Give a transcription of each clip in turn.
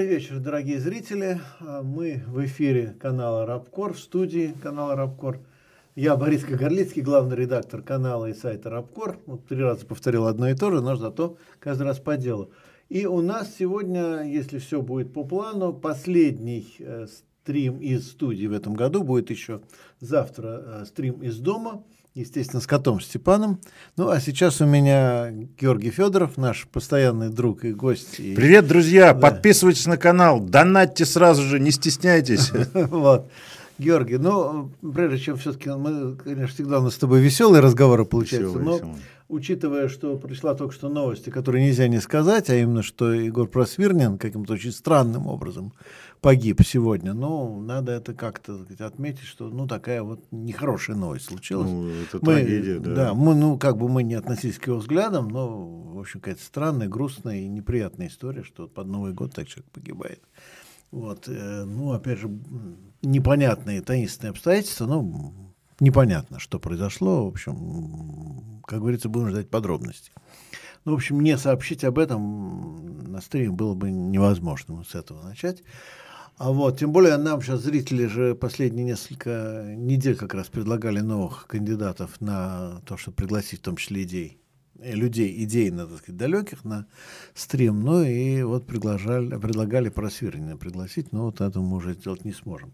Добрый вечер, дорогие зрители. А, Мы в эфире канала Рабкор, в студии канала Рабкор. Я Борис Кагарлицкий, главный редактор канала и сайта Рабкор. Вот три раза повторил одно и то же, но зато каждый раз по делу. И у нас сегодня, если все будет по плану, последний э, стрим из студии в этом году. Будет еще завтра э, стрим из дома естественно, с котом Степаном. Ну, а сейчас у меня Георгий Федоров, наш постоянный друг и гость. И... Привет, друзья! Да. Подписывайтесь на канал, донатьте сразу же, не стесняйтесь. Вот. Георгий, ну, прежде чем все-таки мы, конечно, всегда у нас с тобой веселые разговоры получаются, но веселый. учитывая, что пришла только что новости, которые нельзя не сказать, а именно, что Егор Просвирнин каким-то очень странным образом погиб сегодня. Ну, надо это как-то отметить, что ну такая вот нехорошая новость случилась. Ну, это мы, трагедия, да. Да, мы, ну, как бы мы не относились к его взглядам, но, в общем, какая-то странная, грустная и неприятная история, что под Новый год так человек погибает. Вот, э, ну, опять же, непонятные таинственные обстоятельства, ну, непонятно, что произошло. В общем, как говорится, будем ждать подробностей. Ну, в общем, не сообщить об этом на стриме было бы невозможно с этого начать. А вот, тем более нам сейчас зрители же последние несколько недель как раз предлагали новых кандидатов на то, чтобы пригласить в том числе идей, э, людей идейно, так сказать, далеких на стрим. Ну и вот приглашали, предлагали просвирнина пригласить, но вот это мы уже сделать не сможем.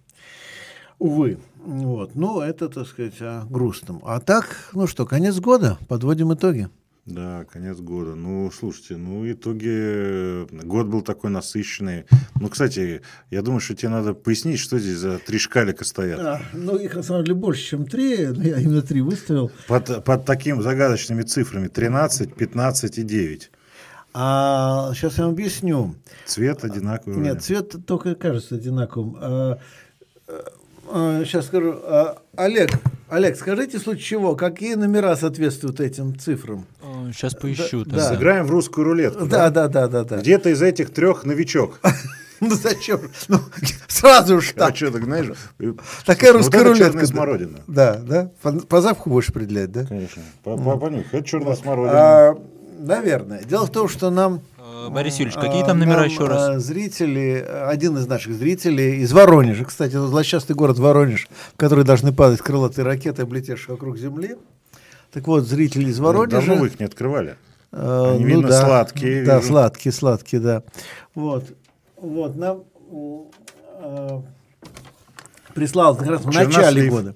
Увы. Вот. Ну, это, так сказать, о грустном. А так, ну что, конец года, подводим итоги. Да, конец года. Ну, слушайте, ну, итоге год был такой насыщенный. Ну, кстати, я думаю, что тебе надо пояснить, что здесь за три шкалика стоят. А, ну, их на самом деле больше, чем три, но я именно три выставил. Под, под такими загадочными цифрами 13, 15 и 9. А сейчас я вам объясню. Цвет одинаковый. Нет, цвет только кажется одинаковым. А, сейчас а, скажу. А, Олег, Олег, скажите, в случае чего, какие номера соответствуют этим цифрам? Сейчас поищу. Да, да. Сыграем в русскую рулетку. Да, да, да, да. да, Где-то из этих трех новичок. Ну зачем? Ну, сразу же так. А что, так знаешь? Такая русская вот рулетка. черная смородина. Да, да. По, запаху будешь определять, да? Конечно. По, по. Это черная смородина. А, наверное. Дело в том, что нам Э, Борис Юрьевич, какие там номера Нам, еще раз? Э, зрители, один из наших зрителей из Воронежа, кстати, это злосчастный город Воронеж, в который должны падать крылатые ракеты, облетевшие вокруг Земли. Так вот, зрители из Воронежа... Давно вы их не открывали. Э, Они, ну, видно, да, сладкие. Да, вижу. сладкие, сладкие, да. Вот, вот, нам э, прислал как раз в начале года.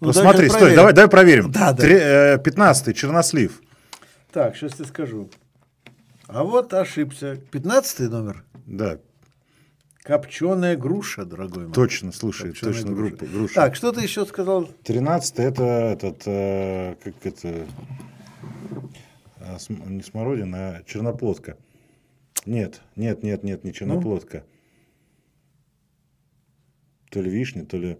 Ну, Посмотри, стой, давай, давай проверим. Да, да. 15 чернослив. Так, сейчас я скажу. А вот ошибся. Пятнадцатый номер? Да. Копченая груша, дорогой мой. Точно, слушай, Копченая точно груша. Группа, груша. Так, что ты еще сказал? Тринадцатый это этот, э, как это, э, не смородина, а черноплодка. Нет, нет, нет, нет, не черноплодка. Ну? То ли вишня, то ли...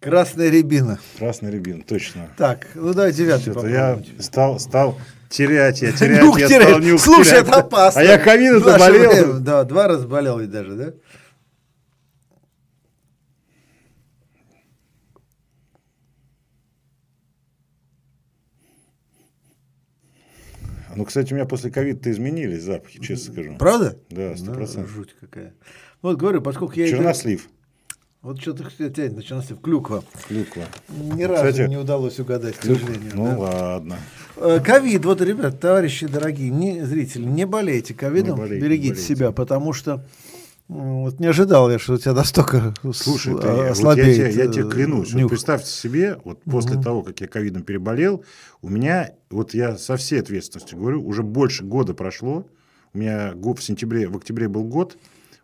Красная рябина. Красная рябина, точно. Так, ну давай девятый Я стал, стал терять, я терять, нюх я терять. стал нюх Слушай, терять. это опасно. А я ковид заболел. Да, два раза болел ведь даже, да? Ну, кстати, у меня после ковида-то изменились запахи, честно скажу. Правда? Да, сто процентов. жуть какая. Вот говорю, поскольку я... Чернослив. Вот что-то тянет начался в клюква. Клюква. Ни ну, разу Кстати, не удалось угадать, клюк... к сожалению. Ну да. ладно. Э, ковид, вот, ребят, товарищи дорогие, не, зрители, не болейте ковидом, болейте, берегите болейте. себя, потому что вот не ожидал я, что у тебя настолько Слушай, ты, ослабеет. Вот я, тебе, я тебе клянусь, вот представьте себе, вот после угу. того, как я ковидом переболел, у меня, вот я со всей ответственностью говорю, уже больше года прошло, у меня в сентябре, в октябре был год,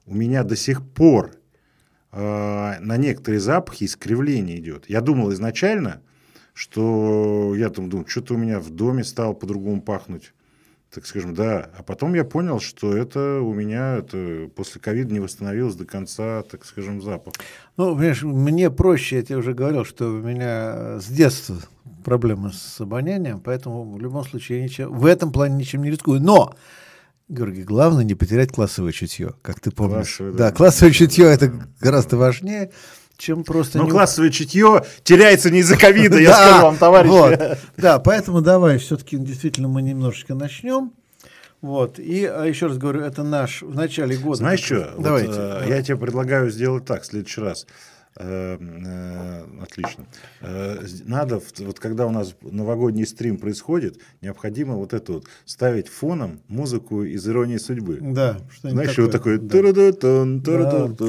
у меня до сих пор э, на некоторые запахи искривление идет. Я думал изначально, что я там думаю, что-то у меня в доме стало по-другому пахнуть. Так скажем, да. А потом я понял, что это у меня это после ковида не восстановилось до конца, так скажем, запах. Ну, понимаешь, мне проще, я тебе уже говорил, что у меня с детства проблемы с обонянием, поэтому в любом случае я ничем, в этом плане ничем не рискую. Но Георгий, главное не потерять классовое чутье, как ты помнишь. Классовое, да. да, классовое чутье это гораздо важнее, чем просто... Ну, не... классовое чутье теряется не из-за ковида, я скажу вам, товарищи. Да, поэтому давай все-таки действительно мы немножечко начнем. Вот. И а еще раз говорю, это наш в начале года. Знаешь что? Давайте. Вот, э, я тебе предлагаю сделать так в следующий раз. Э, э, отлично. Э, надо, вот когда у нас новогодний стрим происходит, необходимо вот это вот ставить фоном музыку из «Иронии судьбы». Да. Знаешь, вот такое... Да.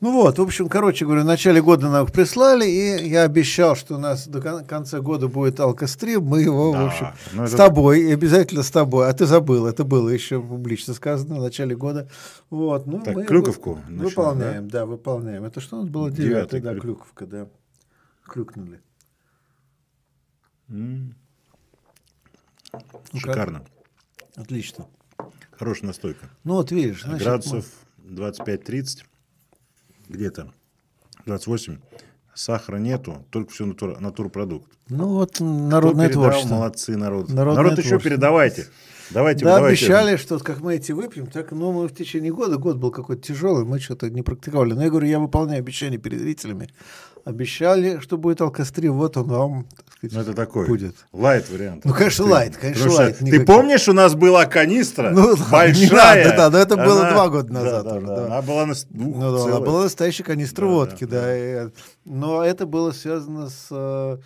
Ну вот, в общем, короче говоря, в начале года нам их прислали, и я обещал, что у нас до конца года будет алкострим, мы его, да, в общем, с тобой, и обязательно с тобой. А ты забыл, это было еще публично сказано в начале года. Вот, ну, так, мы Клюковку выполняем, да? да, выполняем. Это что у нас было? 9 тогда клюк. Клюковка, да. Клюкнули. М ну, Шикарно. Отлично. Хорошая настойка. Ну вот видишь. Значит, Градусов мы... 25-30, где-то 28. Сахара нету, только все натур, натурпродукт. Ну вот народное Кто творчество. Молодцы, народ. Народное народ еще передавайте. Давайте, да, давайте. обещали, что как мы эти выпьем, так, ну, мы в течение года, год был какой-то тяжелый, мы что-то не практиковали. Но я говорю, я выполняю обещания перед зрителями. Обещали, что будет алкострим, вот он вам, так сказать, ну, это такой будет. Light вариант. Ну, конечно, ты, light, конечно, light. Ты помнишь, у нас была канистра ну, большая? Да, да, но это она, было два года назад. Да, уже, да, да. Она была, на, ну, да, она была настоящая канистра да, водки, да. да. да. Но это было связано с э,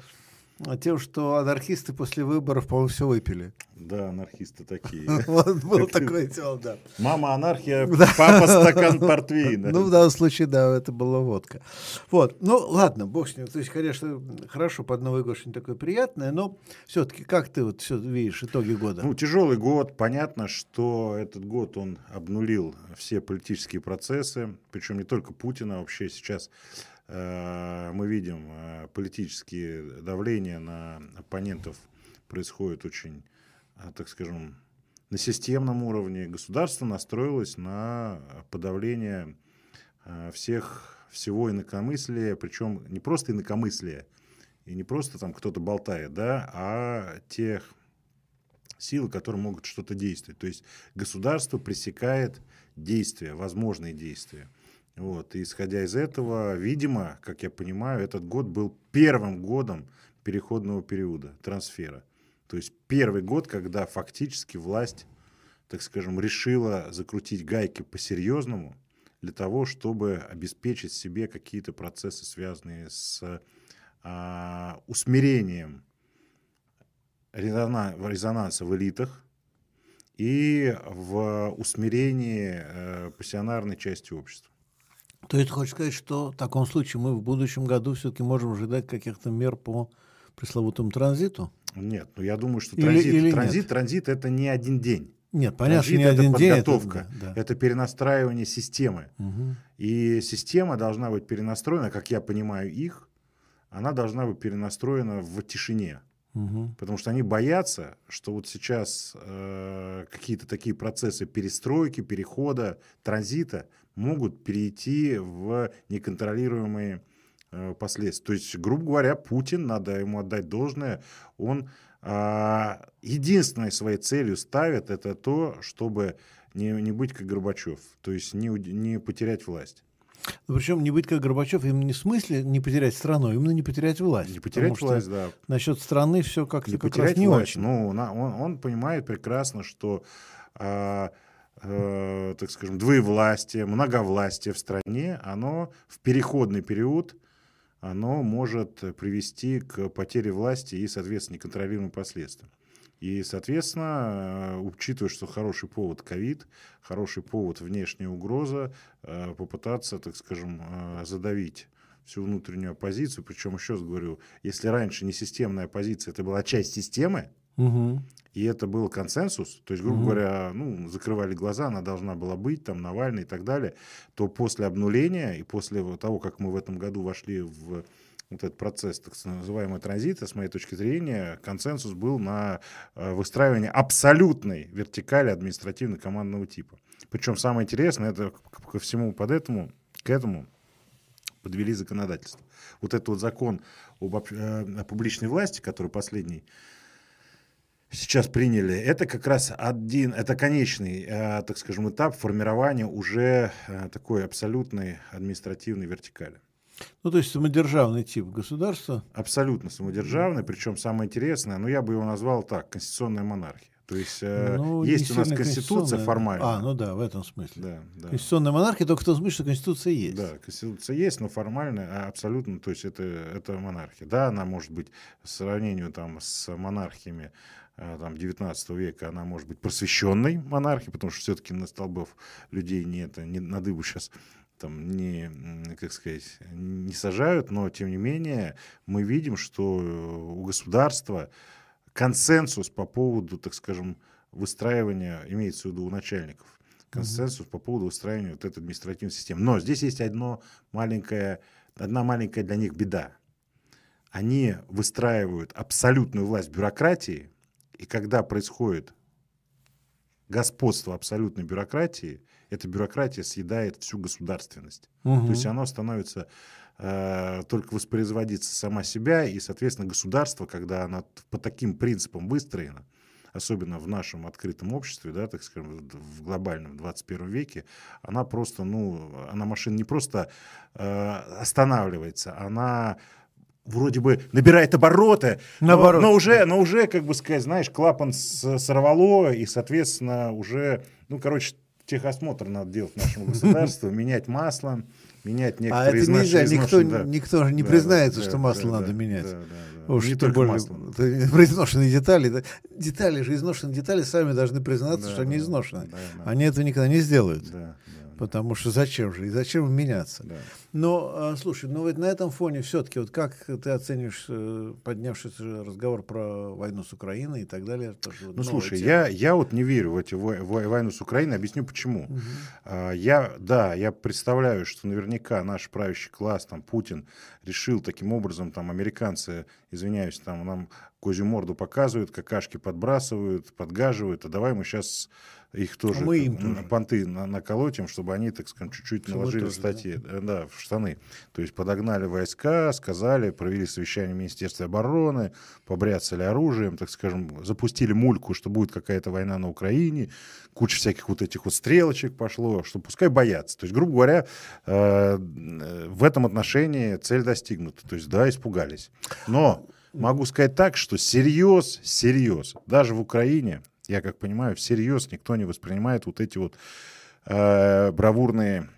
тем, что анархисты после выборов, по-моему, все выпили. Да, анархисты такие. Вот было такое дело, да. Мама анархия, папа стакан портвейна. Ну, в данном случае, да, это была водка. Вот, ну, ладно, бог с ним. То есть, конечно, хорошо под Новый год что-нибудь такое приятное, но все-таки как ты вот все видишь итоги года? Ну, тяжелый год. Понятно, что этот год он обнулил все политические процессы, причем не только Путина, вообще сейчас мы видим э, политические давления на оппонентов происходит очень, э, так скажем, на системном уровне. Государство настроилось на подавление всех, всего инакомыслия, причем не просто инакомыслия, и не просто там кто-то болтает, да, а тех сил, которые могут что-то действовать. То есть государство пресекает действия, возможные действия. Вот, и исходя из этого, видимо, как я понимаю, этот год был первым годом переходного периода, трансфера. То есть первый год, когда фактически власть, так скажем, решила закрутить гайки по-серьезному для того, чтобы обеспечить себе какие-то процессы, связанные с а, усмирением резонанса в элитах и в усмирении э, пассионарной части общества. То есть хочешь сказать, что в таком случае мы в будущем году все-таки можем ожидать каких-то мер по пресловутому транзиту? Нет, ну я думаю, что транзит, или, или транзит, транзит это не один день. Нет, понятно, транзит не это один подготовка, день. Это, да. это перенастраивание системы. Угу. И система должна быть перенастроена, как я понимаю их, она должна быть перенастроена в тишине. Угу. Потому что они боятся, что вот сейчас э, какие-то такие процессы перестройки, перехода, транзита могут перейти в неконтролируемые э, последствия. То есть, грубо говоря, Путин, надо ему отдать должное, он э, единственной своей целью ставит это то, чтобы не, не быть как Горбачев, то есть не, не потерять власть. Ну, причем не быть как Горбачев, именно не в смысле не потерять страну, а именно не потерять власть. Не потерять власть, да. Насчет страны все как-то не как потерять раз не власть. очень. Ну, он, он понимает прекрасно, что а, э, так скажем, двоевластие, многовластие в стране, оно в переходный период оно может привести к потере власти и, соответственно, неконтролируемым последствиям. И, соответственно, э, учитывая, что хороший повод ковид, хороший повод внешняя угроза, э, попытаться, так скажем, э, задавить всю внутреннюю оппозицию. Причем, еще раз говорю, если раньше не системная оппозиция, это была часть системы, угу. и это был консенсус, то есть, грубо угу. говоря, ну, закрывали глаза, она должна была быть, там, Навальный и так далее, то после обнуления и после того, как мы в этом году вошли в вот этот процесс так называемого транзита, с моей точки зрения, консенсус был на э, выстраивание абсолютной вертикали административно-командного типа. Причем самое интересное, это ко всему под этому, к этому подвели законодательство. Вот этот вот закон об, э, публичной власти, который последний сейчас приняли, это как раз один, это конечный, э, так скажем, этап формирования уже такой абсолютной административной вертикали. Ну, то есть самодержавный тип государства? Абсолютно самодержавный, причем самое интересное, ну, я бы его назвал так, конституционная монархия. То есть э, ну, есть у нас конституция формальная. А, ну да, в этом смысле. Да, да. Конституционная монархия только в том смысле, что конституция есть. Да, конституция есть, но формальная абсолютно, то есть это, это монархия. Да, она может быть в сравнении там, с монархиями э, там, 19 века, она может быть просвещенной монархией, потому что все-таки на столбов людей не, это, не на дыбу сейчас там не, как сказать, не сажают, но тем не менее мы видим, что у государства консенсус по поводу, так скажем, выстраивания, имеется в виду у начальников, консенсус mm-hmm. по поводу выстраивания вот этой административной системы. Но здесь есть одно маленькое, одна маленькая для них беда. Они выстраивают абсолютную власть бюрократии, и когда происходит господство абсолютной бюрократии, эта бюрократия съедает всю государственность. Угу. То есть оно становится Э, только воспроизводиться сама себя, и, соответственно, государство, когда оно по таким принципам выстроено, особенно в нашем открытом обществе, да, так скажем, в глобальном 21 веке, она просто, ну, она машина не просто э, останавливается, она вроде бы набирает обороты, Наоборот. Но, но уже, но уже, как бы сказать, знаешь, клапан сорвало, и, соответственно, уже, ну, короче, техосмотр надо делать нашему государству, менять масло, менять а некоторые А это нельзя, никто, да. никто же не да, признается, да, что масло да, надо да, менять. Да, да, да. Уж не только более, масло. Про изношенные детали. Да. Детали же, изношенные детали сами должны признаться, да, что они изношены. Да, да. Они этого никогда не сделают. Да, Потому что зачем же? И зачем меняться? Да. Но, а, слушай, ну вот на этом фоне все-таки, вот как ты оценишь э, поднявшийся разговор про войну с Украиной и так далее? Тоже ну, слушай, я, я вот не верю в эти в, в войну с Украиной, объясню почему. Угу. А, я, да, я представляю, что наверняка наш правящий класс, там, Путин, решил таким образом, там, американцы, извиняюсь, там, нам козью морду показывают, какашки подбрасывают, подгаживают, а давай мы сейчас их тоже, а мы им тоже. понты наколотим, чтобы они, так скажем, чуть-чуть чтобы наложили тоже, статьи да? Да, в штаны. То есть подогнали войска, сказали, провели совещание в Министерстве обороны, побряцали оружием, так скажем, запустили мульку, что будет какая-то война на Украине, куча всяких вот этих вот стрелочек пошло, что пускай боятся. То есть, грубо говоря, э, в этом отношении цель достигнута. То есть, да, испугались. Но могу сказать так, что серьез, серьез, даже в Украине я как понимаю, всерьез никто не воспринимает вот эти вот э, бравурные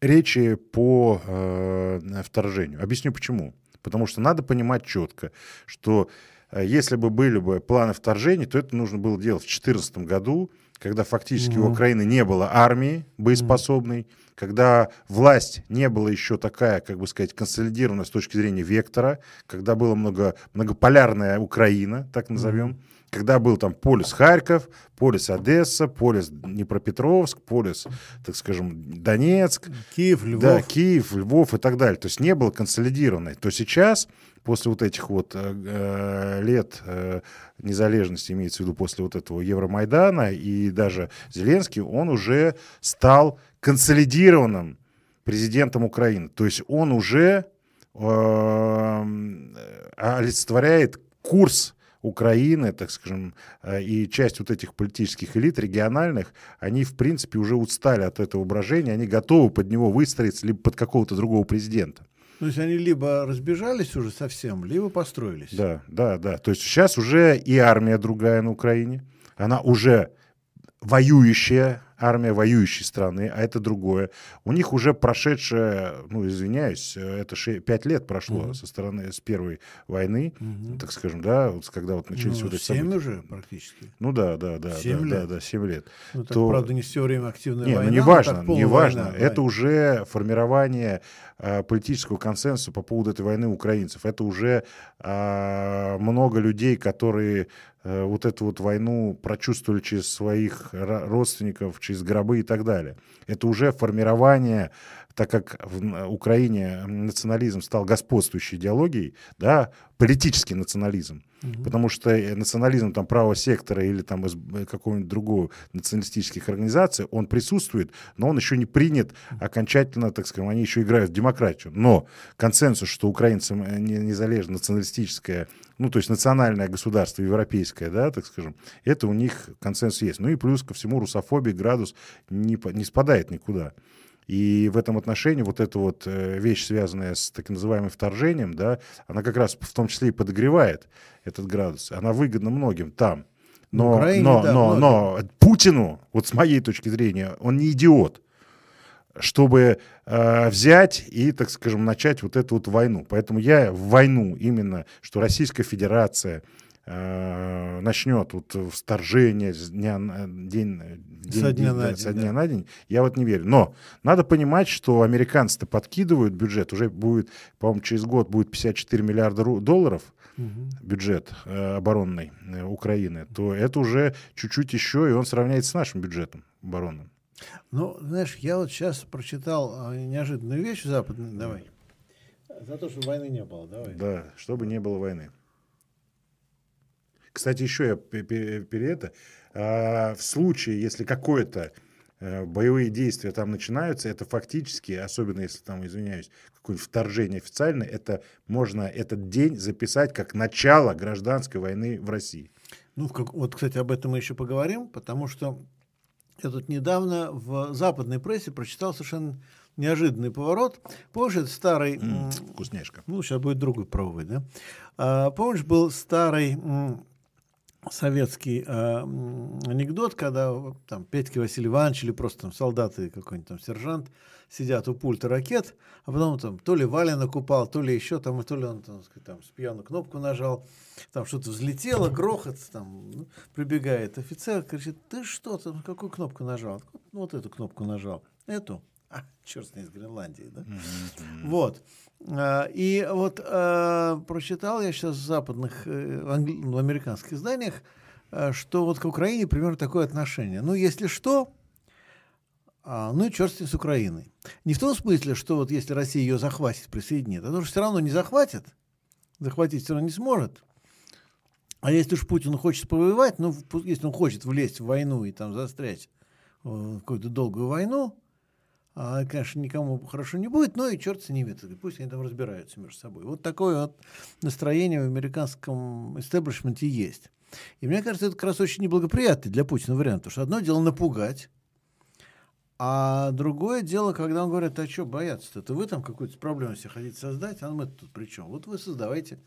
речи по э, вторжению. Объясню почему. Потому что надо понимать четко, что если бы были бы планы вторжения, то это нужно было делать в 2014 году, когда фактически mm-hmm. у Украины не было армии боеспособной, mm-hmm когда власть не была еще такая, как бы сказать, консолидирована с точки зрения вектора, когда была много, многополярная Украина, так назовем, mm-hmm когда был там полис Харьков, полис Одесса, полис Днепропетровск, полис, так скажем, Донецк. Киев, Львов. Да, Киев, Львов и так далее. То есть не было консолидированной. То сейчас, после вот этих вот э, э лет э, незалежности, имеется в виду после вот этого Евромайдана, и даже Зеленский, он уже стал консолидированным президентом Украины. То есть он уже э, олицетворяет курс Украины, так скажем, э, и часть вот этих политических элит региональных, они, в принципе, уже устали от этого брожения, они готовы под него выстроиться либо под какого-то другого президента. То есть они либо разбежались уже совсем, либо построились. Да, да, да. То есть сейчас уже и армия другая на Украине, она уже воюющая армия воюющей страны, а это другое. У них уже прошедшее, ну, извиняюсь, это 5 лет прошло угу. со стороны, с первой войны, угу. так скажем, да, вот, когда вот начались ну, вот эти 7 события. уже практически. Ну да, да, да. 7 да, лет. Да, да, 7 лет. Ну, так, то... правда, не все время активная не, война. Ну, не важно, не важно. Это да. уже формирование а, политического консенсуса по поводу этой войны украинцев. Это уже а, много людей, которые вот эту вот войну прочувствовали через своих родственников, через гробы и так далее. Это уже формирование так как в Украине национализм стал господствующей идеологией, да, политический национализм, угу. потому что э, национализм там правого сектора или там из э, какого-нибудь другого националистических организаций, он присутствует, но он еще не принят окончательно, так скажем, они еще играют в демократию. Но консенсус, что украинцы э, незалежно националистическое, ну, то есть национальное государство европейское, да, так скажем, это у них консенсус есть. Ну и плюс ко всему русофобия, градус не, не спадает никуда. И в этом отношении вот эта вот э, вещь, связанная с так называемым вторжением, да, она как раз в том числе и подогревает этот градус. Она выгодна многим там. Но, Украине, но, да, но, но Путину, вот с моей точки зрения, он не идиот чтобы э, взять и, так скажем, начать вот эту вот войну. Поэтому я в войну именно, что Российская Федерация начнет вот вторжение с дня день, день, со дня, день, на, день, со дня да. на день, я вот не верю. Но надо понимать, что американцы-то подкидывают бюджет, уже будет, по-моему, через год будет 54 миллиарда долларов, бюджет э, оборонный э, Украины, то это уже чуть-чуть еще, и он сравняется с нашим бюджетом оборонным. Ну, знаешь, я вот сейчас прочитал э, неожиданную вещь западную. Давай. За то, что войны не было, давай. Да, чтобы не было войны. Кстати, еще я перед это, а, в случае, если какое-то Э, боевые действия там начинаются, это фактически, особенно если там, извиняюсь, какое-нибудь вторжение официальное, это можно этот день записать как начало гражданской войны в России. Ну, как, вот, кстати, об этом мы еще поговорим, потому что я тут недавно в западной прессе прочитал совершенно неожиданный поворот. Помнишь, это старый... Mm, вкусняшка. Ну, сейчас будет другой пробовать, да? А, помнишь, был старый советский э, анекдот, когда там Петька Василий Иванович или просто там солдаты какой-нибудь там сержант сидят у пульта ракет, а потом там то ли Валя накупал, то ли еще там, и то ли он там, там с пьяную кнопку нажал, там что-то взлетело, грохот, там ну, прибегает офицер, кричит, ты что там, какую кнопку нажал? Ну, вот эту кнопку нажал. Эту? А, черт с ней, из Гренландии, да? Mm-hmm. Вот. А, и вот а, прочитал я сейчас в западных, э, в американских изданиях, а, что вот к Украине примерно такое отношение. Ну, если что, ну и черт с ним с Украиной. Не в том смысле, что вот если Россия ее захватит, присоединит, а то что все равно не захватит, захватить все равно не сможет. А если уж Путин хочет повоевать, ну, если он хочет влезть в войну и там застрять в какую-то долгую войну, а, конечно, никому хорошо не будет, но и черт с ними, пусть они там разбираются между собой. Вот такое вот настроение в американском истеблишменте есть. И мне кажется, это как раз очень неблагоприятный для Путина вариант, потому что одно дело напугать, а другое дело, когда он говорит, а что бояться-то? Это вы там какую-то проблему себе хотите создать, а мы тут при чем? Вот вы создавайте.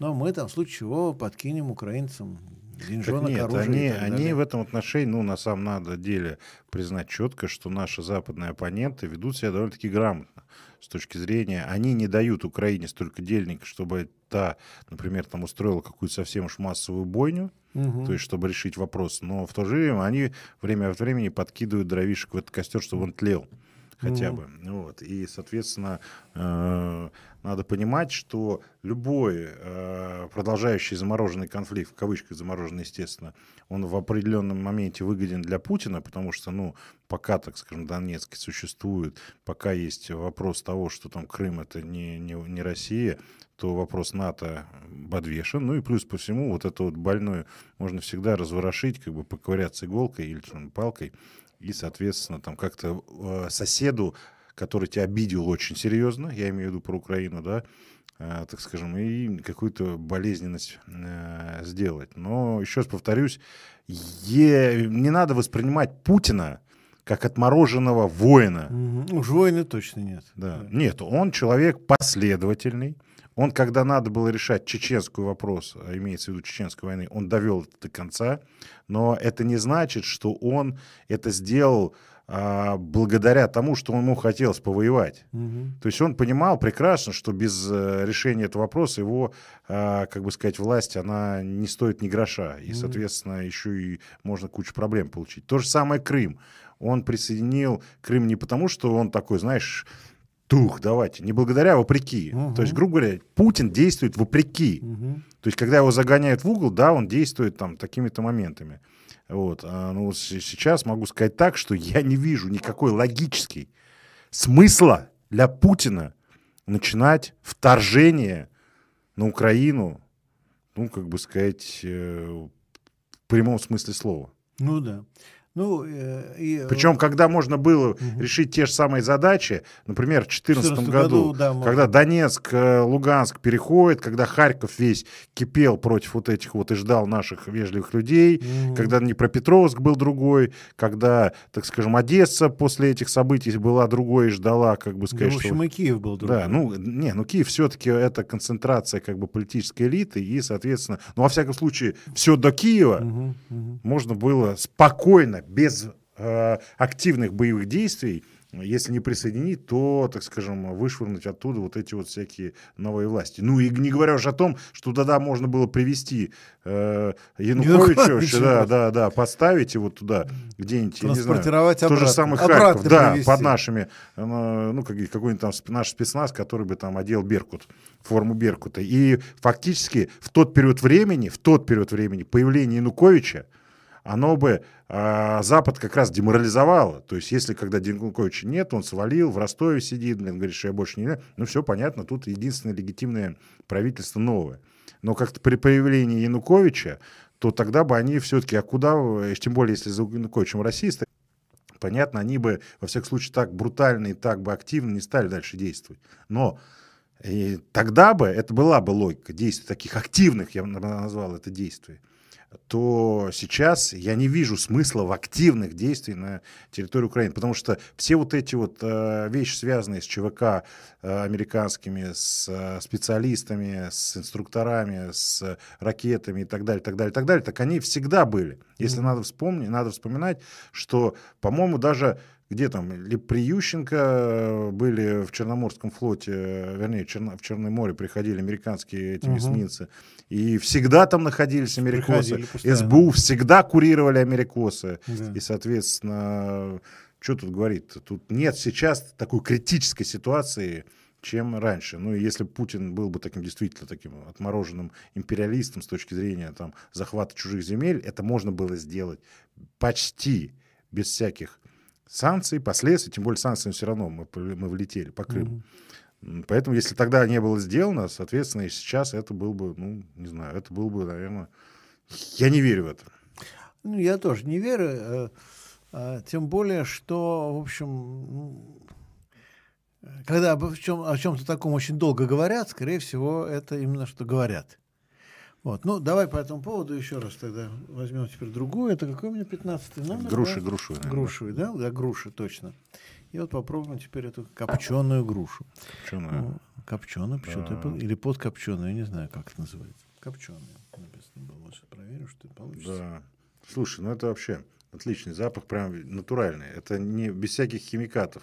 Но мы там в случае чего подкинем украинцам Деньжонок, нет, оружие они, они в этом отношении, ну, на самом деле, признать четко, что наши западные оппоненты ведут себя довольно-таки грамотно с точки зрения, они не дают Украине столько денег, чтобы та, например, там устроила какую-то совсем уж массовую бойню, угу. то есть чтобы решить вопрос, но в то же время они время от времени подкидывают дровишек в этот костер, чтобы он тлел хотя бы. Вот. И, соответственно, э, надо понимать, что любой э, продолжающий замороженный конфликт, в кавычках замороженный, естественно, он в определенном моменте выгоден для Путина, потому что, ну, пока, так скажем, Донецк существует, пока есть вопрос того, что там Крым это не, не, не Россия, то вопрос НАТО подвешен. Ну и плюс по всему вот эту вот больную можно всегда разворошить, как бы поковыряться иголкой или там, палкой и, соответственно, там как-то э, соседу, который тебя обидел очень серьезно, я имею в виду про Украину, да, э, так скажем, и какую-то болезненность э, сделать. Но еще раз повторюсь, е... не надо воспринимать Путина как отмороженного воина. Уж воина точно нет. Да. Нет, он человек последовательный, он, когда надо было решать чеченскую вопрос, а имеется в виду чеченской войны, он довел это до конца, но это не значит, что он это сделал а, благодаря тому, что ему хотелось повоевать. Угу. То есть он понимал прекрасно, что без а, решения этого вопроса его, а, как бы сказать, власть, она не стоит ни гроша. И, угу. соответственно, еще и можно кучу проблем получить. То же самое Крым. Он присоединил Крым не потому, что он такой, знаешь, тух, давайте, не благодаря, а вопреки. Угу. То есть, грубо говоря, Путин действует вопреки. Угу. То есть, когда его загоняют в угол, да, он действует там такими-то моментами. Вот. А, ну, сейчас могу сказать так, что я не вижу никакой логической смысла для Путина начинать вторжение на Украину, ну, как бы сказать, э, в прямом смысле слова. Ну да. Ну, э, и... Причем, когда можно было угу. решить те же самые задачи, например, в 2014 году, году да, когда Донецк, э, Луганск переходит, когда Харьков весь кипел против вот этих вот и ждал наших вежливых людей, угу. когда Днепропетровск был другой, когда, так скажем, Одесса после этих событий была другой и ждала, как бы сказать, ну, в общем, что... и Киев был другой. Да, ну, не, ну Киев все-таки это концентрация как бы политической элиты, и, соответственно, ну, во всяком случае, все до Киева угу, угу. можно было спокойно без э, активных боевых действий, если не присоединить, то, так скажем, вышвырнуть оттуда вот эти вот всякие новые власти. Ну и не говоря уже о том, что тогда можно было привести э, Януковича, да, да, да, поставить его туда где-нибудь, я не знаю, обратно. тот же самый Харьков, да, привести. под нашими, э, ну, какой-нибудь там наш спецназ, который бы там одел Беркут, форму Беркута. И фактически в тот период времени, в тот период времени появление Януковича, оно бы э, Запад как раз деморализовало. То есть, если когда Януковича нет, он свалил, в Ростове сидит, блин, говорит, что я больше не... Ну, все понятно, тут единственное легитимное правительство новое. Но как-то при появлении Януковича, то тогда бы они все-таки, а куда, тем более, если за Януковичем Россия понятно, они бы, во всяком случае, так брутально и так бы активно не стали дальше действовать. Но и тогда бы это была бы логика действий, таких активных, я назвал это действия то сейчас я не вижу смысла в активных действиях на территории Украины, потому что все вот эти вот э, вещи, связанные с ЧВК э, американскими, с э, специалистами, с инструкторами, с ракетами и так далее, так далее, так далее, так они всегда были. Если mm-hmm. надо вспомнить, надо вспоминать, что, по-моему, даже где там, ли при Ющенко э, были в Черноморском флоте, э, вернее, Черно, в Черное море приходили американские эти угу. эсминцы, и всегда там находились америкосы. СБУ всегда курировали америкосы. Да. И, соответственно, что тут говорит? Тут нет сейчас такой критической ситуации, чем раньше. Ну, и если Путин был бы таким действительно таким отмороженным империалистом с точки зрения там, захвата чужих земель, это можно было сделать почти без всяких санкции, последствия, тем более санкциями все равно мы, мы влетели по Крыму. Mm-hmm. Поэтому, если тогда не было сделано, соответственно, и сейчас это был бы, ну, не знаю, это был бы, наверное, я не верю в это. Ну, я тоже не верю, э, э, тем более, что, в общем, когда о, чем, о чем-то таком очень долго говорят, скорее всего, это именно что говорят. Вот. Ну, давай по этому поводу еще раз тогда возьмем теперь другую. Это какой у меня 15 номер? Груши, да? грушевый. Грушевый, да? Да, груши, точно. И вот попробуем теперь эту копченую грушу. Копченую. Ну, копченую, почему-то. Да. Или подкопченую, я не знаю, как это называется. Копченую написано было. Вот сейчас проверю, что получится. Да. Слушай, ну это вообще отличный запах, прям натуральный. Это не без всяких химикатов.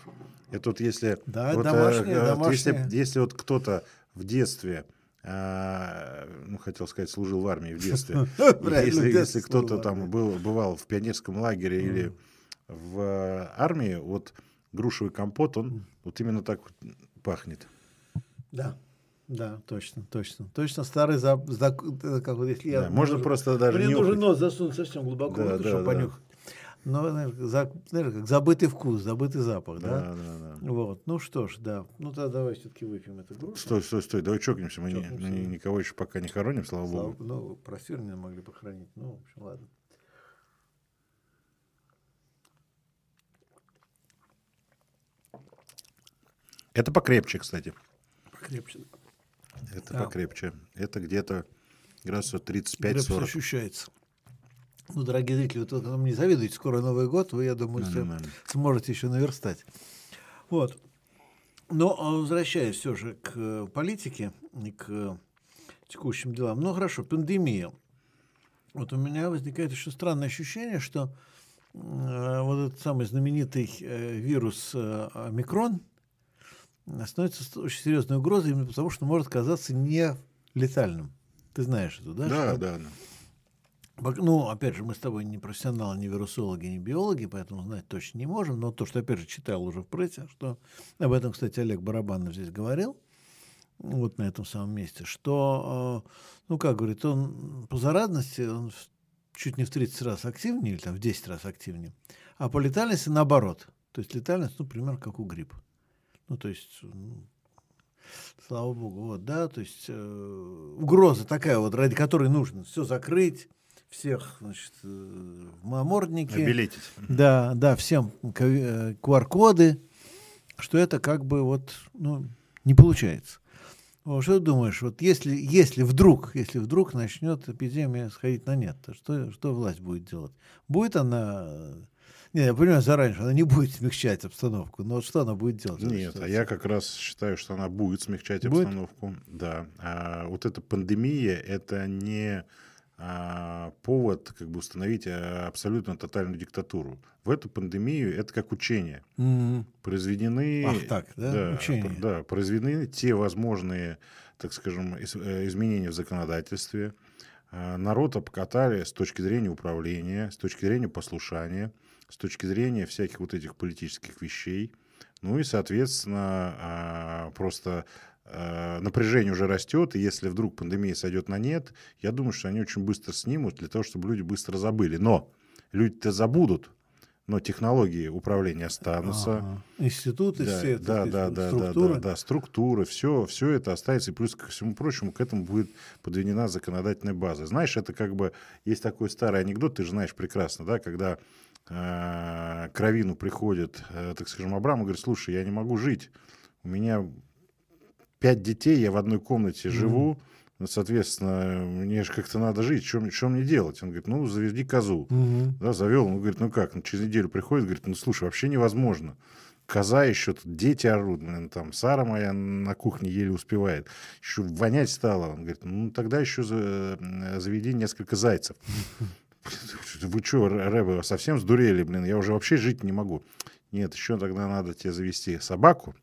Это вот если... Да, вот, домашние, э, домашние. Если, если вот кто-то в детстве а, ну, хотел сказать, служил в армии в детстве. Если, если кто-то там был, бывал в пионерском лагере или в армии, вот грушевый компот, он вот именно так пахнет. Да. Да, точно, точно. Точно старый зап... Зак... Как вот если да, я... Можно просто даже Мне нужен нос засунуть совсем глубоко, да, да, чтобы да. понюхать. Но, знаешь, за, знаешь, как забытый вкус, забытый запах, да? Да, да, да. Вот. Ну что ж, да. Ну тогда давай все-таки выпьем эту грушу. Стой, стой, стой, давай чокнемся. Мы чокнемся. Не, никого еще пока не хороним, слава, слава богу. Ну, простернее могли похоронить. Ну, в общем, ладно. Это покрепче, кстати. Покрепче. Это да. покрепче. Это где-то градусов 35-40. ощущается. Ну, дорогие зрители, вы нам не завидуете, скоро Новый год, вы, я думаю, все сможете еще наверстать. Вот. Но а, возвращаясь все же к э, политике и к текущим делам. Ну, хорошо, пандемия. Вот у меня возникает еще странное ощущение, что э, вот этот самый знаменитый э, вирус э, омикрон становится очень серьезной угрозой именно потому, что может казаться не летальным. Ты знаешь это, да? Да, что? да. Ну, опять же, мы с тобой не профессионалы, не вирусологи, не биологи, поэтому знать точно не можем. Но то, что, опять же, читал уже в прессе, что об этом, кстати, Олег Барабанов здесь говорил, вот на этом самом месте, что, э, ну, как говорит, он по заразности, он чуть не в 30 раз активнее, или там в 10 раз активнее, а по летальности наоборот. То есть летальность, ну, примерно как у гриппа. Ну, то есть, слава богу, вот, да, то есть э, угроза такая вот, ради которой нужно все закрыть, всех значит, э, в наморднике. Обелетить. Да, да, всем QR-коды, э, что это как бы вот, ну, не получается. Что ты думаешь, вот если, если вдруг, если вдруг начнет эпидемия сходить на нет, то что, что власть будет делать? Будет она не, я понимаю заранее, что она не будет смягчать обстановку, но вот что она будет делать? Нет, а я как раз считаю, что она будет смягчать будет? обстановку. Да. А вот эта пандемия, это не повод как бы установить а, абсолютно тотальную диктатуру. В эту пандемию это как учение. Mm-hmm. Произведены... Ах так, да? Да, учение. да, произведены те возможные, так скажем, э, изменения в законодательстве. А, народ обкатали с точки зрения управления, с точки зрения послушания – с точки зрения всяких вот этих политических вещей. Ну и, соответственно, а, просто а, напряжение уже растет, и если вдруг пандемия сойдет на нет, я думаю, что они очень быстро снимут для того, чтобы люди быстро забыли. Но люди-то забудут, но технологии управления останутся. Ага. Институты да, все да, это, да, да, структуры. Да, да, да, структуры, все, все это останется. И плюс ко всему прочему, к этому будет подведена законодательная база. Знаешь, это как бы, есть такой старый анекдот, ты же знаешь прекрасно, да, когда э, к Равину приходит, э, так скажем, Абрам и говорит, слушай, я не могу жить, у меня пять детей, я в одной комнате mm-hmm. живу, соответственно, мне же как-то надо жить, что, что мне делать? Он говорит, ну, заведи козу. Угу. Да, завел, он говорит, ну как? Ну, через неделю приходит, говорит, ну, слушай, вообще невозможно. Коза еще, тут дети орут, блин, там, Сара моя на кухне еле успевает. Еще вонять стало. Он говорит, ну, тогда еще заведи несколько зайцев. Вы что, Рэбе, совсем сдурели, блин, я уже вообще жить не могу. Нет, еще тогда надо тебе завести собаку.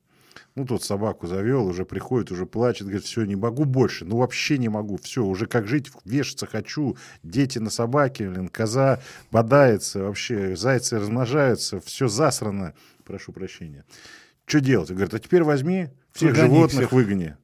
Ну, тот собаку завел, уже приходит, уже плачет, говорит, все, не могу больше, ну, вообще не могу, все, уже как жить, вешаться хочу, дети на собаке, блин, коза бодается, вообще зайцы размножаются, все засрано, прошу прощения. Что делать? Говорит, а теперь возьми всех Выгони животных, всех. выгони.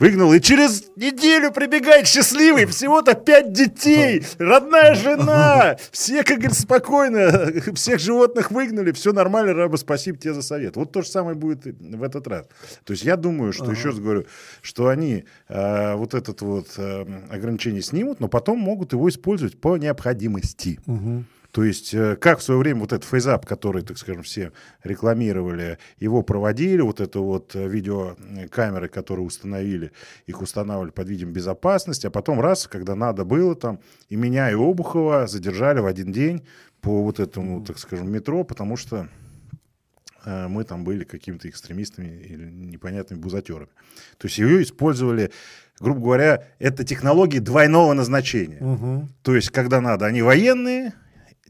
Выгнал, и через неделю прибегает счастливый, всего-то пять детей, родная жена, все, как говорится, спокойно, всех животных выгнали, все нормально, раба, спасибо тебе за совет. Вот то же самое будет в этот раз. То есть я думаю, что, ага. еще раз говорю, что они э, вот этот вот э, ограничение снимут, но потом могут его использовать по необходимости. Угу. То есть, э, как в свое время вот этот фейзап, который, так скажем, все рекламировали, его проводили, вот это вот э, видеокамеры, которые установили, их устанавливали под видом безопасности, а потом раз, когда надо было там, и меня, и Обухова задержали в один день по вот этому, так скажем, метро, потому что э, мы там были какими-то экстремистами или непонятными бузатерами. То есть ее использовали, грубо говоря, это технологии двойного назначения. Угу. То есть, когда надо, они военные,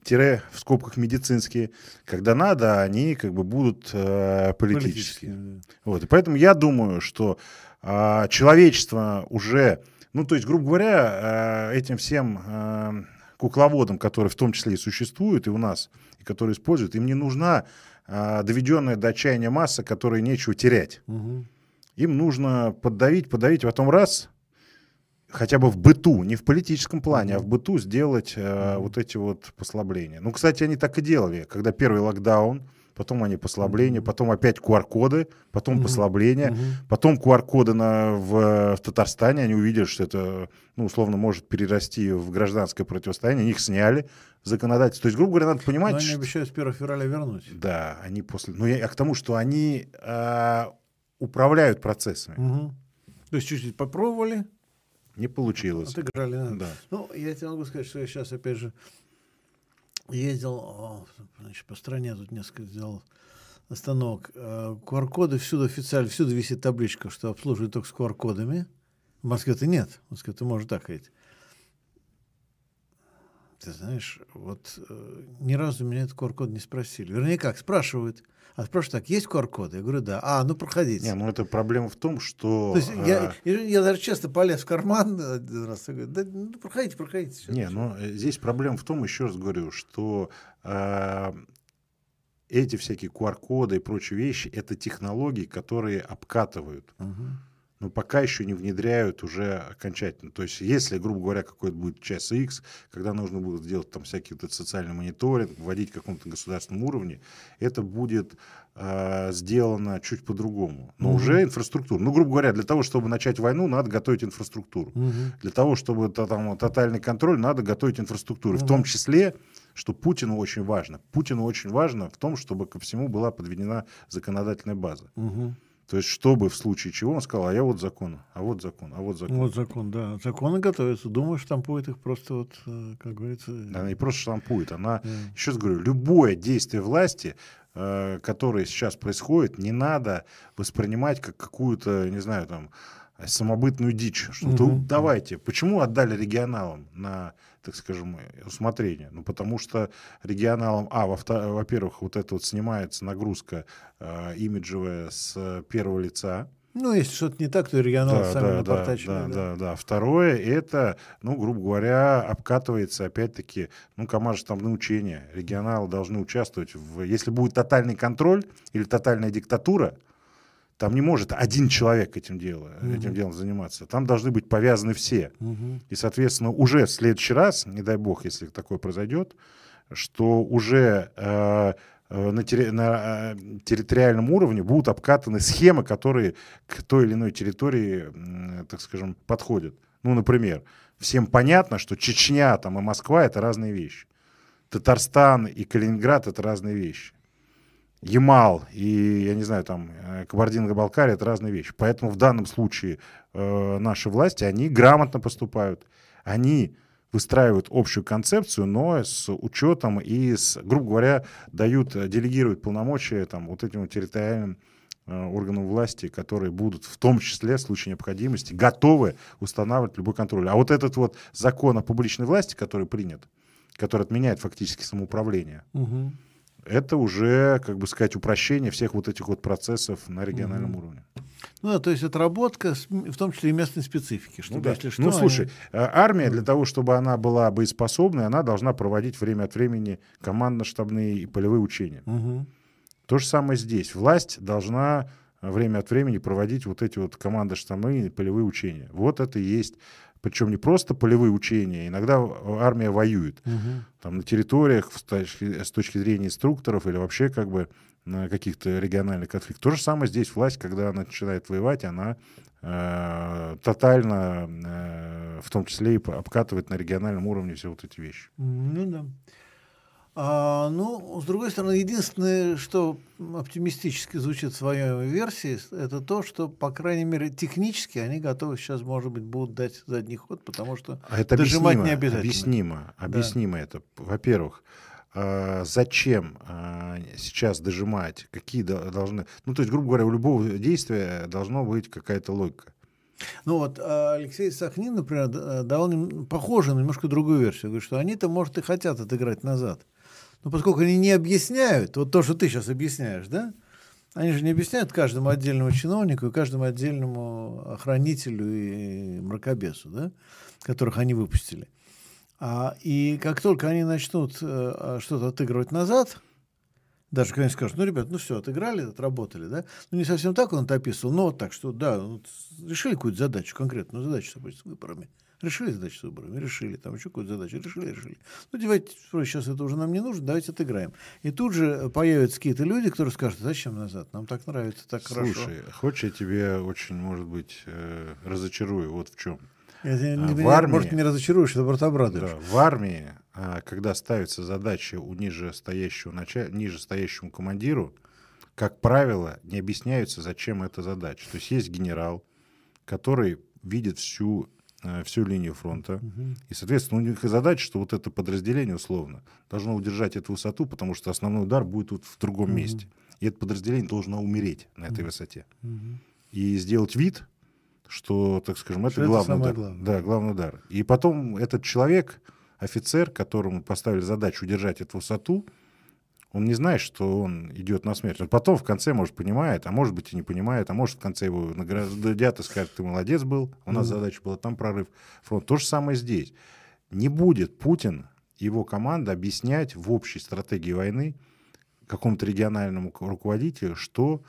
тире в скобках медицинские, когда надо, они как бы будут э, политические. политические Вот, и поэтому я думаю, что э, человечество уже, ну то есть, грубо говоря, э, этим всем э, кукловодам, которые в том числе и существуют и у нас, и которые используют, им не нужна э, доведенная до отчаяния масса, которой нечего терять. Угу. Им нужно поддавить, подавить, а потом раз хотя бы в быту, не в политическом плане, mm-hmm. а в быту сделать э, mm-hmm. вот эти вот послабления. Ну, кстати, они так и делали, когда первый локдаун, потом они послабления, mm-hmm. потом опять QR-коды, потом mm-hmm. послабления, mm-hmm. потом QR-коды на, в, в Татарстане, они увидели, что это, ну, условно, может перерасти в гражданское противостояние, они их сняли, законодательство. То есть, грубо говоря, надо понимать... Но они что... обещают с 1 февраля вернуть. Да, они после... Ну, я, а к тому, что они э, управляют процессами. Угу. То есть чуть-чуть попробовали, не получилось. Отыграли, да. Ну, я тебе могу сказать, что я сейчас, опять же, ездил значит, по стране, тут несколько сделал остановок. QR-коды всюду официально, всюду висит табличка, что обслуживают только с QR-кодами. В Москве-то нет. В Москве ты можешь так ходить. Ты знаешь, вот э, ни разу меня этот QR-код не спросили. Вернее, как, спрашивают. А спрашивают так, есть QR-коды? Я говорю, да. А, ну проходите. Не, ну это проблема в том, что... То есть а... я, я даже часто полез в карман один раз и говорю, да, ну, проходите, проходите. Все, не, ну здесь проблема в том, еще раз говорю, что а, эти всякие QR-коды и прочие вещи, это технологии, которые обкатывают. Угу. Но пока еще не внедряют уже окончательно. То есть, если, грубо говоря, какой-то будет час X, когда нужно будет сделать там всякий вот этот социальный мониторинг, вводить в каком-то государственном уровне, это будет э, сделано чуть по-другому. Но mm-hmm. уже инфраструктура. Ну, грубо говоря, для того, чтобы начать войну, надо готовить инфраструктуру. Mm-hmm. Для того, чтобы там, тотальный контроль, надо готовить инфраструктуру. Mm-hmm. В том числе что Путину очень важно. Путину очень важно в том, чтобы ко всему была подведена законодательная база. Угу. То есть, чтобы в случае чего он сказал, а я вот закон, а вот закон, а вот закон. Вот закон, да. Законы готовятся. Думаю, штампует их просто вот, э, как говорится... Она не просто штампует, она, да. еще раз говорю, любое действие власти, э, которое сейчас происходит, не надо воспринимать как какую-то, не знаю, там, самобытную дичь. Что угу. давайте. Почему отдали регионалам на, так скажем, усмотрение? Ну, потому что регионалам, а, во-первых, вот это вот снимается нагрузка э, имиджевая с первого лица. Ну, если что-то не так, то регионал да, сами да, напортачили. Да, да, да, да. Второе, это, ну, грубо говоря, обкатывается, опять-таки, ну, командно-штабные учения. Регионалы должны участвовать в... Если будет тотальный контроль или тотальная диктатура, там не может один человек этим делом, угу. этим делом заниматься. Там должны быть повязаны все. Угу. И, соответственно, уже в следующий раз, не дай бог, если такое произойдет, что уже э, э на, терри, на э, территориальном уровне будут обкатаны схемы, которые к той или иной территории, э, так скажем, подходят. Ну, например, всем понятно, что Чечня там, и Москва — это разные вещи. Татарстан и Калининград — это разные вещи. Ямал и, я не знаю, там, э, Кабардино-Балкария — это разные вещи. Поэтому в данном случае э, наши власти, они грамотно поступают. Они выстраивают общую концепцию, но с учетом и, с, грубо говоря, дают, э, делегируют полномочия там, вот этим территориальным э, органам власти, которые будут в том числе в случае необходимости готовы устанавливать любой контроль. А вот этот вот закон о публичной власти, который принят, который отменяет фактически самоуправление, угу это уже, как бы сказать, упрощение всех вот этих вот процессов на региональном mm-hmm. уровне. Ну да, то есть отработка, в том числе и местной специфики. Чтобы, ну, да. что, ну слушай, они... Э, армия для того, чтобы она была боеспособной, она должна проводить время от времени командно-штабные и полевые учения. Угу. То же самое здесь. Власть должна время от времени проводить вот эти вот командно-штабные и полевые учения. Вот это и есть причем не просто полевые учения, иногда армия воюет. Угу. Там на территориях с точки, с точки зрения инструкторов или вообще как бы на каких-то региональных конфликтах. То же самое здесь власть, когда она начинает воевать, она э, тотально, э, в том числе и обкатывает на региональном уровне все вот эти вещи. Ну да. А, ну, с другой стороны, единственное, что оптимистически звучит в своей версии, это то, что, по крайней мере, технически они готовы сейчас, может быть, будут дать задний ход, потому что а это дожимать не обязательно. Объяснимо, объяснимо да. это. Во-первых, а, зачем а, сейчас дожимать, какие должны... Ну, то есть, грубо говоря, у любого действия должно быть какая-то логика. Ну вот Алексей Сахнин, например, дал похожую, немножко другую версию. Говорит, что они-то, может, и хотят отыграть назад. Но поскольку они не объясняют, вот то, что ты сейчас объясняешь, да, они же не объясняют каждому отдельному чиновнику и каждому отдельному охранителю и мракобесу, да, которых они выпустили. А, и как только они начнут а, что-то отыгрывать назад, даже когда они скажут, ну, ребят, ну все, отыграли, отработали, да? Ну, не совсем так он это описывал, но вот так, что, да, вот, решили какую-то задачу, конкретную задачу с выборами. Решили задачу с выборами, решили, там еще какую-то задачу, решили, решили. Ну, давайте, сейчас это уже нам не нужно, давайте отыграем. И тут же появятся какие-то люди, которые скажут, зачем назад, нам так нравится, так Слушай, хорошо. Слушай, хочешь, я тебя очень, может быть, э, разочарую, вот в чем. Я, а, в армии, может, не разочаруешь, это просто обрадуешь. Да, в армии, а, когда ставится задача у ниже стоящего, началь... ниже стоящему командиру, как правило, не объясняются, зачем эта задача. То есть есть генерал, который видит всю Э, всю линию фронта. Угу. И, соответственно, у них задача, что вот это подразделение условно должно удержать эту высоту, потому что основной удар будет вот в другом угу. месте. И это подразделение должно умереть на этой угу. высоте. Угу. И сделать вид, что, так скажем, это, главный это удар. Главное. Да, главный удар. И потом этот человек, офицер, которому поставили задачу удержать эту высоту, он не знает, что он идет на смерть. Он потом в конце, может, понимает, а может быть и не понимает, а может в конце его наградят и скажут, ты молодец был, у нас mm-hmm. задача была там прорыв фронт. То же самое здесь. Не будет Путин и его команда объяснять в общей стратегии войны какому-то региональному руководителю, что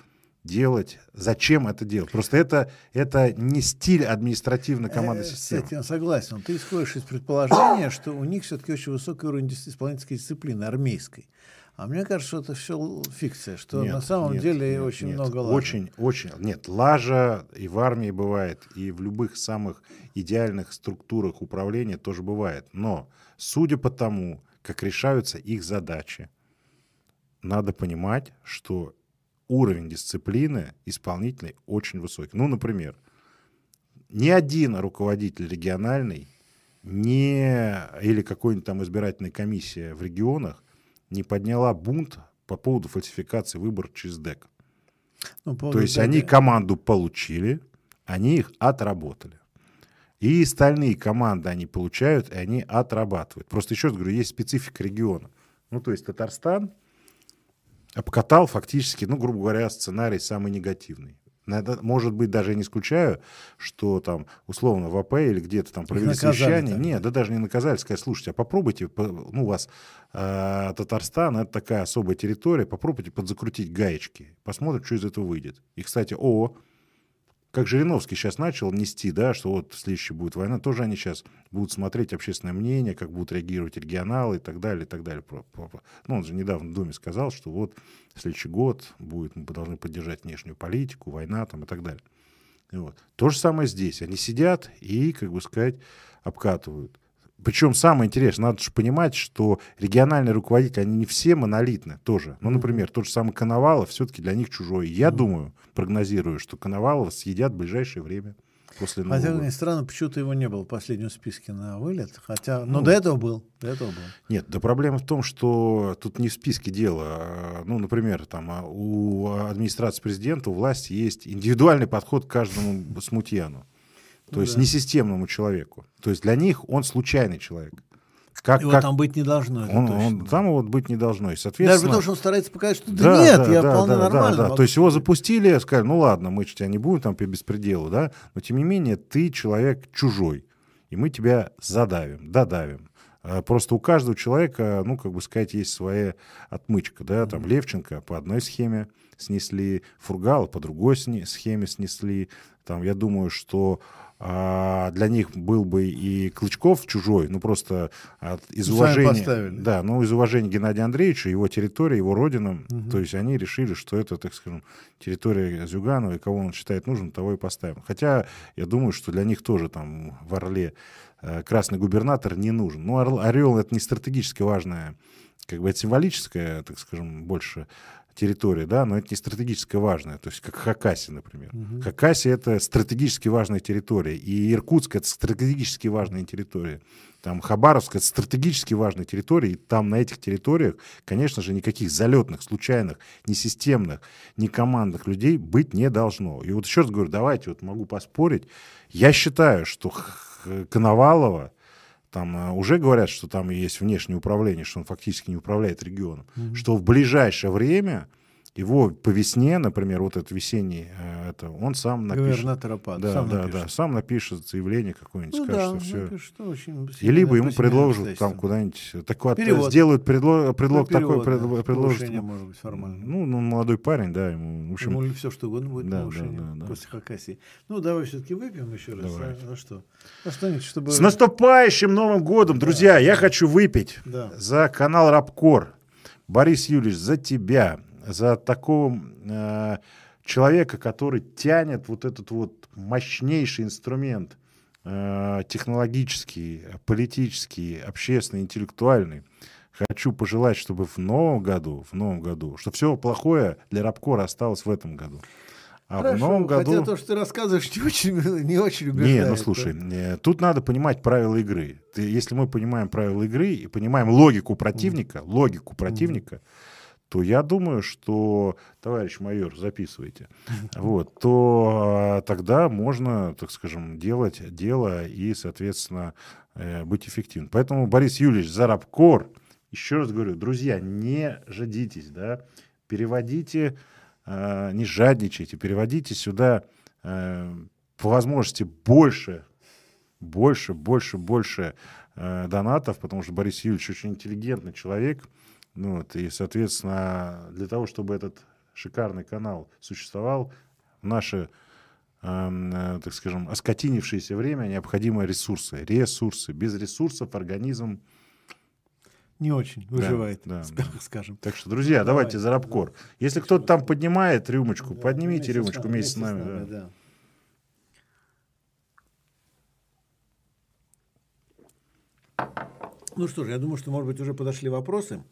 делать, зачем это делать. Просто это, это не стиль административной команды системы. Кстати, я согласен. Ты исходишь из предположения, что у них все-таки очень высокий уровень исполнительской дисциплины, армейской. А мне кажется, что это все фикция, что нет, на самом нет, деле нет, очень нет. много лажи. Очень, очень. Нет, лажа и в армии бывает, и в любых самых идеальных структурах управления тоже бывает. Но судя по тому, как решаются их задачи, надо понимать, что уровень дисциплины исполнительной очень высокий. Ну, например, ни один руководитель региональный не, или какой-нибудь там избирательная комиссия в регионах не подняла бунт по поводу фальсификации выборов через ДЭК. Ну, То есть ДЭК... они команду получили, они их отработали. И остальные команды они получают, и они отрабатывают. Просто еще раз говорю, есть специфика региона. Ну, то есть Татарстан обкатал фактически, ну, грубо говоря, сценарий самый негативный. Может быть, даже я не исключаю, что там, условно, в АП или где-то там провели совещание. Нет, да даже не наказали, сказать, слушайте, а попробуйте, ну, у вас э, Татарстан, это такая особая территория, попробуйте подзакрутить гаечки, посмотрим, что из этого выйдет. И, кстати, о, как Жириновский сейчас начал нести, да, что вот следующая будет война, тоже они сейчас будут смотреть общественное мнение, как будут реагировать регионалы и так далее, и так далее. Ну, он же недавно в Думе сказал, что вот следующий год будет, мы должны поддержать внешнюю политику, война там и так далее. И вот. То же самое здесь. Они сидят и, как бы сказать, обкатывают. Причем самое интересное, надо же понимать, что региональные руководители, они не все монолитны тоже. Ну, например, тот же самый Коновалов все-таки для них чужой. Я mm-hmm. думаю, прогнозирую, что Коновалова съедят в ближайшее время. После Нового Хотя, года. странно, почему-то его не было в последнем списке на вылет. Хотя, но ну, до этого был. До этого был. Нет, да проблема в том, что тут не в списке дело. А, ну, например, там а, у администрации президента, у власти есть индивидуальный подход к каждому смутьяну. То ну, есть да. несистемному человеку. То есть для них он случайный человек. Как, его как... там быть не должно. Он, он, там его быть не должно. И, соответственно... Даже потому, что он старается показать, что да, да нет, да, я да, вполне да, нормально. Да, да. То есть его запустили, сказали, ну ладно, мы тебя не будем там по беспределу, да, но тем не менее ты человек чужой, и мы тебя задавим, додавим. А просто у каждого человека, ну, как бы сказать, есть своя отмычка, да, там Левченко по одной схеме снесли, Фургала по другой схеме снесли, там, я думаю, что а для них был бы и Клычков чужой, ну просто от, из ну, уважения, да, ну из уважения Геннадия Андреевича, его территория, его родина, угу. то есть они решили, что это, так скажем, территория Зюганова, и кого он считает нужным, того и поставим. Хотя я думаю, что для них тоже там в Орле э, красный губернатор не нужен. Ну Орел это не стратегически важная, как бы это символическая, так скажем, больше территория, да, но это не стратегически важная, то есть как Хакаси, например. Угу. Хакаси это стратегически важная территория, и Иркутск это стратегически важная территория. Там Хабаровск это стратегически важная территория, и там на этих территориях, конечно же, никаких залетных, случайных, несистемных, не командных людей быть не должно. И вот еще раз говорю, давайте, вот могу поспорить, я считаю, что Коновалова, там э, уже говорят, что там есть внешнее управление, что он фактически не управляет регионом, mm-hmm. что в ближайшее время его по весне, например, вот этот весенний, э, это, он сам напишет. Губернатор ОПАД, да, сам да, напишет. да, сам напишет заявление какое-нибудь, ну, скажет, да, что все. Напишет, очень И либо ему предложат там куда-нибудь, так вот, перевод. сделают предлог, предлог ну, перевод, такой, да. предложат. может быть, формально. Ну, ну, молодой парень, да, ему, в общем. Ему все что угодно будет да, повышение да, да, да. после Хакасии. Ну, давай все-таки выпьем еще раз. Давай. А, ну что? А что-нибудь, чтобы... С наступающим Новым годом, да. друзья! Я хочу выпить да. за канал Рабкор. Борис Юлич, за тебя, за такого э, человека, который тянет вот этот вот мощнейший инструмент э, технологический, политический, общественный, интеллектуальный. Хочу пожелать, чтобы в новом году, в новом году, что все плохое для Рабкора осталось в этом году. А Хорошо, в новом году... Хотя то, что ты рассказываешь, не очень, не очень убеждает. Не, ну слушай, да? тут надо понимать правила игры. Ты, если мы понимаем правила игры и понимаем логику противника, mm. логику противника, mm то я думаю, что, товарищ майор, записывайте, вот, то а, тогда можно, так скажем, делать дело и, соответственно, э, быть эффективным. Поэтому, Борис Юрьевич, Зарабкор, еще раз говорю, друзья, не жадитесь, да, переводите, э, не жадничайте, переводите сюда э, по возможности больше, больше, больше, больше донатов, потому что Борис Юрьевич очень интеллигентный человек, ну, вот, и, соответственно, для того, чтобы этот шикарный канал существовал в наше, эм, э, так скажем, оскотинившееся время необходимые ресурсы. Ресурсы. Без ресурсов организм не очень выживает, да, да, скажем. Так что, друзья, Давай, давайте за рабкор. Если кто-то там поднимает рюмочку, да, поднимите рюмочку вместе, вместе с нами. С нами да. Да. Ну что ж, я думаю, что, может быть, уже подошли вопросы.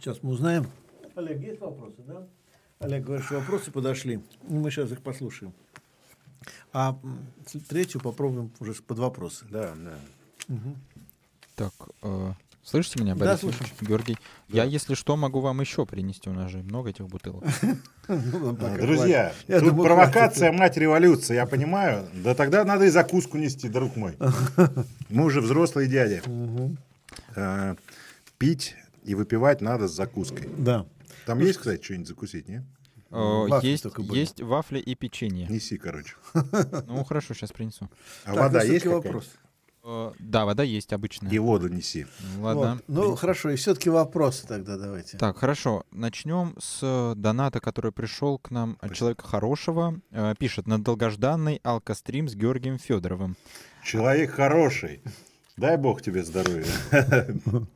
Сейчас мы узнаем. Олег, есть вопросы, да? Олег говорит, что вопросы подошли. Мы сейчас их послушаем. А третью попробуем уже под вопросы. Да, да. Угу. Так, э, Слышите меня, Борис? Да, слышу. Георгий. Да. Я, если что, могу вам еще принести. У нас же много этих бутылок. Ну, Друзья, тут провокация мать революции, я понимаю. Да тогда надо и закуску нести, друг мой. Мы уже взрослые дяди. А, пить и выпивать надо с закуской. Да. Там есть, кстати, что-нибудь закусить, нет? Есть, есть вафли и печенье. Неси, короче. Ну, хорошо, сейчас принесу. А вода есть вопрос? Э, да, вода есть обычная. И воду неси. Ладно. Вот. Ну, хорошо, и все-таки вопросы тогда давайте. Так, хорошо. Начнем с доната, который пришел к нам от человека хорошего. Э, пишет на долгожданный алкострим с Георгием Федоровым. Человек хороший. Дай бог тебе здоровья.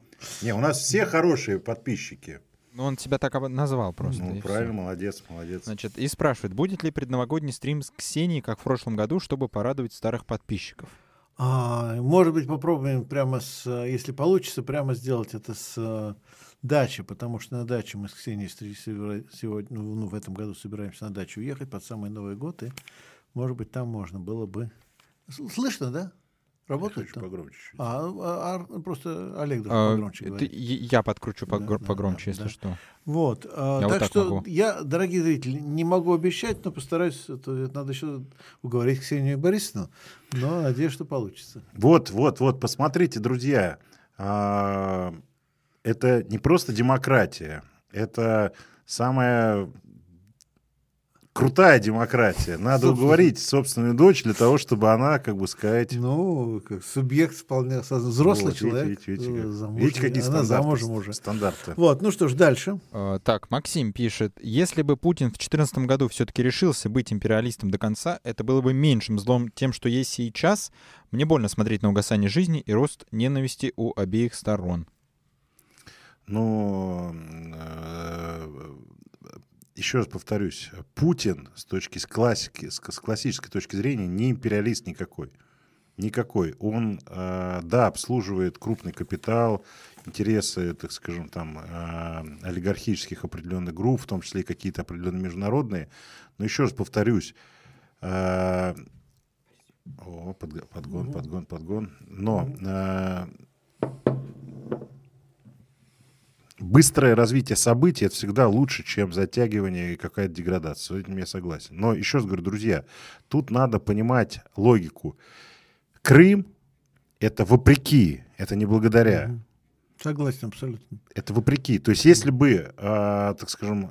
Не, у нас все хорошие подписчики. Ну, он тебя так назвал просто. Ну, правильно, все. молодец, молодец. Значит, и спрашивает, будет ли предновогодний стрим с Ксенией, как в прошлом году, чтобы порадовать старых подписчиков? А, может быть, попробуем прямо с, если получится, прямо сделать это с э, дачи, потому что на даче мы с Ксенией сегодня, ну, ну, в этом году собираемся на дачу уехать под самый Новый год, и, может быть, там можно было бы... Слышно, да? Работает? Я погромче. А, а, а просто Олег а, погромче ты, Я подкручу погр- да, погромче, да, если да. что. Вот. А, я так, вот так что могу. я, дорогие зрители, не могу обещать, но постараюсь. Это, это надо еще уговорить Ксению Борисовну, но надеюсь, что получится. Вот, вот, вот, посмотрите, друзья. А, это не просто демократия. Это самая крутая демократия. Надо уговорить собственную дочь для того, чтобы она, как бы сказать... Ну, как субъект вполне взрослый вот, человек. Видите, видите, как. видите какие она стандарты, уже. стандарты. Вот, ну что ж, дальше. Uh, так, Максим пишет, если бы Путин в 2014 году все-таки решился быть империалистом до конца, это было бы меньшим злом тем, что есть сейчас. Мне больно смотреть на угасание жизни и рост ненависти у обеих сторон. Ну, э, еще раз повторюсь, Путин с точки с классики, с, с классической точки зрения не империалист никакой. Никакой. Он, э, да, обслуживает крупный капитал, интересы, так скажем, там, э, олигархических определенных групп, в том числе и какие-то определенные международные. Но еще раз повторюсь, э, о, под, подгон, подгон, подгон. Но э, быстрое развитие событий это всегда лучше, чем затягивание и какая-то деградация. С этим я согласен. Но еще раз говорю, друзья, тут надо понимать логику. Крым это вопреки, это не благодаря. Согласен, абсолютно. Это вопреки. То есть, если бы, э, так скажем,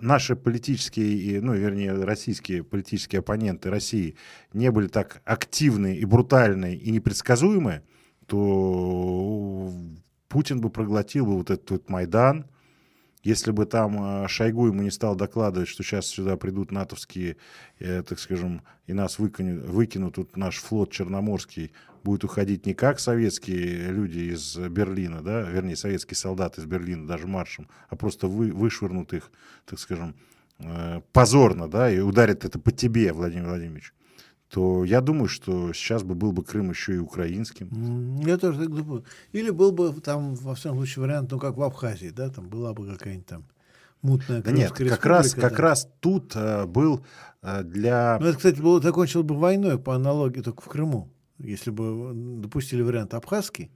наши политические, ну, вернее, российские политические оппоненты России не были так активны и брутальны и непредсказуемы, то Путин бы проглотил бы вот этот вот Майдан, если бы там э, Шойгу ему не стал докладывать, что сейчас сюда придут натовские, э, так скажем, и нас выкинут, выкинут тут наш флот Черноморский, будет уходить не как советские люди из Берлина, да, вернее, советские солдаты из Берлина, даже маршем, а просто вы, вышвырнут их, так скажем, э, позорно, да, и ударит это по тебе, Владимир Владимирович то я думаю, что сейчас бы был бы Крым еще и украинским. Я тоже так думаю. Или был бы там, во всяком случае, вариант, ну, как в Абхазии, да, там была бы какая-нибудь там мутная да нет, как раз, да. как раз тут э, был э, для... Ну, это, кстати, было, закончилось бы войной по аналогии только в Крыму. Если бы допустили вариант абхазский,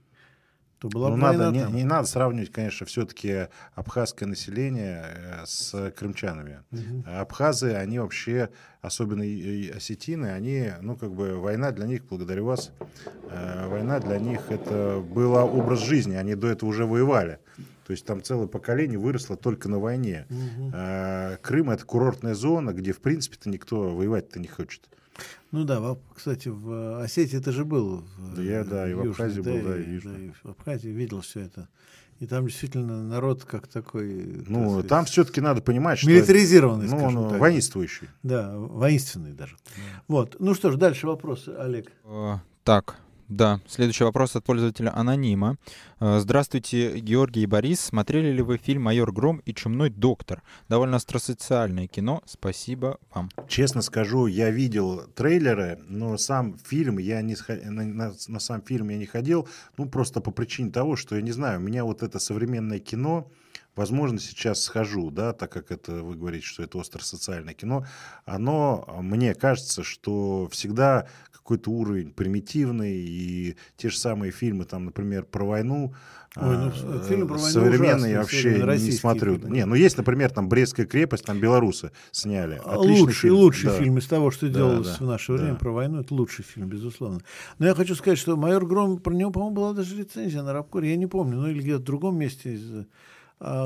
то была ну, надо, не, не надо сравнивать, конечно, все-таки абхазское население э, с крымчанами. Угу. Абхазы, они вообще, особенно и осетины, они, ну, как бы, война для них, благодарю вас, э, война для них это была образ жизни, они до этого уже воевали. То есть там целое поколение выросло только на войне. Угу. Крым это курортная зона, где, в принципе-то, никто воевать-то не хочет. Ну да, кстати, в Осетии это же был. Да, я, да, и в Абхазии был, да, и, да, и в Абхазии видел все это. И там действительно народ как такой... Ну, сказать, там все-таки надо понимать, что... Милитаризированный, ну, он так. воинствующий. Да, воинственный даже. Да. Вот. Ну что ж, дальше вопросы, Олег. Э, так, да, следующий вопрос от пользователя Анонима. Э, здравствуйте, Георгий и Борис. Смотрели ли вы фильм «Майор Гром» и «Чумной доктор»? Довольно остросоциальное кино. Спасибо вам. Честно скажу, я видел трейлеры, но сам фильм, я не, на, на, на сам фильм я не ходил, ну, просто по причине того, что, я не знаю, у меня вот это современное кино, возможно, сейчас схожу, да, так как это вы говорите, что это остросоциальное кино, оно, мне кажется, что всегда какой-то уровень примитивный, и те же самые фильмы, там, например, про войну, Ой, ну, а, фильм про войну современные вообще не смотрю. Фильм, Не, ну есть, например, там Брестская крепость, там белорусы сняли. А Отличный лучший, фильм. лучший да. фильм из того, что да, делалось да, в наше время да. про войну, это лучший фильм, безусловно. Но я хочу сказать, что майор Гром, про него, по-моему, была даже рецензия на Рабкоре, я не помню, ну или где-то в другом месте из а,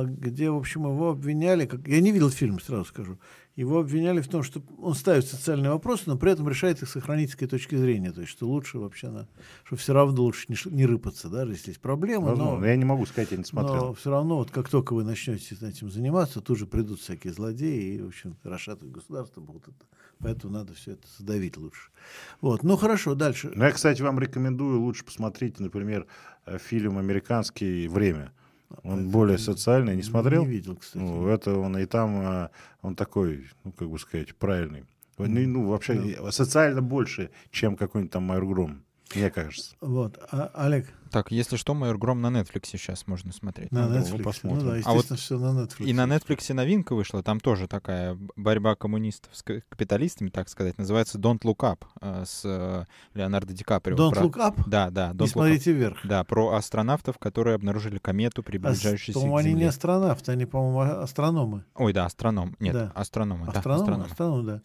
где, в общем, его обвиняли, как... я не видел фильм, сразу скажу, его обвиняли в том, что он ставит социальные вопросы, но при этом решает их с охранительской точки зрения, то есть что лучше вообще, на... что все равно лучше не, не рыпаться, да, если есть проблемы. Возможно, но... я не могу сказать, я не смотрел. Но все равно, вот как только вы начнете этим заниматься, тут же придут всякие злодеи и, в общем, расшатывать государство будут это. Поэтому надо все это задавить лучше. Вот, ну хорошо, дальше. Ну, я, кстати, вам рекомендую лучше посмотреть, например, э, фильм американский «Время». Он это более социальный, не смотрел? Не видел, кстати. Ну, это он и там, а, он такой, ну, как бы сказать, правильный. Ну, ну вообще, да. социально больше, чем какой-нибудь там Майор Гром, мне кажется. Вот. А, Олег, так, если что, «Майор Гром» на Netflix сейчас можно смотреть. На Netflix, посмотрим. Ну да, а вот все на Netflix. И на Netflix новинка вышла, там тоже такая борьба коммунистов с капиталистами, так сказать, называется «Don't Look Up» э, с э, Леонардо Ди Каприо. «Don't про... Look Up»? Да, да. Don't Не смотрите вверх. Да, про астронавтов, которые обнаружили комету, приближающуюся а, по-моему, к Земле. они не астронавты, они, по-моему, астрономы. Ой, да, астроном. Нет, да. астрономы. Астроном, да, астроном, астроном, да.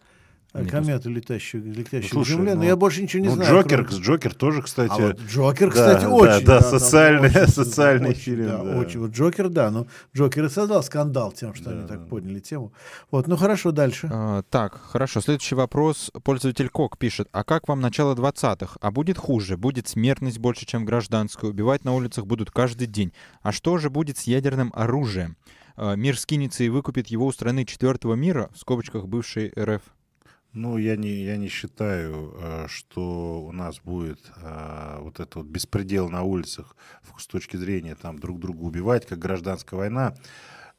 Мне комету летящую, летящую Слушай, Земле, ну, но я больше ничего не ну, знаю. Джокер, кроме... Джокер тоже, кстати. А вот Джокер, кстати, да, очень. Да, да, социальный, очень, социальный очень, фильм. Да, да. Очень. Вот Джокер, да, но Джокер и создал скандал тем, что да. они так подняли тему. Вот, ну хорошо, дальше. А, так, хорошо. Следующий вопрос. Пользователь Кок пишет. А как вам начало 20-х? А будет хуже? Будет смертность больше, чем гражданскую? Убивать на улицах будут каждый день. А что же будет с ядерным оружием? А, мир скинется и выкупит его у страны четвертого мира, в скобочках бывшей РФ. Ну, я не, я не считаю, э, что у нас будет э, вот это вот беспредел на улицах с точки зрения там друг друга убивать, как гражданская война.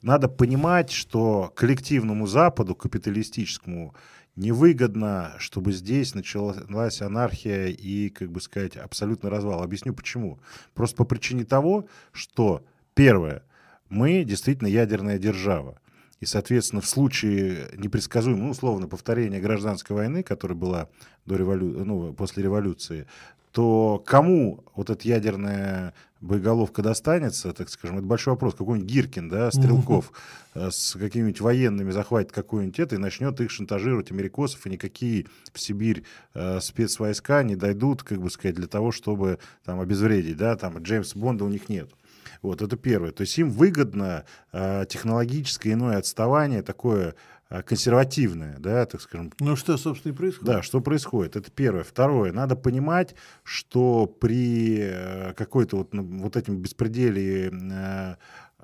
Надо понимать, что коллективному Западу, капиталистическому, невыгодно, чтобы здесь началась анархия и, как бы сказать, абсолютный развал. Объясню почему. Просто по причине того, что, первое, мы действительно ядерная держава. И, соответственно, в случае непредсказуемого, ну, условно, повторения гражданской войны, которая была до револю... ну, после революции, то кому вот эта ядерная боеголовка достанется, так скажем, это большой вопрос. Какой-нибудь Гиркин, да, Стрелков mm-hmm. с какими-нибудь военными захватит какую-нибудь это и начнет их шантажировать, америкосов, и никакие в Сибирь э, спецвойска не дойдут, как бы сказать, для того, чтобы там обезвредить, да, там Джеймса Бонда у них нет. Вот, это первое. То есть им выгодно э, технологическое иное отставание, такое э, консервативное, да, так скажем. Ну, что, собственно, и происходит. Да, что происходит. Это первое. Второе. Надо понимать, что при э, какой-то вот, вот этим беспределе э,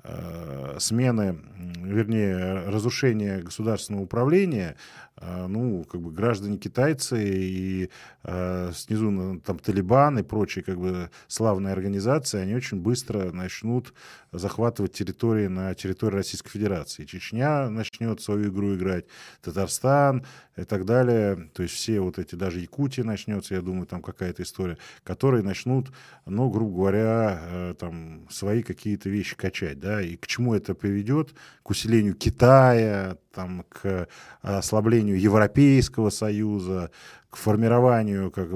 э, смены, вернее, разрушения государственного управления, ну, как бы граждане китайцы и э, снизу ну, там Талибан и прочие как бы славные организации, они очень быстро начнут захватывать территории на территории Российской Federaции. Чечня начнет свою игру играть, Татарстан и так далее. То есть все вот эти, даже Якутия начнется, я думаю, там какая-то история, которые начнут, ну, грубо говоря, э, там свои какие-то вещи качать, да, и к чему это приведет? К усилению Китая, там, к ослаблению Европейского Союза, к формированию как,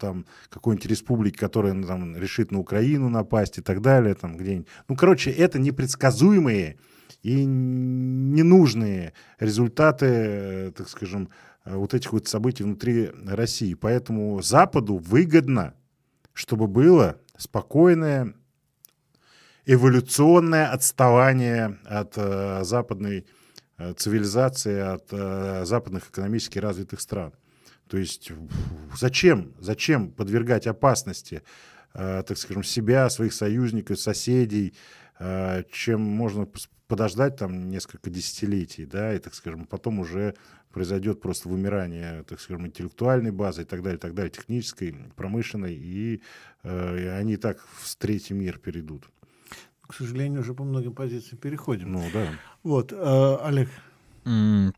там, какой-нибудь республики, которая ну, там, решит на Украину напасть и так далее. Там, где-нибудь. Ну, короче, это непредсказуемые и ненужные результаты, так скажем, вот этих вот событий внутри России. Поэтому Западу выгодно, чтобы было спокойное, эволюционное отставание от э, западной Э, цивилизации от э, западных экономически развитых стран. То есть зачем, зачем подвергать опасности, э, так скажем, себя, своих союзников, соседей, э, чем можно подождать там несколько десятилетий, да, и, так скажем, потом уже произойдет просто вымирание, так скажем, интеллектуальной базы и так далее, и так далее, технической, промышленной, и, э, и они так в третий мир перейдут. К сожалению, уже по многим позициям переходим. Ну да. Вот, э, Олег,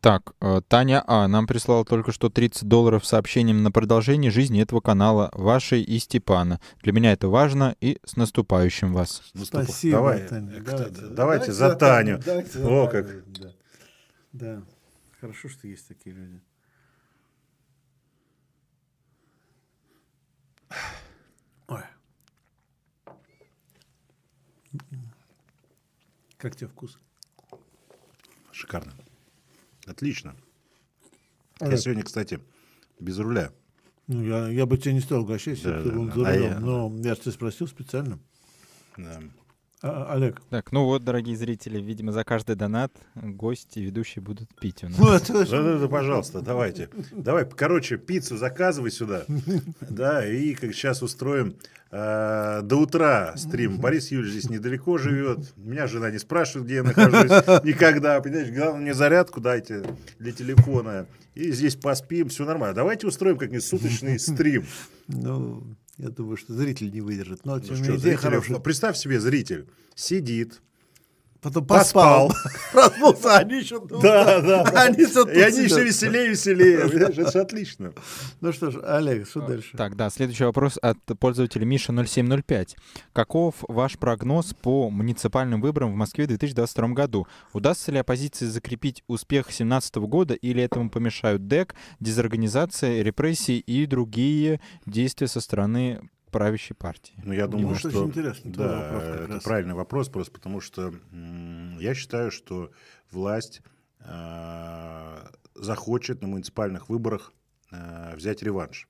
так, э, Таня А. нам прислала только что 30 долларов сообщением на продолжение жизни этого канала, вашей и Степана. Для меня это важно, и с наступающим вас. Наступ... Спасибо, Давай, Таня. Давайте, давайте, давайте за Таню. Давайте О, как. Да. да, хорошо, что есть такие люди. Как тебе вкус? Шикарно. Отлично. А я сегодня, кстати, без руля. Ну, я, я бы тебя не стал угощать, если Да, бы ты да, был да. за А рулем. я- Но я же тебя спросил специально. Да. А, Олег. Так, ну вот, дорогие зрители, видимо, за каждый донат гости и ведущие будут пить у нас. Ну, это Да, да, да, пожалуйста, давайте. Давай, короче, пиццу заказывай сюда. Да, и как сейчас устроим э, до утра стрим. Борис Юрьевич здесь недалеко живет. Меня жена не спрашивает, где я нахожусь. Никогда. Понимаешь, главное, мне зарядку дайте для телефона. И здесь поспим, все нормально. Давайте устроим как-нибудь суточный стрим. Ну, я думаю, что зритель не выдержит. Но, Ну что, идея зритель, хорошая. представь себе, зритель сидит, Потом поспал. Проснулся, а они еще тут. Да, да. Они И они все веселее, веселее. Это отлично. Ну что ж, Олег, что дальше? Так, да, следующий вопрос от пользователя Миша0705. Каков ваш прогноз по муниципальным выборам в Москве в 2022 году? Удастся ли оппозиции закрепить успех 2017 года или этому помешают ДЭК, дезорганизация, репрессии и другие действия со стороны правящей партии? Ну, я думаю, вот что... очень интересный твой да, вопрос как это раз. правильный вопрос, просто потому что я считаю, что власть э, захочет на муниципальных выборах э, взять реванш.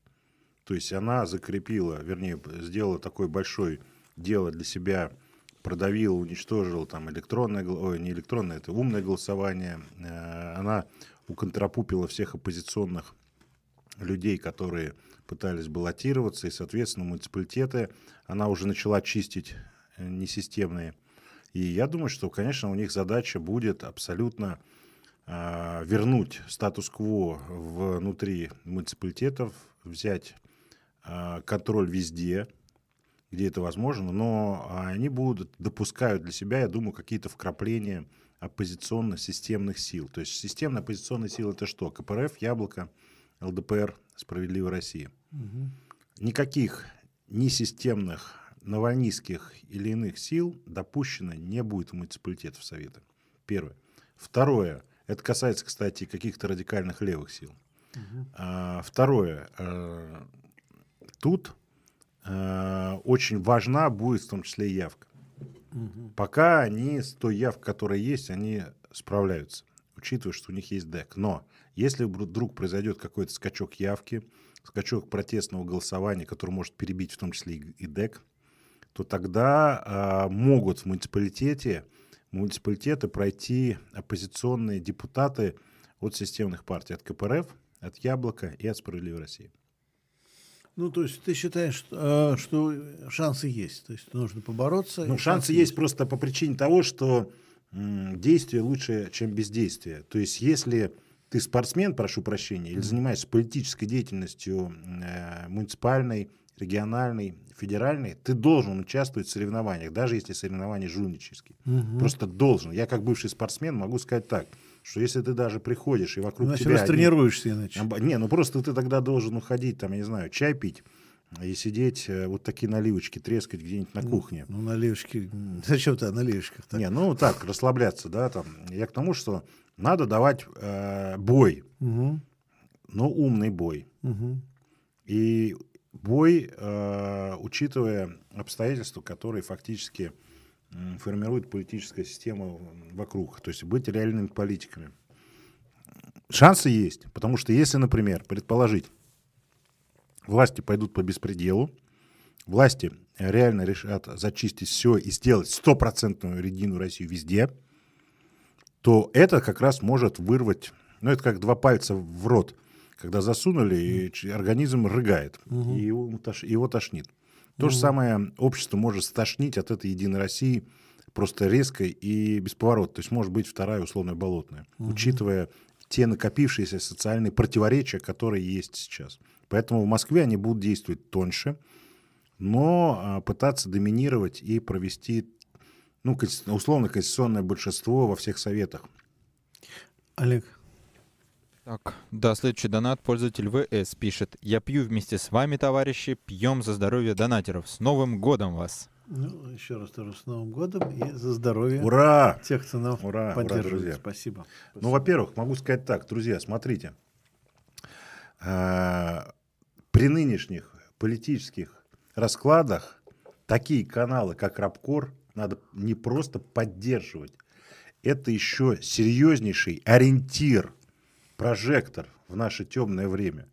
То есть она закрепила, вернее, сделала такое большое дело для себя, продавила, уничтожила там электронное, ой, не электронное, это умное голосование. Э, Она уконтрапупила всех оппозиционных людей, которые пытались баллотироваться, и, соответственно, муниципалитеты она уже начала чистить э, несистемные. И я думаю, что, конечно, у них задача будет абсолютно а, вернуть статус-кво внутри муниципалитетов, взять а, контроль везде, где это возможно, но они будут, допускают для себя, я думаю, какие-то вкрапления оппозиционно-системных сил. То есть системная оппозиционная сила это что? КПРФ, Яблоко, ЛДПР, Справедливая Россия. Никаких несистемных, навальнистских или иных сил допущено не будет в муниципалитетов Совета. Первое. Второе. Это касается, кстати, каких-то радикальных левых сил. А, второе. э, Тут э, очень важна будет в том числе и явка. Пока они с той явкой, которая есть, они справляются, учитывая, что у них есть ДЭК. Но если вдруг произойдет какой-то скачок явки, скачок протестного голосования, который может перебить в том числе и ДЭК, то тогда а, могут в муниципалитете, муниципалитеты пройти оппозиционные депутаты от системных партий, от КПРФ, от Яблока и от Справедливой России. Ну, то есть ты считаешь, что, э, что шансы есть? То есть нужно побороться? Ну, и шансы есть просто по причине того, что действие лучше, чем бездействие. То есть, если ты спортсмен, прошу прощения, или занимаешься политической деятельностью э, муниципальной, региональной, федеральной, ты должен участвовать в соревнованиях, даже если соревнования жульнические. Просто должен. Я как бывший спортсмен могу сказать так, что если ты даже приходишь и вокруг Иначе тебя... одни- тренируешься иначе. Не, ну просто ты тогда должен уходить, там, я не знаю, чай пить и сидеть, э, вот такие наливочки трескать где-нибудь на кухне. Ну, наливочки. Зачем ты о наливочках? Не, ну так, расслабляться, да, там. Я к тому, что надо давать э, бой, Угу, но умный бой. угу. И бой, э, учитывая обстоятельства, которые фактически м, формируют политическая система вокруг. То есть быть реальными политиками. Шансы есть, потому что если, например, предположить, власти пойдут по беспределу, власти реально решат зачистить все и сделать стопроцентную Единую Россию везде, то это как раз может вырвать, ну это как два пальца в рот, когда засунули, и организм рыгает, и его, тош- его тошнит. То mm. же самое общество может стошнить от этой Единой России просто резко и бесповоротно. То есть может быть вторая условная болотная, mm-hmm. учитывая те накопившиеся социальные противоречия, которые есть сейчас. Поэтому в Москве они будут действовать тоньше, но а, пытаться доминировать и провести ну, условно конституционное большинство во всех советах. Олег. Так, да, следующий донат. Пользователь ВС пишет. Я пью вместе с вами, товарищи. Пьем за здоровье донатеров. С Новым годом вас! Ну, еще раз тоже с Новым годом и за здоровье ура! тех, кто нас ура, поддерживает. Ура, друзья. Спасибо. Ну, во-первых, могу сказать так, друзья, смотрите. А, при нынешних политических раскладах такие каналы, как Рабкор, надо не просто поддерживать. Это еще серьезнейший ориентир, прожектор в наше темное время.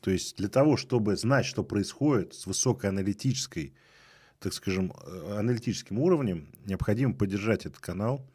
То есть для того, чтобы знать, что происходит с высокой аналитической, так скажем, э, аналитическим уровнем, необходимо поддержать этот канал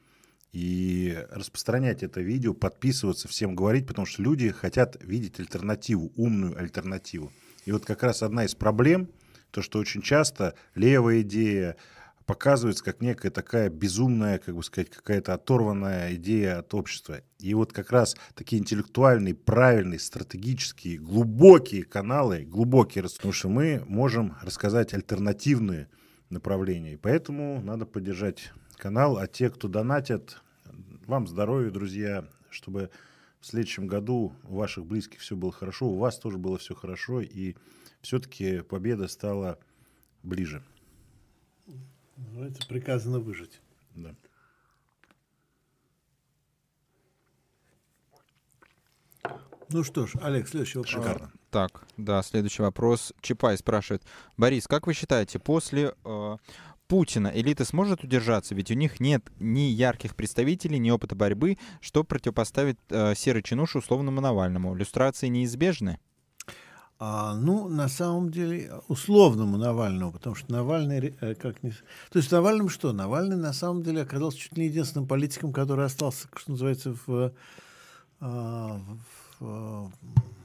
и распространять это видео, подписываться, всем говорить, потому что люди хотят видеть альтернативу, умную альтернативу. И вот как раз одна из проблем, то, что очень часто левая идея, показывается как некая такая безумная, как бы сказать, какая-то оторванная идея от общества. И вот как раз такие интеллектуальные, правильные, стратегические, глубокие каналы, глубокие, потому что мы можем рассказать альтернативные направления. И поэтому надо поддержать канал. А те, кто донатят, вам здоровья, друзья, чтобы в следующем году у ваших близких все было хорошо, у вас тоже было все хорошо, и все-таки победа стала ближе. Называется приказано выжить. Да. Ну что ж, Олег, следующий вопрос. Шикарно. Так, да, следующий вопрос. Чапай спрашивает. Борис, как вы считаете, после э, Путина элита сможет удержаться? Ведь у них нет ни ярких представителей, ни опыта борьбы, что противопоставит э, серый чинуш условному Навальному. Люстрации неизбежны? А, ну, на самом деле, условному Навальному, потому что Навальный, э, как не... То есть Навальным что? Навальный, на самом деле, оказался чуть ли не единственным политиком, который остался, что называется, в, а, в, в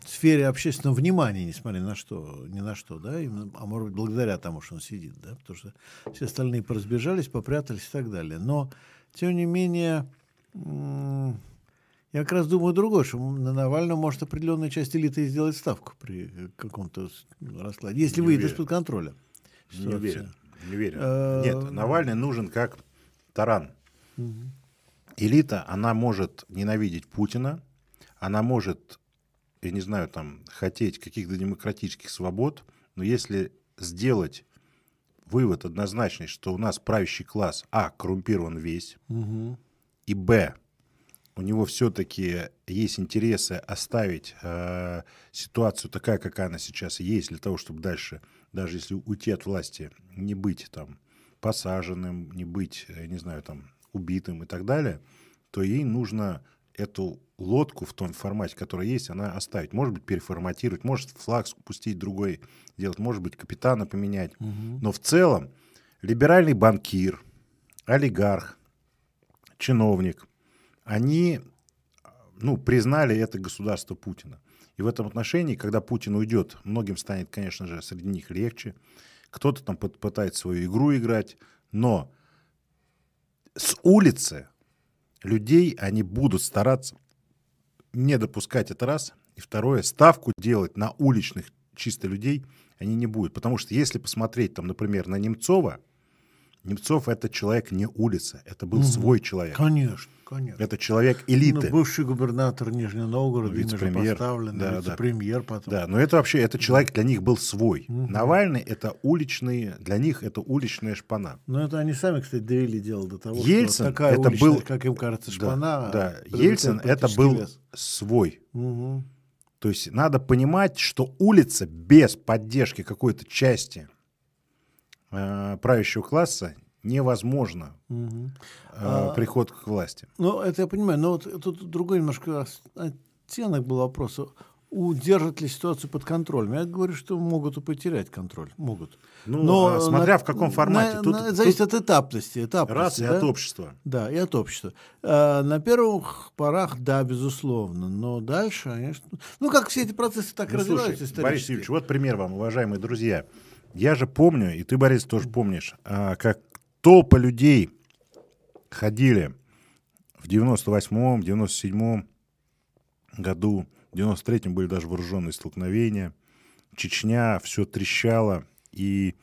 сфере общественного внимания, несмотря на что, ни на что, да, Именно, а может быть, благодаря тому, что он сидит, да, потому что все остальные поразбежались, попрятались и так далее. Но, тем не менее, я как раз думаю другое, что на Навального может определенная часть элиты сделать ставку при каком-то раскладе, если не выйдет из-под контроля. Не уверен. Не уверен. А, Нет, Навальный нужен как таран. Элита, она может ненавидеть Путина, она может, я не знаю, там, хотеть каких-то демократических свобод, но если сделать вывод однозначный, что у нас правящий класс, а, коррумпирован весь, угу. и, б, у него все-таки есть интересы оставить э, ситуацию такая, какая она сейчас есть, для того, чтобы дальше, даже если уйти от власти, не быть там посаженным, не быть, я не знаю, там убитым и так далее, то ей нужно эту лодку в том формате, который есть, она оставить. Может быть, переформатировать, может флаг спустить другой делать, может быть, капитана поменять. Угу. Но в целом либеральный банкир, олигарх, чиновник, они ну, признали это государство Путина. И в этом отношении, когда Путин уйдет, многим станет, конечно же, среди них легче. Кто-то там пытается свою игру играть, но с улицы людей они будут стараться не допускать это раз. И второе, ставку делать на уличных чисто людей они не будут. Потому что если посмотреть, там, например, на Немцова, Немцов это человек не улица, это был угу. свой человек. Конечно. Конечно. Это человек элиты. Ну, бывший губернатор Нижнего Новгорода, вице-премьер, да, вице-премьер потом. Да, но это вообще, это человек для них был свой. Угу. Навальный это уличные, для них это уличная шпана. Но это они сами, кстати, довели дело до того, Ельцин что такая это уличная, был, как им кажется, шпана. Да, да. Ельцин это был вес. свой. Угу. То есть надо понимать, что улица без поддержки какой-то части э, правящего класса невозможно угу. э, а, приход к власти. Ну, это я понимаю, но вот тут другой немножко оттенок был вопроса. Удержат ли ситуацию под контролем? Я говорю, что могут и потерять контроль. Могут. Ну, Но а, смотря на, в каком формате. На, тут, на, зависит тут от этапности. этапности раз и да? от общества. Да, и от общества. А, на первых порах, да, безусловно. Но дальше, конечно... Ну, как все эти процессы так ну, развиваются слушай, Борис Юрьевич, вот пример вам, уважаемые друзья. Я же помню, и ты, Борис, тоже помнишь, а, как толпа людей ходили в 98-м, 97-м году, в 93-м были даже вооруженные столкновения, Чечня, все трещало, и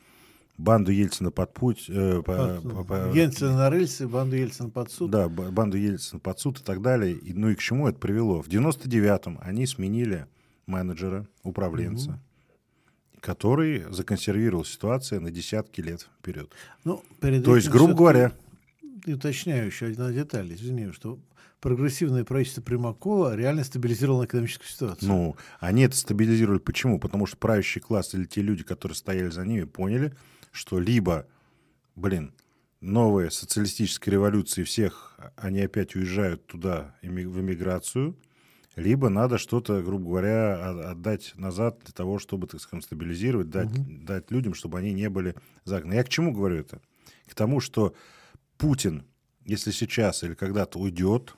банду Ельцина под путь... Э, по, по, по, Ельцина на рельсы, банду Ельцина под суд. Да, банду Ельцина под суд и так далее. И, ну и к чему это привело? В 99-м они сменили менеджера, управленца, угу. Который законсервировал ситуацию на десятки лет вперед. Ну, То есть, грубо говоря... И уточняю еще одна деталь, извини, что прогрессивное правительство Примакова реально стабилизировало экономическую ситуацию. Ну, они это стабилизировали почему? Потому что правящий класс или те люди, которые стояли за ними, поняли, что либо, блин, новые социалистические революции всех, они опять уезжают туда в эмиграцию, либо надо что-то, грубо говоря, отдать назад для того, чтобы, так скажем, стабилизировать, дать, угу. дать людям, чтобы они не были загнаны. Я к чему говорю это? К тому, что Путин, если сейчас или когда-то уйдет,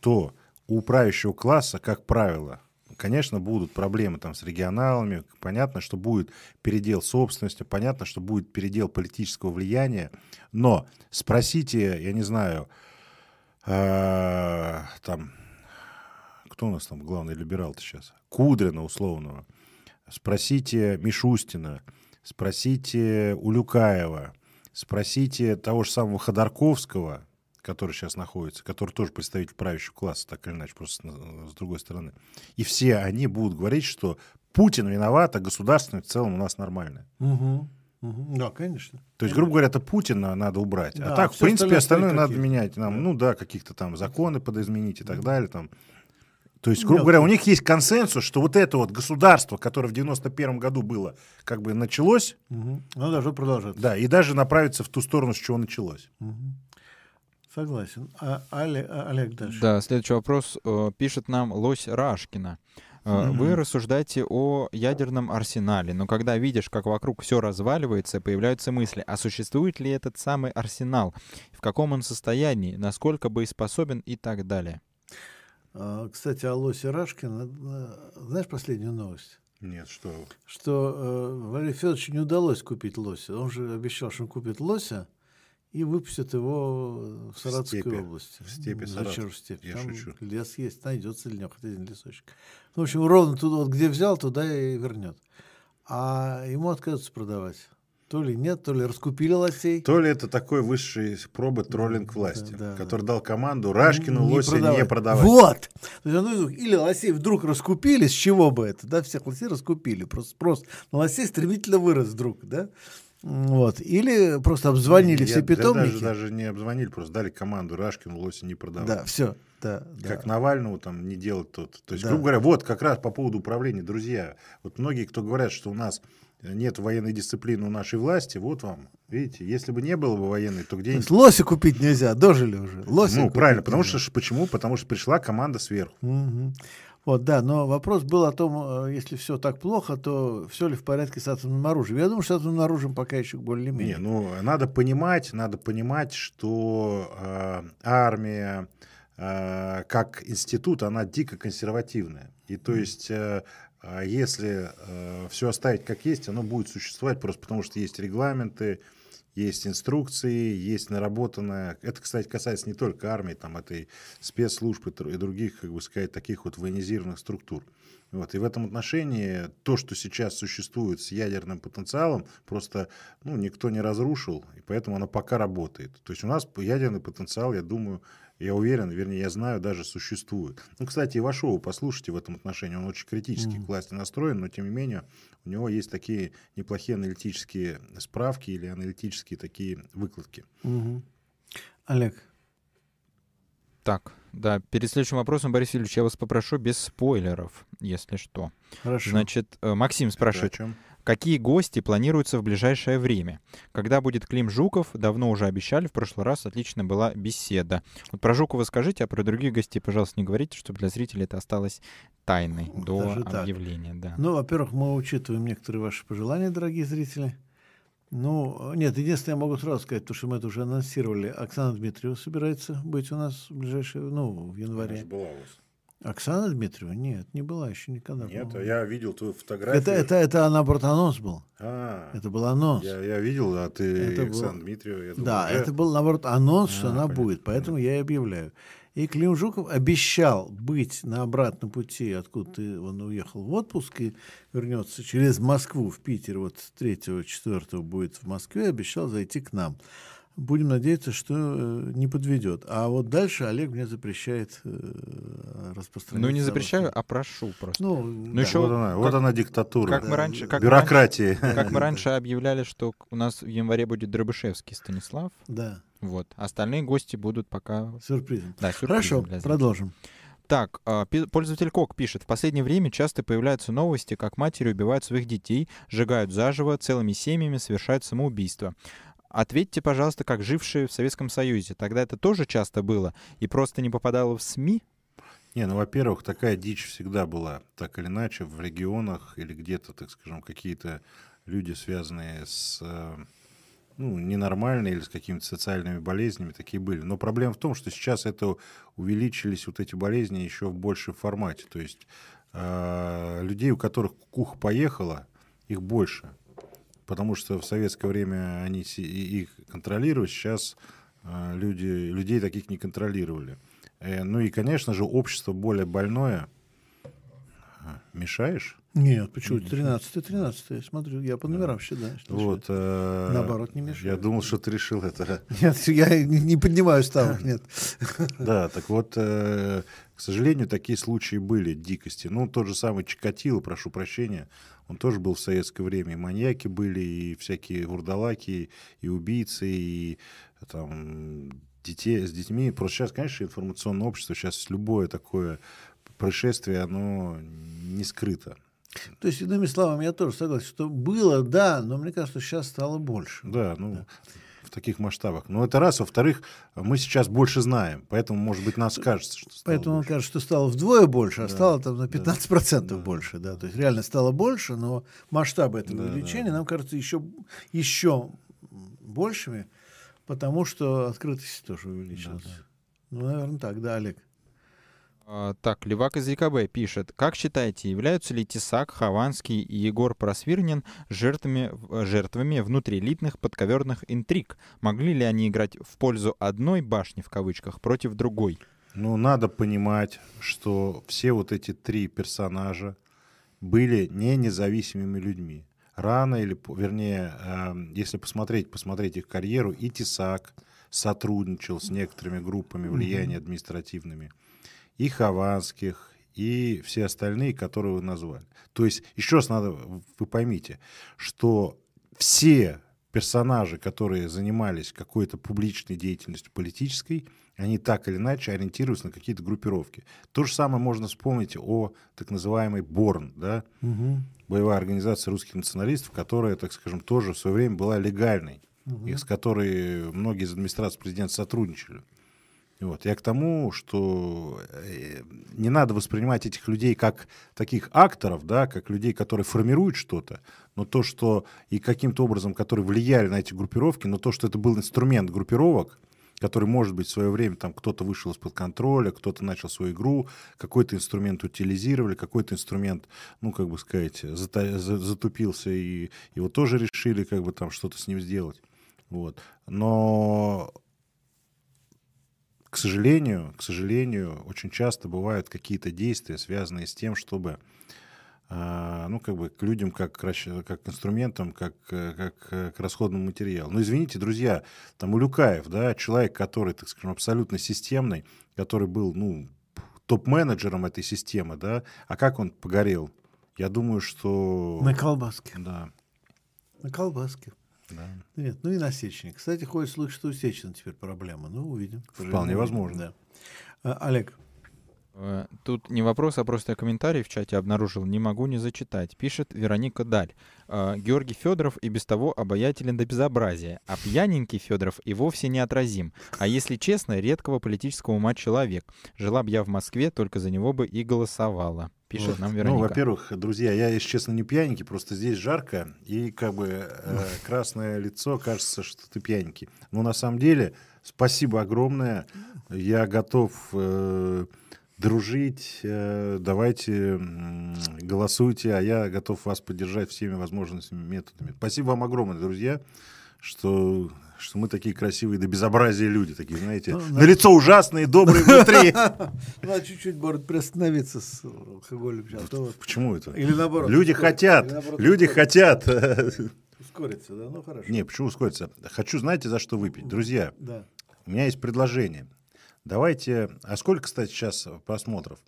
то у правящего класса, как правило, конечно, будут проблемы там с регионалами, понятно, что будет передел собственности, понятно, что будет передел политического влияния, но спросите, я не знаю, э, там, кто у нас там главный либерал-то сейчас? Кудрина условного. Спросите Мишустина, спросите Улюкаева, спросите того же самого Ходорковского, который сейчас находится, который тоже представитель правящего класса, так или иначе, просто с другой стороны. И все они будут говорить, что Путин виноват, а государственность в целом у нас нормальное. Угу. Угу. Да, конечно. То есть, грубо говоря, это Путина надо убрать. А да, а так, в принципе, остальное надо менять. Нам, да. Ну да, каких-то там законы подизменить и так далее. Там. То есть, грубо говоря, у них есть консенсус, что вот это вот государство, которое в 91 году было, как бы началось. Угу. Оно должно продолжаться. Да, и даже направиться в ту сторону, с чего началось. Угу. Согласен. А, Олег, а, Олег дальше. Да, следующий вопрос э, пишет нам Лось Рашкина. Э, вы рассуждаете о ядерном арсенале, но когда видишь, как вокруг все разваливается, появляются мысли, а существует ли этот самый арсенал, в каком он состоянии, насколько боеспособен и так далее. А, кстати, о Лосе Рашкина, э, знаешь последнюю новость? Нет, что? Что э, Валерию Федоровичу не удалось купить лося. Он же обещал, что он купит лося, и выпустят его в Саратовской степи. области. В степи Зачем в степи? Я Там шучу. лес есть, найдется ли хоть один лесочек. Ну, в общем, ровно туда, вот где взял, туда и вернет. А ему отказываются продавать. То ли нет, то ли раскупили лосей. То ли это такой высший пробы троллинг власти, да, да, который дал команду Рашкину не лося продавать. не продавать. Вот! Или лосей вдруг раскупили, с чего бы это, да, всех лосей раскупили. Просто спрос на лосей стремительно вырос вдруг, да. Вот. Или просто обзвонили все питомники. Даже, даже не обзвонили, просто дали команду Рашкину лоси не продавать. Да, все. Да, как да. Навальному там не делать тот. То есть, да. грубо говоря, вот как раз по поводу управления, друзья, вот многие, кто говорят, что у нас нет военной дисциплины у нашей власти, вот вам, видите, если бы не было бы военной, то где-нибудь... Лоси купить нельзя, дожили уже. Лоси ну, правильно, потому что, почему? Потому что пришла команда сверху. Угу. Вот, да, но вопрос был о том, э, если все так плохо, то все ли в порядке с атомным оружием. Я думаю, что с атомным оружием пока еще более-менее. Не, ну, надо понимать, надо понимать, что э, армия э, как институт, она дико консервативная. И то есть, э, э если э, все оставить как есть, оно будет существовать просто потому, что есть регламенты, есть инструкции, есть наработанная. Это, кстати, касается не только армии, там, этой спецслужб и других, как бы сказать, таких вот военизированных структур. Вот. И в этом отношении то, что сейчас существует с ядерным потенциалом, просто ну, никто не разрушил, и поэтому оно пока работает. То есть у нас ядерный потенциал, я думаю, я уверен, вернее, я знаю, даже существует. Ну, кстати, Ивашова, послушайте в этом отношении, он очень критически mm-hmm. к власти настроен, но, тем не менее, у него есть такие неплохие аналитические справки или аналитические такие выкладки. Mm-hmm. Олег. Так, да, перед следующим вопросом, Борис Ильич, я вас попрошу без спойлеров, если что. Хорошо. Значит, э, Максим спрашивает. Это о чем? Какие гости планируются в ближайшее время? Когда будет Клим Жуков? Давно уже обещали, в прошлый раз отлично была беседа. Вот про Жукова скажите, а про других гостей, пожалуйста, не говорите, чтобы для зрителей это осталось тайной до Даже объявления. Да. Ну, во-первых, мы учитываем некоторые ваши пожелания, дорогие зрители. Ну, нет, единственное, я могу сразу сказать, потому что мы это уже анонсировали. Оксана Дмитриева собирается быть у нас в ближайшее, ну, в январе. Она была у вас. Оксана Дмитриева? Нет, не была еще никогда. Нет, я видел твою фотографию. Это, это, это наоборот анонс был. А, это был анонс. Я, я видел, а ты это Оксана был... Дмитриева. Я думал, да, уже... это был наоборот анонс, а, что она понятно, будет, поэтому я и объявляю. И Клим Жуков обещал быть на обратном пути, откуда он уехал в отпуск и вернется через Москву в Питер, вот 3-4 будет в Москве, обещал зайти к нам. Будем надеяться, что э, не подведет. А вот дальше Олег мне запрещает э, распространять. Ну, не запрещаю, а прошу просто. Ну, ну да. еще вот она, как, вот она диктатура. Как мы раньше, как Бюрократии. Мы раньше, как мы раньше объявляли, что у нас в январе будет Дробышевский Станислав. Да. Вот. Остальные гости будут пока... Сюрпризом. Да, сюрпризом Хорошо, продолжим. Так, а, пользователь Кок пишет, в последнее время часто появляются новости, как матери убивают своих детей, сжигают заживо, целыми семьями совершают самоубийство. Ответьте, пожалуйста, как жившие в Советском Союзе. Тогда это тоже часто было и просто не попадало в СМИ? Не, ну, во-первых, такая дичь всегда была, так или иначе, в регионах или где-то, так скажем, какие-то люди, связанные с э, ну, ненормальные или с какими-то социальными болезнями, такие были. Но проблема в том, что сейчас это увеличились вот эти болезни еще в большем формате. То есть э, людей, у которых куха поехала, их больше потому что в советское время они их контролировали, сейчас э, люди, людей таких не контролировали. Э, ну и, конечно же, общество более больное. Мешаешь? Нет, почему? 13 13 я смотрю, я по номерам считаю. Вот, э, Наоборот, не мешает. Я думал, что ты решил это. Нет, я не поднимаю ставок, нет. Да, так вот, к сожалению, такие случаи были, дикости. Ну, тот же самый Чикатило, прошу прощения, он тоже был в советское время. И маньяки были, и всякие вурдалаки, и убийцы, и там детей, с детьми. Просто сейчас, конечно, информационное общество, сейчас любое такое происшествие, оно не скрыто. То есть, иными словами, я тоже согласен, что было, да, но мне кажется, сейчас стало больше. Да, ну, да таких масштабах. Но это раз. Во-вторых, мы сейчас больше знаем, поэтому, может быть, нас кажется, что стало Поэтому больше. кажется, что стало вдвое больше, а да, стало там на 15% да, больше. Да. То есть реально стало больше, но масштабы этого да, увеличения да. нам кажется еще, еще большими, потому что открытость тоже увеличилась. Да, да. Ну, наверное, так, да, Олег. А, так, Левак из ЕКБ пишет. Как считаете, являются ли Тесак, Хованский и Егор Просвирнин жертвами, э, жертвами внутриэлитных подковерных интриг? Могли ли они играть в пользу одной башни, в кавычках, против другой? Ну, надо понимать, что все вот эти три персонажа были не независимыми людьми. Рано или, вернее, э, если посмотреть, посмотреть их карьеру, и Тесак сотрудничал с некоторыми группами влияния административными и Хованских, и все остальные, которые вы назвали. То есть, еще раз надо, вы поймите, что все персонажи, которые занимались какой-то публичной деятельностью политической, они так или иначе ориентируются на какие-то группировки. То же самое можно вспомнить о так называемой БОРН, да? угу. боевая организация русских националистов, которая, так скажем, тоже в свое время была легальной, угу. и с которой многие из администрации президента сотрудничали. Вот. Я к тому, что э, не надо воспринимать этих людей как таких акторов, да, как людей, которые формируют что-то, но то, что и каким-то образом, которые влияли на эти группировки, но то, что это был инструмент группировок, который, может быть, в свое время там кто-то вышел из-под контроля, кто-то начал свою игру, какой-то инструмент утилизировали, какой-то инструмент, ну, как бы сказать, затупился, и его тоже решили как бы там что-то с ним сделать. Вот. Но к сожалению, к сожалению, очень часто бывают какие-то действия, связанные с тем, чтобы а, ну, как бы к людям как, как к инструментам, как, как к расходному материалу. Но извините, друзья, там Улюкаев, да, человек, который, так скажем, абсолютно системный, который был, ну, топ-менеджером этой системы, да, а как он погорел? Я думаю, что... На колбаске. Да. На колбаске. Да. Нет, ну и на Сечине. Кстати, ходит слух, что у Сечина теперь проблема. Ну, увидим. Вполне возможно. Да. А, Олег. Э, тут не вопрос, а просто комментарий в чате обнаружил. Не могу не зачитать. Пишет Вероника Даль. «Э, Георгий Федоров и без того обаятелен до безобразия, а пьяненький Федоров и вовсе неотразим. А если честно, редкого политического ума человек. Жила бы я в Москве, только за него бы и голосовала пишет вот. нам ну, Вероника. Ну, во-первых, друзья, я, если честно, не пьяненький, просто здесь жарко, и как бы э, красное лицо, кажется, что ты пьяненький. Но на самом деле, спасибо огромное. Я готов э, дружить, э, давайте голосуйте, а я готов вас поддержать всеми возможными методами. Спасибо вам огромное, друзья, что что мы такие красивые до безобразия люди, такие, знаете, ну, на лицо ужасные, добрые внутри. Надо чуть-чуть, может, приостановиться с алкоголем. Почему это? Или наоборот. Люди хотят, люди хотят. Ускориться, да? Ну, хорошо. Не, почему ускориться? Хочу, знаете, за что выпить? Друзья, да. у меня есть предложение. Давайте... А сколько, кстати, сейчас просмотров?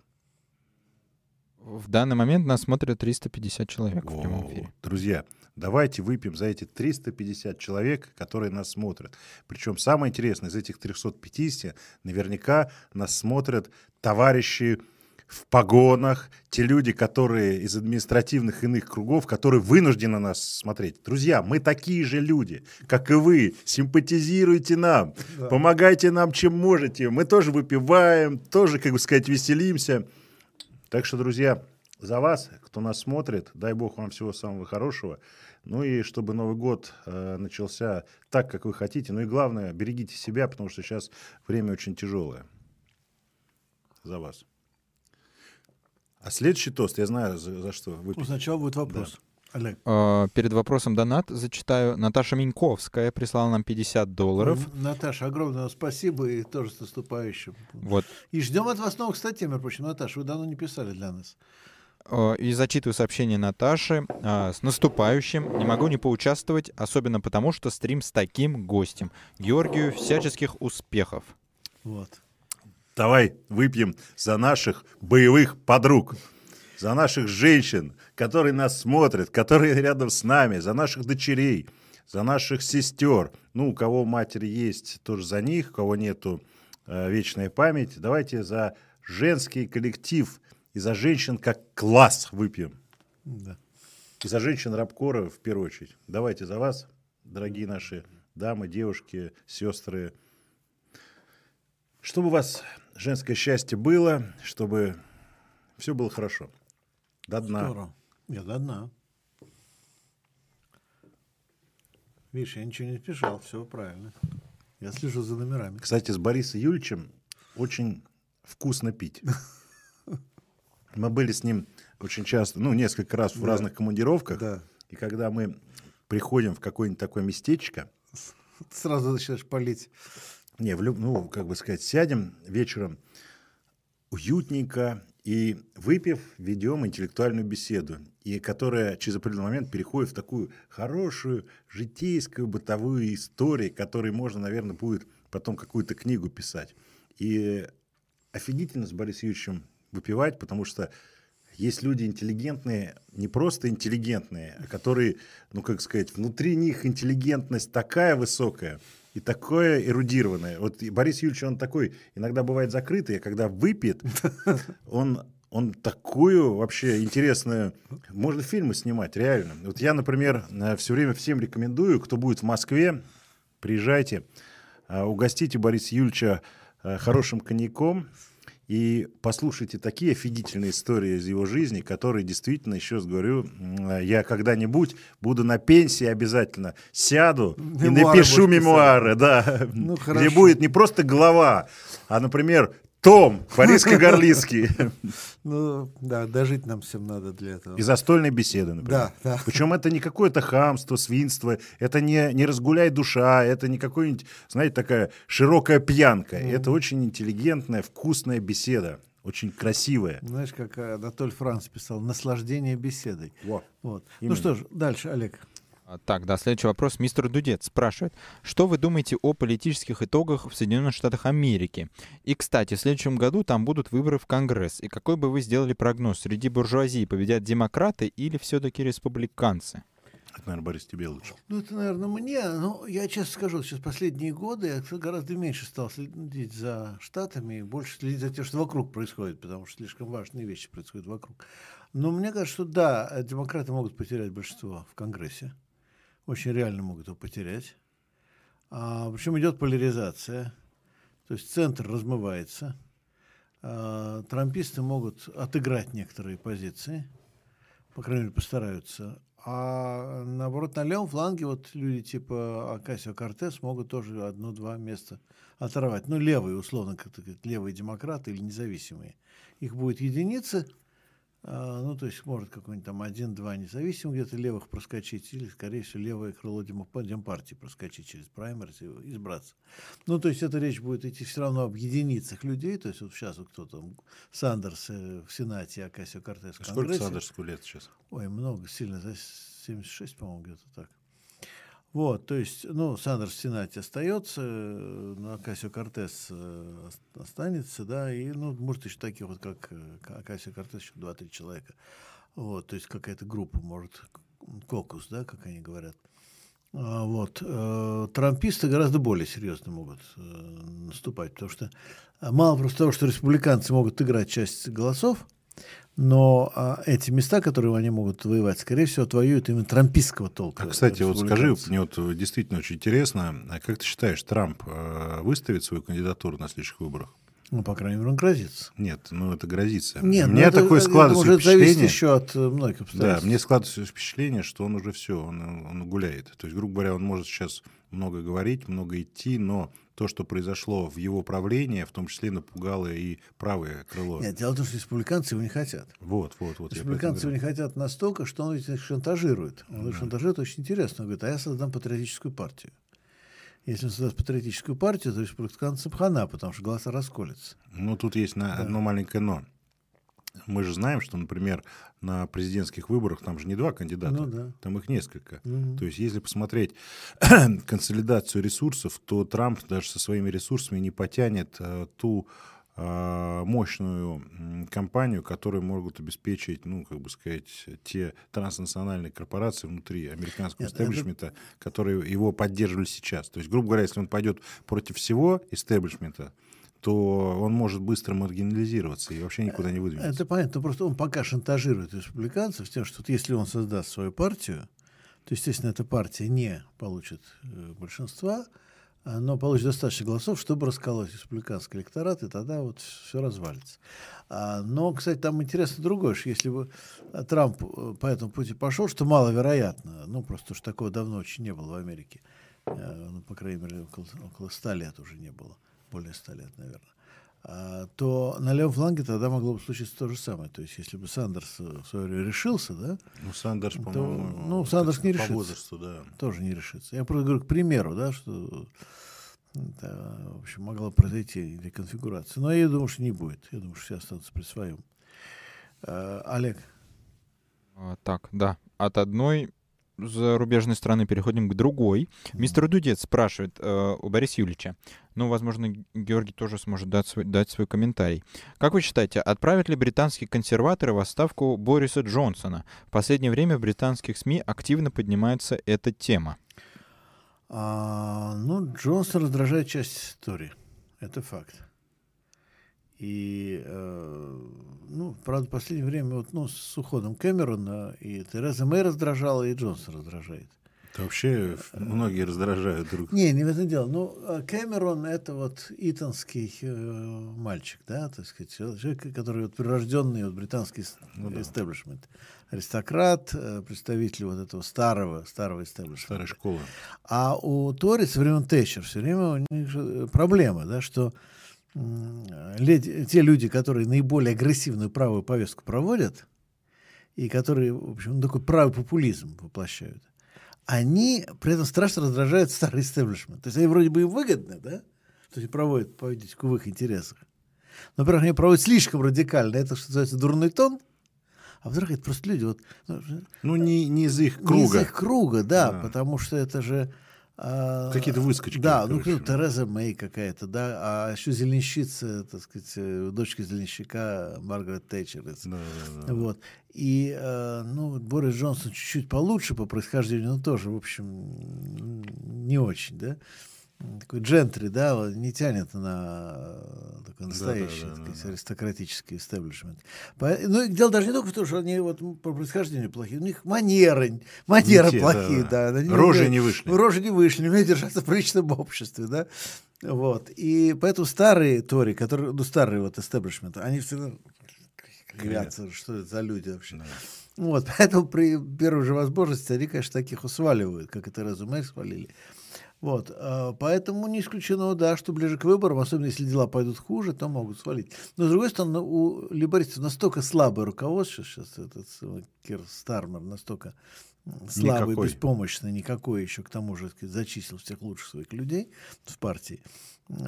В данный момент нас смотрят 350 человек О, в прямом эфире. Друзья, давайте выпьем за эти 350 человек, которые нас смотрят. Причем самое интересное, из этих 350 наверняка нас смотрят товарищи в погонах, те люди, которые из административных иных кругов, которые вынуждены нас смотреть. Друзья, мы такие же люди, как и вы. Симпатизируйте нам, да. помогайте нам, чем можете. Мы тоже выпиваем, тоже, как бы сказать, веселимся. Так что, друзья, за вас, кто нас смотрит, дай бог вам всего самого хорошего. Ну и чтобы Новый год э, начался так, как вы хотите. Ну и главное, берегите себя, потому что сейчас время очень тяжелое. За вас. А следующий тост, я знаю, за, за что выпить. Ну, сначала будет вопрос. Да. Олег. Uh, перед вопросом донат зачитаю. Наташа Миньковская прислала нам 50 долларов. Наташа, огромное спасибо и тоже с наступающим. Вот. И ждем от вас новых статей, между прочим. Наташа, вы давно не писали для нас. Uh, и зачитываю сообщение Наташи. Uh, с наступающим. Не могу не поучаствовать, особенно потому, что стрим с таким гостем. Георгию всяческих успехов. Вот. Давай выпьем за наших боевых подруг за наших женщин, которые нас смотрят, которые рядом с нами, за наших дочерей, за наших сестер. Ну, у кого матери есть, тоже за них, у кого нету э, вечная память. Давайте за женский коллектив и за женщин как класс выпьем. Да. И за женщин Рабкора в первую очередь. Давайте за вас, дорогие наши дамы, девушки, сестры. Чтобы вас женское счастье было, чтобы все было хорошо. До дна. Здорово. Я до дна. Видишь, я ничего не спешал, все правильно. Я слежу за номерами. Кстати, с Борисом Юльевичем очень вкусно пить. Мы были с ним очень часто, ну, несколько раз в да. разных командировках. Да. И когда мы приходим в какое-нибудь такое местечко... Сразу начинаешь палить. Не, в, ну, как бы сказать, сядем вечером уютненько, и выпив, ведем интеллектуальную беседу, и которая через определенный момент переходит в такую хорошую житейскую бытовую историю, которой можно, наверное, будет потом какую-то книгу писать. И офигительно с Борисом Юрьевичем выпивать, потому что есть люди интеллигентные, не просто интеллигентные, а которые, ну, как сказать, внутри них интеллигентность такая высокая, и такое эрудированное. Вот Борис Юрьевич, он такой, иногда бывает закрытый, а когда выпьет, он, он такую вообще интересную... Можно фильмы снимать, реально. Вот я, например, э, все время всем рекомендую, кто будет в Москве, приезжайте, э, угостите Бориса Юльча э, хорошим коньяком, и послушайте такие офигительные истории из его жизни, которые действительно, еще раз говорю, я когда-нибудь буду на пенсии обязательно сяду мемуары и напишу мемуары, да, ну, где будет не просто глава, а, например, том Бориско-Горлицкий. Ну, да, дожить нам всем надо для этого. И застольной беседы, например. Да, да. Причем это не какое-то хамство, свинство, это не, не разгуляй душа, это не какой-нибудь, знаете, такая широкая пьянка. Mm. Это очень интеллигентная, вкусная беседа. Очень красивая. Знаешь, как Анатоль Франц писал, наслаждение беседой. Во. Вот. Ну что ж, дальше, Олег. А, так, да, следующий вопрос. Мистер Дудец спрашивает, что вы думаете о политических итогах в Соединенных Штатах Америки? И, кстати, в следующем году там будут выборы в Конгресс. И какой бы вы сделали прогноз? Среди буржуазии победят демократы или все-таки республиканцы? Это, наверное, Борис, тебе лучше. Ну, это, наверное, мне. Ну, я честно скажу, сейчас последние годы я гораздо меньше стал следить за Штатами, больше следить за тем, что вокруг происходит, потому что слишком важные вещи происходят вокруг. Но мне кажется, что да, демократы могут потерять большинство в Конгрессе очень реально могут его потерять. А, причем идет поляризация, то есть центр размывается. А, трамписты могут отыграть некоторые позиции, По крайней мере, постараются. А наоборот, на левом фланге вот люди типа Акасио Кортес могут тоже одно-два места оторвать. Ну, левые, условно, как левые демократы или независимые. Их будет единицы, ну, то есть может какой-нибудь там один-два независимых где-то левых проскочить, или, скорее всего, левое крыло демпартии проскочить через праймерс и избраться. Ну, то есть эта речь будет идти все равно об единицах людей, то есть вот сейчас вот кто там, Сандерс э, в Сенате, Акасио Кортес в Конгрессе. Сколько Сандерсу лет сейчас? Ой, много, сильно, за 76, по-моему, где-то так. Вот, то есть, ну, Сандерс в Сенате остается, ну, Акасио Кортес э, останется, да, и, ну, может, еще такие вот, как э, Акасио Кортес, еще 2-3 человека. Вот, то есть какая-то группа, может, кокус, да, как они говорят. А, вот. Э, трамписты гораздо более серьезно могут наступать, потому что мало просто того, что республиканцы могут играть часть голосов, но а, эти места, которые они могут воевать, скорее всего, отвоюют именно трампийского толка. А, кстати, вот скажи, мне вот действительно очень интересно, а как ты считаешь, Трамп э, выставит свою кандидатуру на следующих выборах? Ну, по крайней мере, он грозится. Нет, ну это грозится. Нет, Мне это, такое складывается это впечатление. зависит еще от многих обстоятельств. Да, мне складывается впечатление, что он уже все, он, он гуляет. То есть, грубо говоря, он может сейчас много говорить, много идти, но то, что произошло в его правлении, в том числе напугало и правое крыло. Нет, дело в том, что республиканцы его не хотят. Вот, вот, вот. Республиканцы его не хотят настолько, что он их шантажирует. Он их шантажирует очень интересно. Он говорит, а я создам патриотическую партию. Если он создаст патриотическую партию, то республиканцам хана, потому что голоса расколятся. Ну, тут есть на да. одно маленькое «но». Мы же знаем, что, например, на президентских выборах там же не два кандидата, ну, да. там их несколько. Угу. То есть, если посмотреть консолидацию ресурсов, то Трамп даже со своими ресурсами не потянет а, ту а, мощную компанию, которую могут обеспечить, ну, как бы сказать, те транснациональные корпорации внутри американского истеблишмента, это... которые его поддерживали сейчас. То есть, грубо говоря, если он пойдет против всего истеблишмента, то он может быстро маргинализироваться и вообще никуда не выдвинется. Это понятно, просто он пока шантажирует республиканцев тем, что если он создаст свою партию, то, естественно, эта партия не получит э, большинства, но получит достаточно голосов, чтобы расколоть республиканский электорат, и тогда вот все развалится. А, но, кстати, там интересно другое, что если бы Трамп э, по этому пути пошел, что маловероятно, ну, просто уж такого давно очень не было в Америке, э, ну, по крайней мере, около, около 100 лет уже не было более 100 лет, наверное, а, то на левом фланге тогда могло бы случиться то же самое. То есть, если бы Сандерс в свое время решился, да? Ну, Сандерс, по-моему, ну, Сандерс не решится. По возрасту, да. Тоже не решится. Я просто говорю к примеру, да, что это, в общем, могла произойти реконфигурация. Но я думаю, что не будет. Я думаю, что все останутся при своем. А, Олег. А, так, да. От одной зарубежной страны переходим к другой. Мистер Дудец спрашивает э, у Бориса Юлича, ну, возможно, Георгий тоже сможет дать свой, дать свой комментарий. Как вы считаете, отправят ли британские консерваторы в отставку Бориса Джонсона? В последнее время в британских СМИ активно поднимается эта тема. А, ну, Джонсон раздражает часть истории. Это факт. И, э, ну, правда, в последнее время вот, ну, с уходом Кэмерона и Тереза Мэй раздражала, и Джонсон раздражает. Это вообще многие раздражают друг Не, не в этом дело. Ну, а Кэмерон — это вот итонский э, мальчик, да, так сказать, человек, который вот прирожденный вот, британский ну, да. истеблишмент. Аристократ, э, представитель вот этого старого, старого истеблишмента. Старой школы. А у Тори со времен Тэтчер все время у них проблема, да, что те люди, которые наиболее агрессивную правую повестку проводят, и которые, в общем, такой правый популизм воплощают, они при этом страшно раздражают старый истеблишмент. То есть они вроде бы и выгодны, да? То есть проводят политику в их интересах. Но, во-первых, они проводят слишком радикально. Это, что называется, дурной тон. А во-вторых, это просто люди... Вот, ну, ну не, не из их круга. Не из их круга, да, да. потому что это же Какие-то выскочки. Да, ну, короче. ну, Тереза Мэй какая-то, да, а еще зеленщица, так сказать, э, дочка зеленщика Маргарет Тэтчер. Да, да, да. Вот. И, э, ну, Борис Джонсон чуть-чуть получше по происхождению, но тоже, в общем, не очень, да такой джентри, да, не тянет на такой настоящий, да, да, да, сказать, да. аристократический истеблишмент. Ну, дело даже не только в том, что они вот по происхождению плохие, у них манеры, манеры те, плохие, да. да. Они, рожи не вышли. Рожи не вышли, не умеют держаться в приличном обществе, да. Вот. И поэтому старые тори, которые, ну, старые вот истеблишменты, они всегда являться, что это за люди вообще. Да. Вот, поэтому при первой же возможности они, конечно, таких усваливают, как это Резуме свалили. Вот, а, поэтому не исключено, да, что ближе к выборам, особенно если дела пойдут хуже, то могут свалить. Но, с другой стороны, у либористов настолько слабое руководство, сейчас этот Кир Стармер настолько слабый, никакой. беспомощный, никакой еще, к тому же, сказать, зачислил всех лучших своих людей в партии,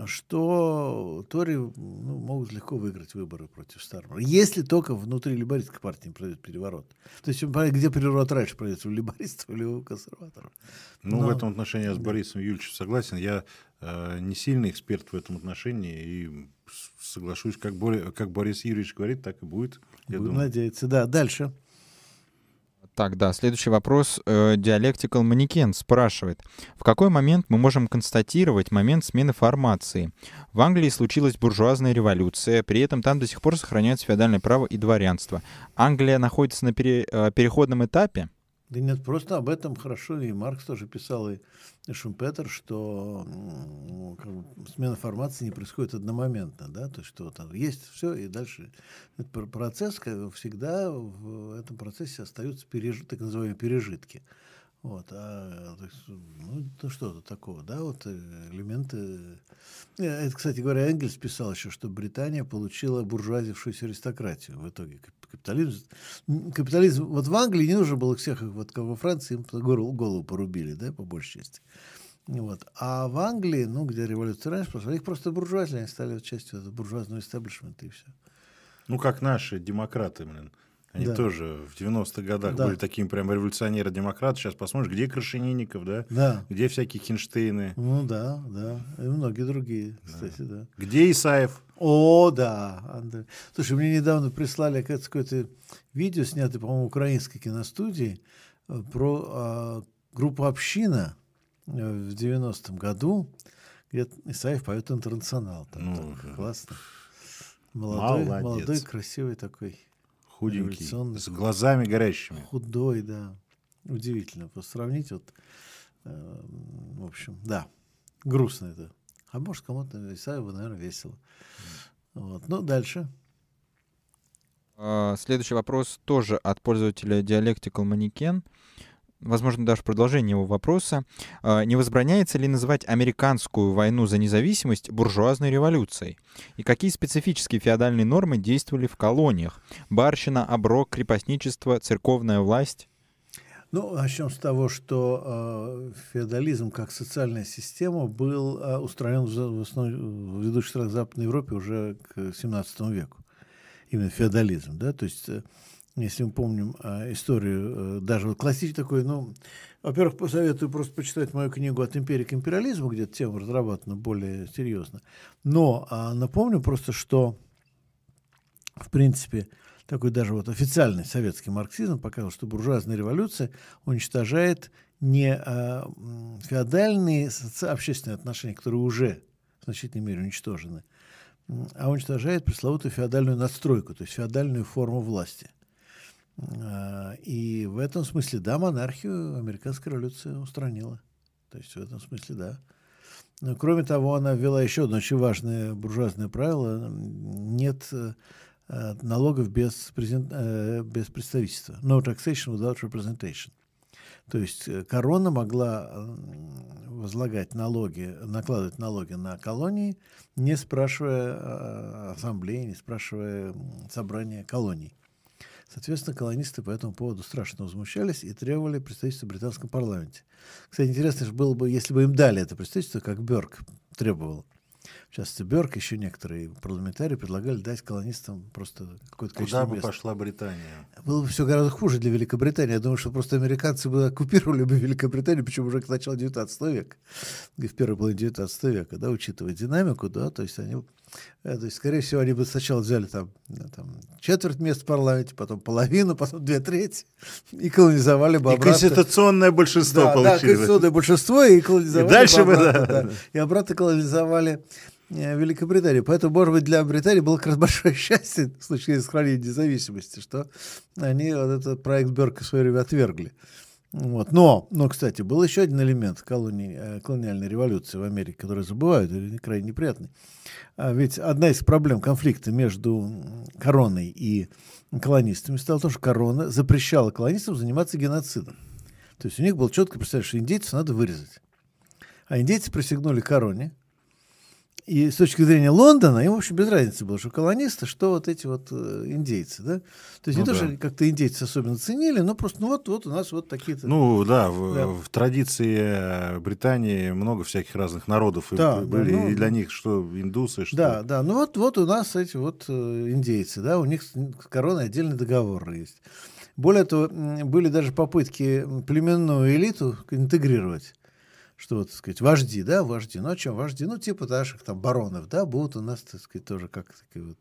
что Тори ну, могут легко выиграть выборы против Стармера. Если только внутри либористской партии пройдет переворот. То есть, где переворот раньше пройдет, у либористов или у консерваторов. Ну, Но... в этом отношении я с Борисом Юльевичем согласен. Я э, не сильный эксперт в этом отношении и соглашусь, как, Бори, как Борис Юрьевич говорит, так и будет. Будем думаю. надеяться. Да, дальше. Так, да, следующий вопрос. Э, Dialectical Mannequin спрашивает, в какой момент мы можем констатировать момент смены формации? В Англии случилась буржуазная революция, при этом там до сих пор сохраняется феодальное право и дворянство. Англия находится на пере, э, переходном этапе? Да нет, просто об этом хорошо, и Маркс тоже писал, и Шумпетер, что ну, как бы, смена формации не происходит одномоментно, да, то есть что там есть все, и дальше этот процесс, всегда в этом процессе остаются переж... так называемые пережитки. Вот, а, ну, ну что-то такого, да, вот э, элементы. Э, это, кстати говоря, Энгельс писал еще, что Британия получила буржуазившуюся аристократию в итоге капитализм. Капитализм, вот в Англии не нужно было всех, вот как во Франции, им голову, порубили, да, по большей части. Вот. А в Англии, ну, где революция раньше прошла, их просто буржуазили, они стали частью этого буржуазного истеблишмента и все. Ну, как наши демократы, блин. Они да. тоже в 90-х годах да. были такими прям революционеры-демократы. Сейчас посмотришь, где Крашенинников, да? Да. Где всякие Хинштейны. Ну да, да. И многие другие, кстати, да. да. Где Исаев? О, да. Андрей. Слушай, мне недавно прислали какое-то видео, снятое, по-моему, украинской киностудии, э, про а, группу «Община» э, в 90-м году, где Исаев поет «Интернационал». Там, ну, так, классно. Молодой, молодец. молодой, красивый такой худенький, с глазами горящими. Худой, да. Удивительно. По сравнить, вот, э, в общем, да, грустно это. А может, кому-то Исаеву, наверное, весело. Вот. Ну, дальше. А, следующий вопрос тоже от пользователя Dialectical Mannequin возможно, даже продолжение его вопроса, а, не возбраняется ли называть американскую войну за независимость буржуазной революцией? И какие специфические феодальные нормы действовали в колониях? Барщина, оброк, крепостничество, церковная власть? Ну, начнем с того, что э, феодализм как социальная система был э, устранен в, основном, в ведущих странах Западной Европе уже к 17 веку. Именно феодализм, да, то есть э, если мы помним а, историю, э, даже вот классический такой, ну, во-первых, посоветую просто почитать мою книгу «От империи к империализму», где тема разрабатана более серьезно. Но а, напомню просто, что, в принципе, такой даже вот официальный советский марксизм показывал, что буржуазная революция уничтожает не а, феодальные общественные отношения, которые уже в значительной мере уничтожены, а уничтожает пресловутую феодальную надстройку, то есть феодальную форму власти. А, и в этом смысле, да, монархию американская революция устранила. То есть в этом смысле, да. Но, кроме того, она ввела еще одно очень важное буржуазное правило. Нет э, налогов без, презент, э, без представительства. No taxation without representation. То есть э, корона могла возлагать налоги, накладывать налоги на колонии, не спрашивая ассамблеи, не спрашивая собрания колоний. Соответственно, колонисты по этому поводу страшно возмущались и требовали представительства в британском парламенте. Кстати, интересно что было бы, если бы им дали это представительство, как Бёрк требовал. В частности, Бёрк, еще некоторые парламентарии предлагали дать колонистам просто какое-то количество Куда бы пошла Британия? Было бы все гораздо хуже для Великобритании. Я думаю, что просто американцы бы оккупировали бы Великобританию, причем уже к началу 19 века, в первой половине 19 века, да, учитывая динамику, да, то есть они то есть, скорее всего, они бы сначала взяли там, э, там четверть мест в парламенте, потом половину, потом две трети, и колонизовали бы и обратно. конституционное большинство да, получили. Да, конституционное большинство, и колонизовали и дальше бы обратно, да. да. И обратно колонизовали э, Великобританию. Поэтому, может быть, для Британии было как раз большое счастье в случае сохранения независимости, что они вот этот проект Берка в свое время отвергли. Вот. Но, но, кстати, был еще один элемент колонии, э, колониальной революции в Америке, который забывают, или крайне неприятный. А ведь одна из проблем конфликта между короной и колонистами стала в том, что корона запрещала колонистам заниматься геноцидом. То есть у них было четко представление, что индейцев надо вырезать. А индейцы присягнули короне, и с точки зрения Лондона, им, в общем, без разницы было, что колонисты, что вот эти вот э, индейцы, да? То есть ну, не да. то, что как-то индейцы особенно ценили, но просто, ну вот, вот у нас вот такие-то... Ну да, в, да. в традиции Британии много всяких разных народов да, были, да, ну, и для них что индусы, что... Да, да, ну вот, вот у нас эти вот э, индейцы, да, у них с короной отдельный договор есть. Более того, были даже попытки племенную элиту интегрировать что, так сказать, вожди, да, вожди. Ну, о чем вожди? Ну, типа наших там баронов, да, будут у нас, так сказать, тоже как такие вот.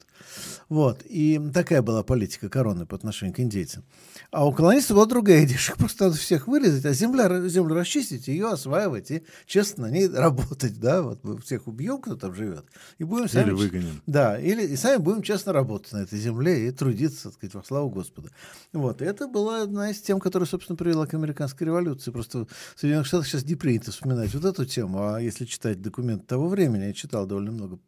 Вот. И такая была политика короны по отношению к индейцам. А у колонистов была другая идея, что просто надо всех вырезать, а земля, землю расчистить, ее осваивать и честно на ней работать, да, вот мы всех убьем, кто там живет, и будем сами... Или выгоним. Да, или и сами будем честно работать на этой земле и трудиться, так сказать, во славу Господа. Вот. И это была одна из тем, которая, собственно, привела к американской революции. Просто в Соединенных Штатах сейчас не принято вспоминать вот эту тему, а если читать документы того времени, я читал довольно много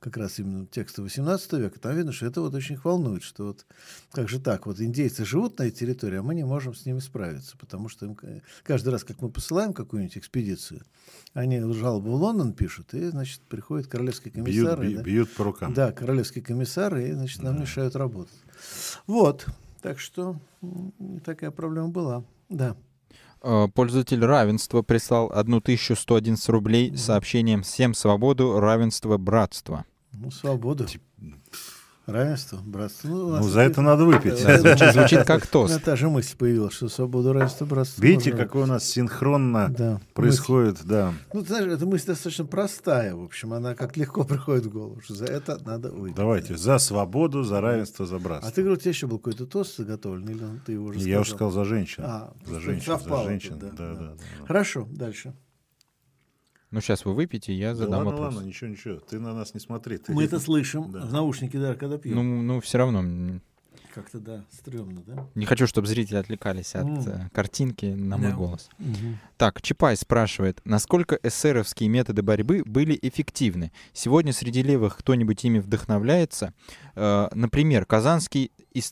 как раз именно текста 18 века, там видно, что это вот очень их волнует, что вот как же так, вот индейцы живут на этой территории, а мы не можем с ними справиться, потому что им, каждый раз, как мы посылаем какую-нибудь экспедицию, они жалобу в Лондон пишут, и, значит, приходит королевский комиссар. Бьют, да, бьют по рукам. Да, королевский комиссар, и, значит, нам да. мешают работать. Вот, так что такая проблема была, да. Э, пользователь равенства прислал 1111 рублей сообщением «Всем свободу, равенство, братство». Ну, свободу. Равенство, братство. Ну, ну за это надо выпить. Звучит, звучит как тост. Та же мысль появилась, что свободу, равенство, братство. Видите, какое у нас синхронно да. происходит, мысль. да. Ну, ты знаешь, эта мысль достаточно простая, в общем, она как легко приходит в голову, что за это надо выпить. Давайте, за свободу, за равенство, за братство. А ты говорил, у тебя еще был какой-то тост заготовлен, или ты его уже сказал? Я уже сказал за женщин. А, за женщин, за женщин, да, да, да, да. Хорошо, дальше. Ну, сейчас вы выпьете, я задам да ладно, вопрос. ладно, ничего, ничего. Ты на нас не смотри. Ты Мы это слышим да. в наушнике, да, когда пьем. Ну, ну, все равно. Как-то, да, стрёмно, да? Не хочу, чтобы зрители отвлекались от mm. картинки на мой да. голос. Угу. Так, Чапай спрашивает, насколько эсеровские методы борьбы были эффективны? Сегодня среди левых кто-нибудь ими вдохновляется? Э, например, казанские и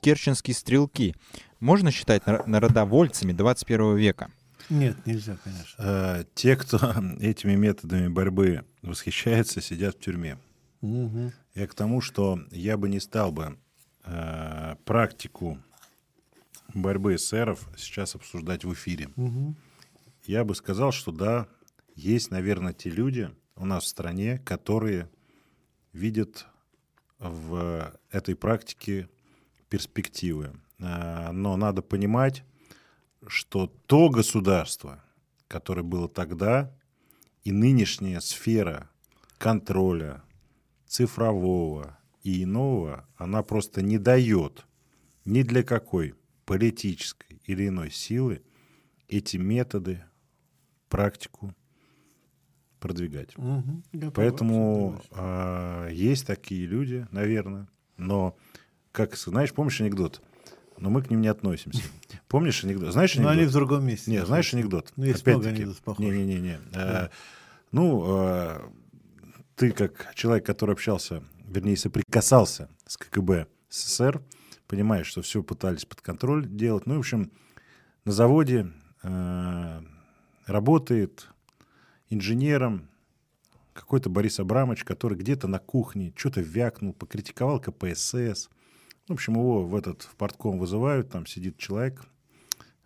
керченские стрелки можно считать народовольцами 21 века? Нет, нельзя, конечно. Э, те, кто этими методами борьбы восхищается, сидят в тюрьме. Угу. Я к тому, что я бы не стал бы э, практику борьбы эсеров сейчас обсуждать в эфире. Угу. Я бы сказал, что да, есть, наверное, те люди у нас в стране, которые видят в этой практике перспективы. Э, но надо понимать, что то государство, которое было тогда, и нынешняя сфера контроля цифрового и иного, она просто не дает ни для какой политической или иной силы эти методы, практику продвигать. Угу, Поэтому э, есть такие люди, наверное, но, как знаешь, помнишь анекдот? но мы к ним не относимся. Помнишь анекдот? Знаешь анекдот? Но они в другом месте. Нет, знаешь анекдот? Ну, есть много анекдотов похожих. Не-не-не. Да. Ну, э, ты как человек, который общался, вернее, соприкасался с КГБ СССР, понимаешь, что все пытались под контроль делать. Ну, в общем, на заводе э, работает инженером какой-то Борис Абрамович, который где-то на кухне что-то вякнул, покритиковал КПСС, в общем, его в этот в портком вызывают, там сидит человек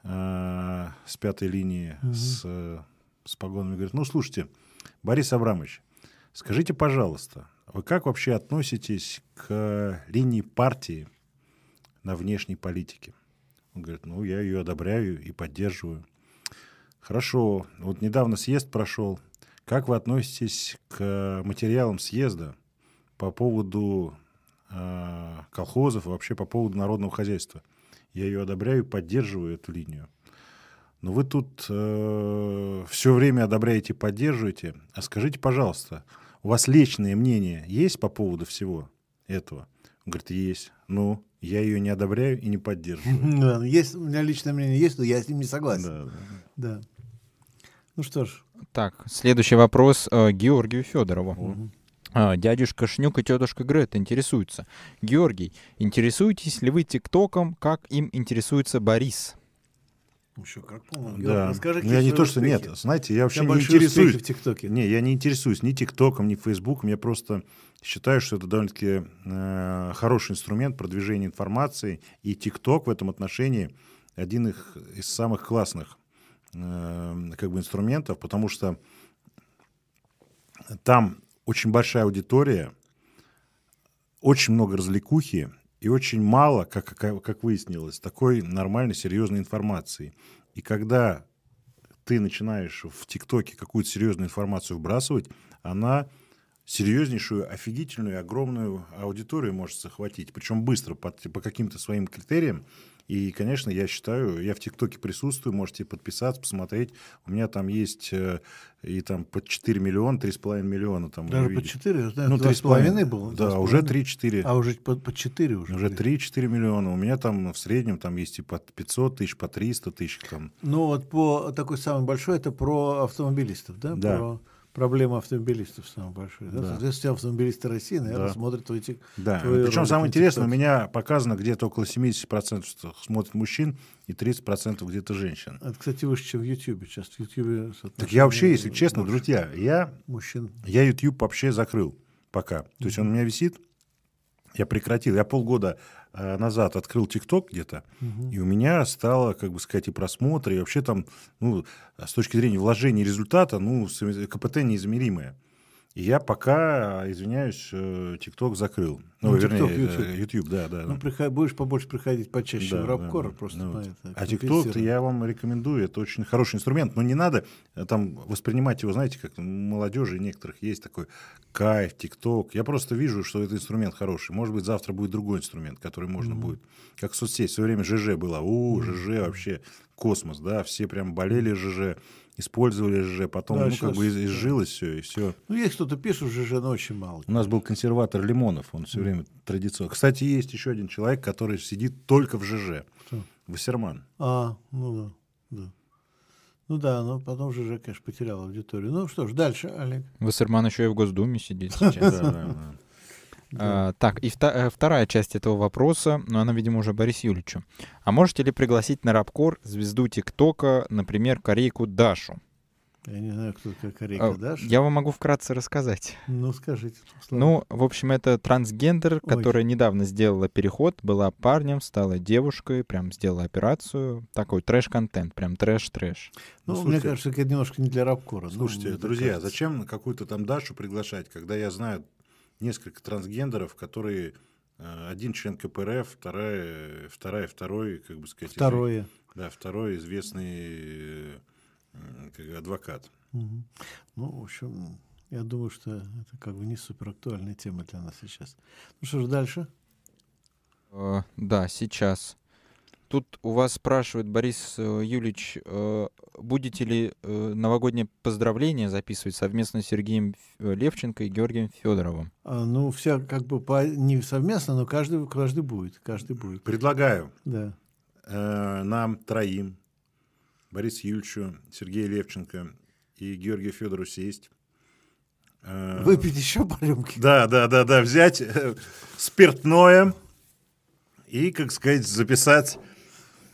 э, с пятой линии угу. с, с погонами, говорит, ну, слушайте, Борис Абрамович, скажите, пожалуйста, вы как вообще относитесь к линии партии на внешней политике? Он говорит, ну, я ее одобряю и поддерживаю. Хорошо, вот недавно съезд прошел. Как вы относитесь к материалам съезда по поводу Э, колхозов и вообще по поводу народного хозяйства. Я ее одобряю, поддерживаю эту линию. Но вы тут э, все время одобряете, поддерживаете. А скажите, пожалуйста, у вас личное мнение есть по поводу всего этого? Он говорит, есть. Ну, я ее не одобряю и не поддерживаю. Есть, у меня личное мнение есть, но я с ним не согласен. Да. Ну что ж. Так, следующий вопрос э, Георгию Федорову. А, дядюшка Шнюк и тетушка Грета интересуются. Георгий, интересуетесь ли вы ТикТоком, как им интересуется Борис? Еще как помню. Да. Расскажи, я не то, что нет. Знаете, я вообще не интересуюсь. В ТикТоке. Не, я не интересуюсь ни ТикТоком, ни Фейсбуком. Я просто считаю, что это довольно-таки э, хороший инструмент продвижения информации. И ТикТок в этом отношении один их, из самых классных э, как бы инструментов, потому что там очень большая аудитория, очень много развлекухи, и очень мало, как, как, выяснилось, такой нормальной, серьезной информации. И когда ты начинаешь в ТикТоке какую-то серьезную информацию вбрасывать, она серьезнейшую, офигительную, огромную аудиторию может захватить. Причем быстро, по, по каким-то своим критериям. И, конечно, я считаю, я в ТикТоке присутствую, можете подписаться, посмотреть. У меня там есть э, и там под 4 миллиона, 3,5 миллиона. Там Даже под 4? Ну, 3,5 было? Да, уже 3-4. А уже под, под 4 уже? Уже 3-4 миллиона. У меня там в среднем там есть и под 500 тысяч, по 300 тысяч. Там. Ну, вот по такой самый большой, это про автомобилистов, да? Да. Про проблема автомобилистов самая большая. Да? Да. Соответственно, автомобилисты России, наверное, да. смотрят твои Да. Твои Причем самое интересное, у меня показано где-то около 70% смотрят мужчин и 30% где-то женщин. Это, кстати, выше, чем в YouTube. Сейчас в YouTube Так я вообще, если честно, больше. друзья, я, мужчин. я YouTube вообще закрыл пока. То есть он у меня висит, я прекратил. Я полгода назад открыл ТикТок где-то, угу. и у меня стало, как бы сказать, и просмотры, и вообще там, ну, с точки зрения вложения результата, ну, КПТ неизмеримое. И я пока, извиняюсь, э, ТикТок закрыл. Ну, ну вернее, YouTube. Э, YouTube, да, да. Ну, приход, будешь побольше приходить почаще да, в Рабкор, да, просто ну, это, А ТикТок я вам рекомендую, это очень хороший инструмент, но не надо э, там воспринимать его, знаете, как у молодежи некоторых есть такой кайф, ТикТок. Я просто вижу, что это инструмент хороший. Может быть, завтра будет другой инструмент, который можно mm-hmm. будет. Как соцсеть. В свое время ЖЖ было. О, ЖЖ вообще космос, да, все прям болели ЖЖ использовали ЖЖ, потом да, ну, как бы изжилось все, и все. Ну, есть кто-то пишет ЖЖ, но очень мало. У нас был консерватор Лимонов, он все время традиционно. Кстати, есть еще один человек, который сидит только в ЖЖ. Кто? Вассерман. А, ну да, да. Ну да, но потом ЖЖ, конечно, потерял аудиторию. Ну что ж, дальше, Олег. Вассерман еще и в Госдуме сидит сейчас. А, так, и э, вторая часть этого вопроса, но ну, она, видимо, уже Борис Юличу. А можете ли пригласить на Рабкор звезду ТикТока, например, корейку Дашу? Я не знаю, кто такая корейка Даша. Я вам могу вкратце рассказать. Ну, скажите. Ну, в общем, это трансгендер, Ой. которая недавно сделала переход, была парнем, стала девушкой, прям сделала операцию. Такой трэш-контент, прям трэш-трэш. Ну, ну мне кажется, это немножко не для рабкора. Ну, слушайте, ну, друзья, зачем какую-то там Дашу приглашать, когда я знаю несколько трансгендеров, которые э, один член КПРФ, вторая, вторая, второй, как бы сказать, второе, да, второй известный как адвокат. Угу. Ну, в общем, я думаю, что это как бы не супер актуальная тема для нас сейчас. Ну что ж, дальше? Uh, да, сейчас. Тут у вас спрашивает Борис э, Юлич, э, будете ли э, новогоднее поздравление записывать совместно с Сергеем Левченко и Георгием Федоровым? А, ну, вся как бы по, не совместно, но каждый, каждый будет. Каждый будет. Предлагаю да. э, нам троим, Борису Юльчу, Сергею Левченко и Георгию Федорову сесть. Выпить еще по рюмке? Да, да, да, да, взять спиртное и, как сказать, записать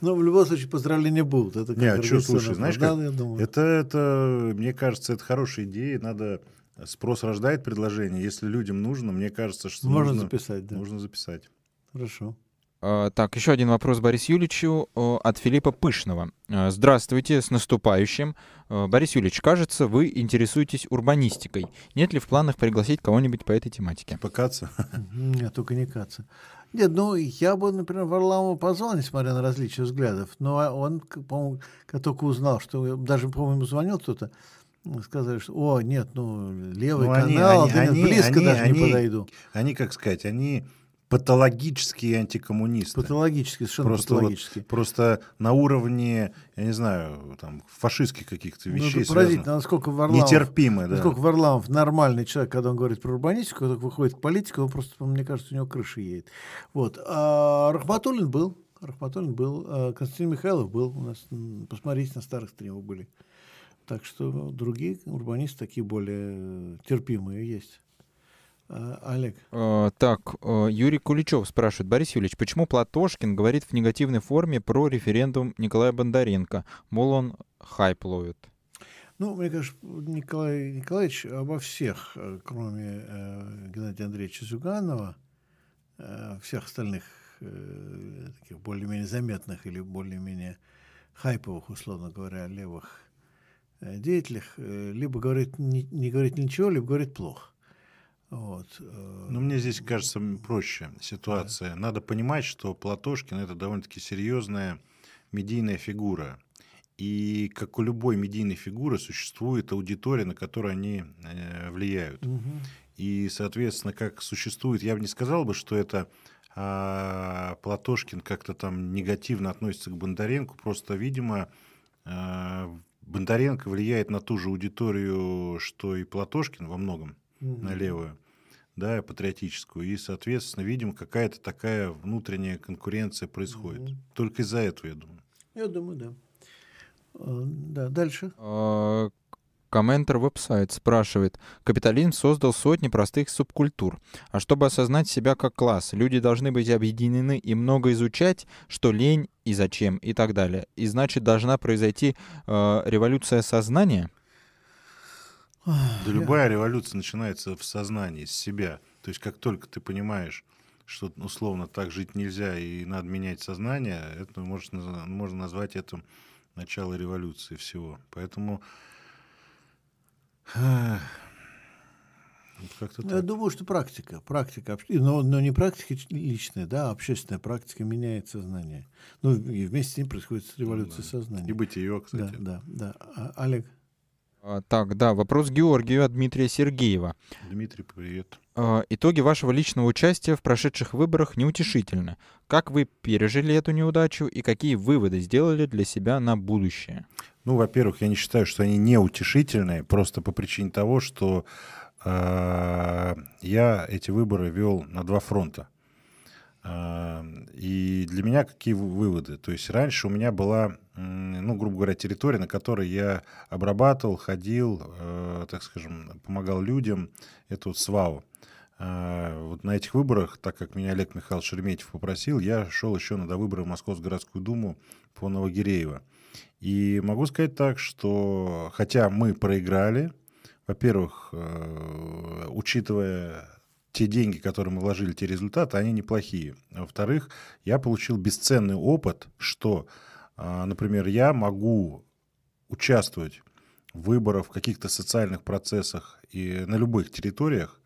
ну, в любом случае, поздравления будут. Это как Не, что, слушай, знаешь, как, это, это, мне кажется, это хорошая идея. Надо спрос рождает предложение. Если людям нужно, мне кажется, что можно нужно, записать. Да. Нужно записать. Хорошо. Uh, так, еще один вопрос Борис Юличу uh, от Филиппа Пышного. Uh, здравствуйте, с наступающим. Борис Юлич, кажется, вы интересуетесь урбанистикой. Нет ли в планах пригласить кого-нибудь по этой тематике? По Каца? Нет, только не Каца. Нет, ну, я бы, например, Варламову позвал, несмотря на различия взглядов, но он, по-моему, как только узнал, что даже, по-моему, звонил кто-то, сказали, что, о, нет, ну, левый ну, канал, они, они, близко они, даже они, не подойду. Они, как сказать, они патологические антикоммунисты. Патологические, совершенно просто патологические. Вот, просто на уровне, я не знаю, там, фашистских каких-то ну, вещей. Ну, поразительно, насколько Варламов, нетерпимы, да. насколько Варламов нормальный человек, когда он говорит про урбанистику, когда выходит к политике, он просто, мне кажется, у него крыша едет. Вот. А Рахматуллин был, Рахматуллин был, а Константин Михайлов был у нас, посмотрите, на старых стримах были. Так что другие урбанисты такие более терпимые есть. А, Олег. А, так, а, Юрий Куличев спрашивает. Борис Юрьевич, почему Платошкин говорит в негативной форме про референдум Николая Бондаренко? Мол, он хайп ловит. Ну, мне кажется, Николай Николаевич обо всех, э, кроме э, Геннадия Андреевича Зюганова, э, всех остальных э, таких более-менее заметных или более-менее хайповых, условно говоря, левых э, деятелях, э, либо говорит не, не говорит ничего, либо говорит плохо. Вот. Э, ну, мне здесь кажется проще ситуация. Да. Надо понимать, что Платошкин это довольно-таки серьезная медийная фигура. И как у любой медийной фигуры существует аудитория, на которую они э, влияют. Угу. И, соответственно, как существует, я бы не сказал бы, что это а, Платошкин как-то там негативно относится к Бондаренко, просто, видимо, а, Бондаренко влияет на ту же аудиторию, что и Платошкин во многом угу. на левую, да, патриотическую. И, соответственно, видим, какая-то такая внутренняя конкуренция происходит. Угу. Только из-за этого, я думаю. Я думаю, да. А, да, дальше. А, комментер веб-сайт спрашивает. Капитализм создал сотни простых субкультур. А чтобы осознать себя как класс, люди должны быть объединены и много изучать, что лень и зачем и так далее. И значит, должна произойти э, революция сознания? Да любая революция начинается в сознании, с себя. То есть как только ты понимаешь, что условно так жить нельзя и надо менять сознание, это можно, можно назвать это начало революции всего. Поэтому как-то ну, Я думаю, что практика, практика, но, но не практика личная, да, а общественная практика меняет сознание. Ну и вместе с ним происходит революция ну, да. сознания. И бытие, кстати. Да, да, да. А, Олег? А, так, да, вопрос Георгию от Дмитрия Сергеева. Дмитрий, привет. А, итоги вашего личного участия в прошедших выборах неутешительны. Как вы пережили эту неудачу и какие выводы сделали для себя на будущее? Ну, во-первых, я не считаю, что они неутешительные, просто по причине того, что э, я эти выборы вел на два фронта. И для меня какие выводы? То есть раньше у меня была, ну, грубо говоря, территория, на которой я обрабатывал, ходил, э, так скажем, помогал людям. Это вот СВАУ. А, вот на этих выборах, так как меня Олег Михайлович Шереметьев попросил, я шел еще на довыборы в Московскую городскую думу по Новогиреево. И могу сказать так, что хотя мы проиграли, во-первых, э, учитывая те деньги, которые мы вложили, те результаты, они неплохие. Во-вторых, я получил бесценный опыт, что, а, например, я могу участвовать в выборах, в каких-то социальных процессах и на любых территориях.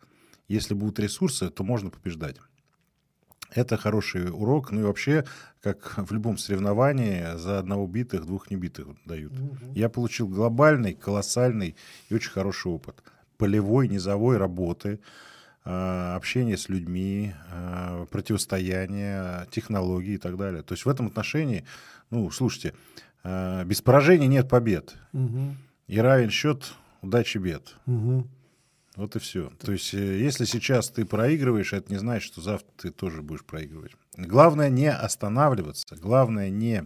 Если будут ресурсы, то можно побеждать. Это хороший урок. Ну и вообще, как в любом соревновании, за одного битых двух небитых дают. Угу. Я получил глобальный, колоссальный и очень хороший опыт. Полевой, низовой работы, общение с людьми, э, противостояние, технологии и так далее. То есть в этом отношении, ну, слушайте, э, без поражения нет побед. Угу. И равен счет удачи бед. Угу. Вот и все. То есть, если сейчас ты проигрываешь, это не значит, что завтра ты тоже будешь проигрывать. Главное не останавливаться, главное не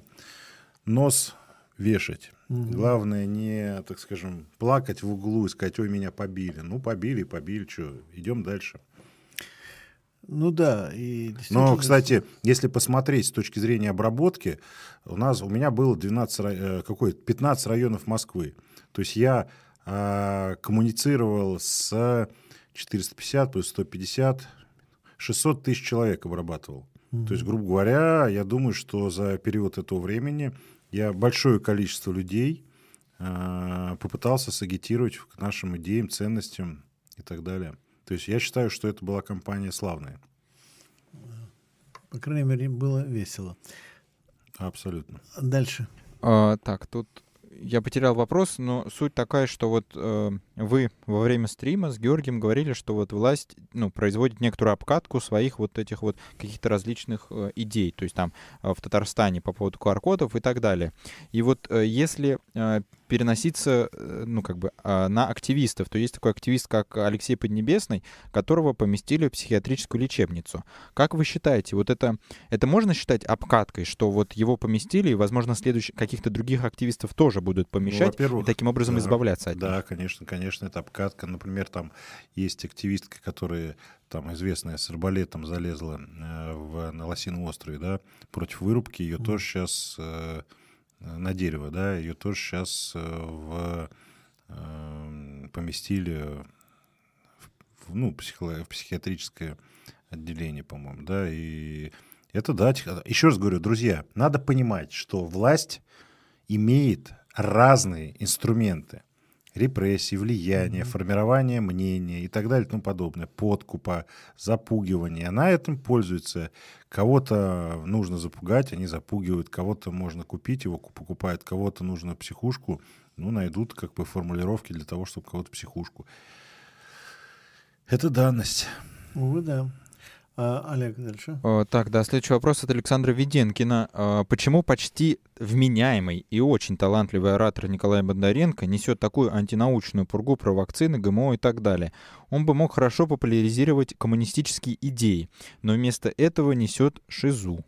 нос вешать. Угу. Главное не, так скажем, плакать в углу и сказать, ой, меня побили. Ну, побили, побили, что, идем дальше. Ну да. И Но, кстати, если посмотреть с точки зрения обработки, у нас, у меня было 12, э, какой, 15 районов Москвы. То есть я э, коммуницировал с 450 плюс 150, 600 тысяч человек обрабатывал. Mm-hmm. То есть, грубо говоря, я думаю, что за период этого времени я большое количество людей э, попытался сагитировать к нашим идеям, ценностям и так далее. То есть я считаю, что это была кампания славная. По крайней мере, было весело. Абсолютно. Дальше. А, так, тут я потерял вопрос, но суть такая, что вот э, вы во время стрима с Георгием говорили, что вот власть ну, производит некоторую обкатку своих вот этих вот каких-то различных э, идей, то есть там э, в Татарстане по поводу QR-кодов и так далее. И вот э, если э, переноситься, э, ну, как бы, э, на активистов, то есть такой активист, как Алексей Поднебесный, которого поместили в психиатрическую лечебницу. Как вы считаете, вот это, это можно считать обкаткой, что вот его поместили, и, возможно, следующих каких-то других активистов тоже будут помещать, ну, и таким образом да, избавляться от да, них? Да, конечно, конечно, это обкатка. Например, там есть активистка, которая там известная с арбалетом залезла э, в, на Лосином острове, да, против вырубки, ее mm. тоже сейчас э, на дерево, да, ее тоже сейчас э, в, э, поместили в, ну, в психиатрическое отделение, по-моему, да, и это да. Еще раз говорю, друзья, надо понимать, что власть имеет разные инструменты репрессии, влияния, mm-hmm. формирования мнения и так далее и тому подобное, подкупа, запугивания. Она этим пользуется. Кого-то нужно запугать, они запугивают, кого-то можно купить, его покупают, кого-то нужно психушку, ну, найдут как бы формулировки для того, чтобы кого-то психушку. Это данность. Увы, да. А, Олег, дальше. так, да, следующий вопрос от Александра Веденкина. А, почему почти вменяемый и очень талантливый оратор Николай Бондаренко несет такую антинаучную пургу про вакцины, ГМО и так далее? Он бы мог хорошо популяризировать коммунистические идеи, но вместо этого несет шизу.